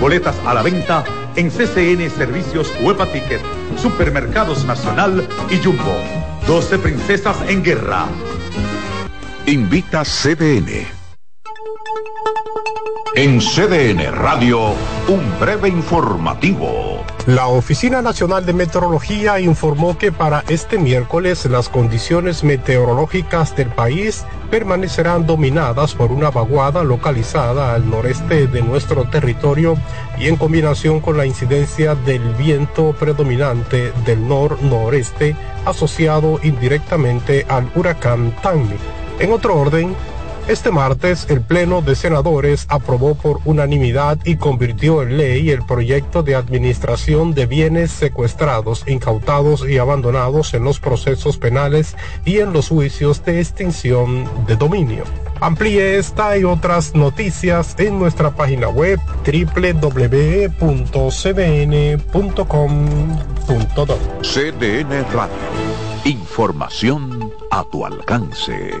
Boletas a la venta en CCN Servicios Huepa Ticket, Supermercados Nacional y Jumbo. 12 Princesas en Guerra. Invita CDN. En CDN Radio, un breve informativo. La Oficina Nacional de Meteorología informó que para este miércoles las condiciones meteorológicas del país permanecerán dominadas por una vaguada localizada al noreste de nuestro territorio y en combinación con la incidencia del viento predominante del nor-noreste asociado indirectamente al huracán Tanmi. En otro orden, este martes, el Pleno de Senadores aprobó por unanimidad y convirtió en ley el proyecto de administración de bienes secuestrados, incautados y abandonados en los procesos penales y en los juicios de extinción de dominio. Amplíe esta y otras noticias en nuestra página web www.cdn.com.do. CDN Radio. Información a tu alcance.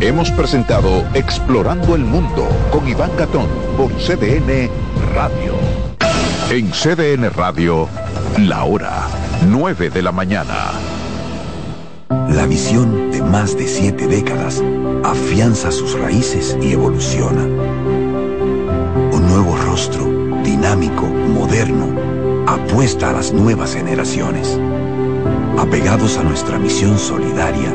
Hemos presentado Explorando el Mundo con Iván Gatón por CDN Radio. En CDN Radio, la hora 9 de la mañana. La visión de más de siete décadas afianza sus raíces y evoluciona. Un nuevo rostro, dinámico, moderno, apuesta a las nuevas generaciones. Apegados a nuestra misión solidaria,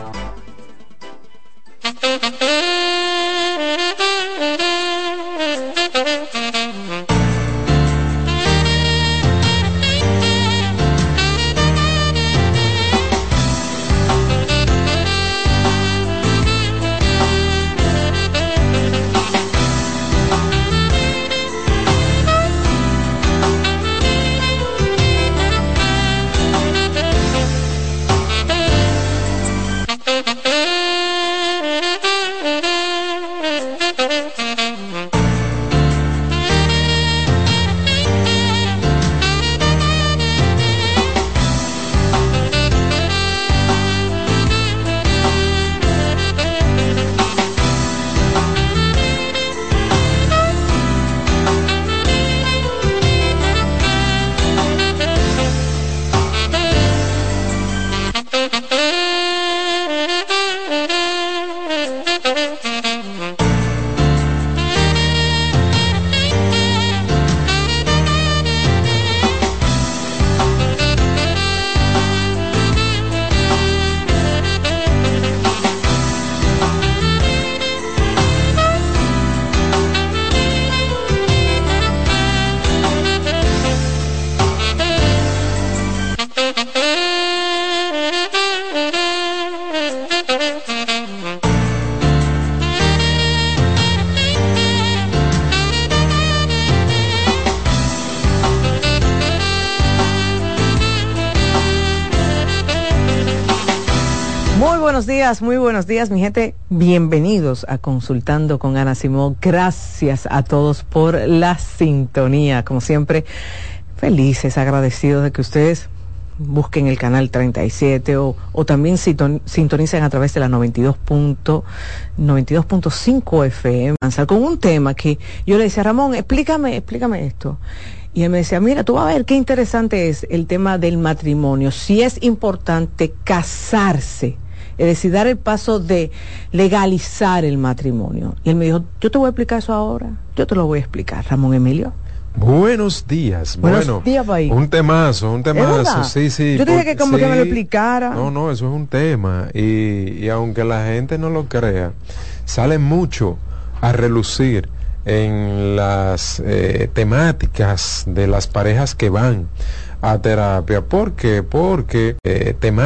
mi gente. Bienvenidos a Consultando con Ana Simón. Gracias a todos por la sintonía. Como siempre, felices, agradecidos de que ustedes busquen el canal 37 o, también sintonicen a través de la 92.5 92 FM con un tema que yo le decía, Ramón, explícame, explícame esto. Y él me decía, mira, tú vas a ver qué interesante es el tema del matrimonio, si es importante casarse, es decir, dar el paso de legalizar el matrimonio. Y él me dijo, yo te voy a explicar eso ahora, yo te lo voy a explicar, Ramón Emilio. Buenos días. Buenos bueno, días, país. Un temazo, un temazo. Sí, sí. Yo dije que como que me lo explicara. No, no, eso es un tema. Y, y aunque la gente no lo crea, sale mucho a relucir en las eh, temáticas de las parejas que van a terapia. ¿Por qué? Porque eh, temáticas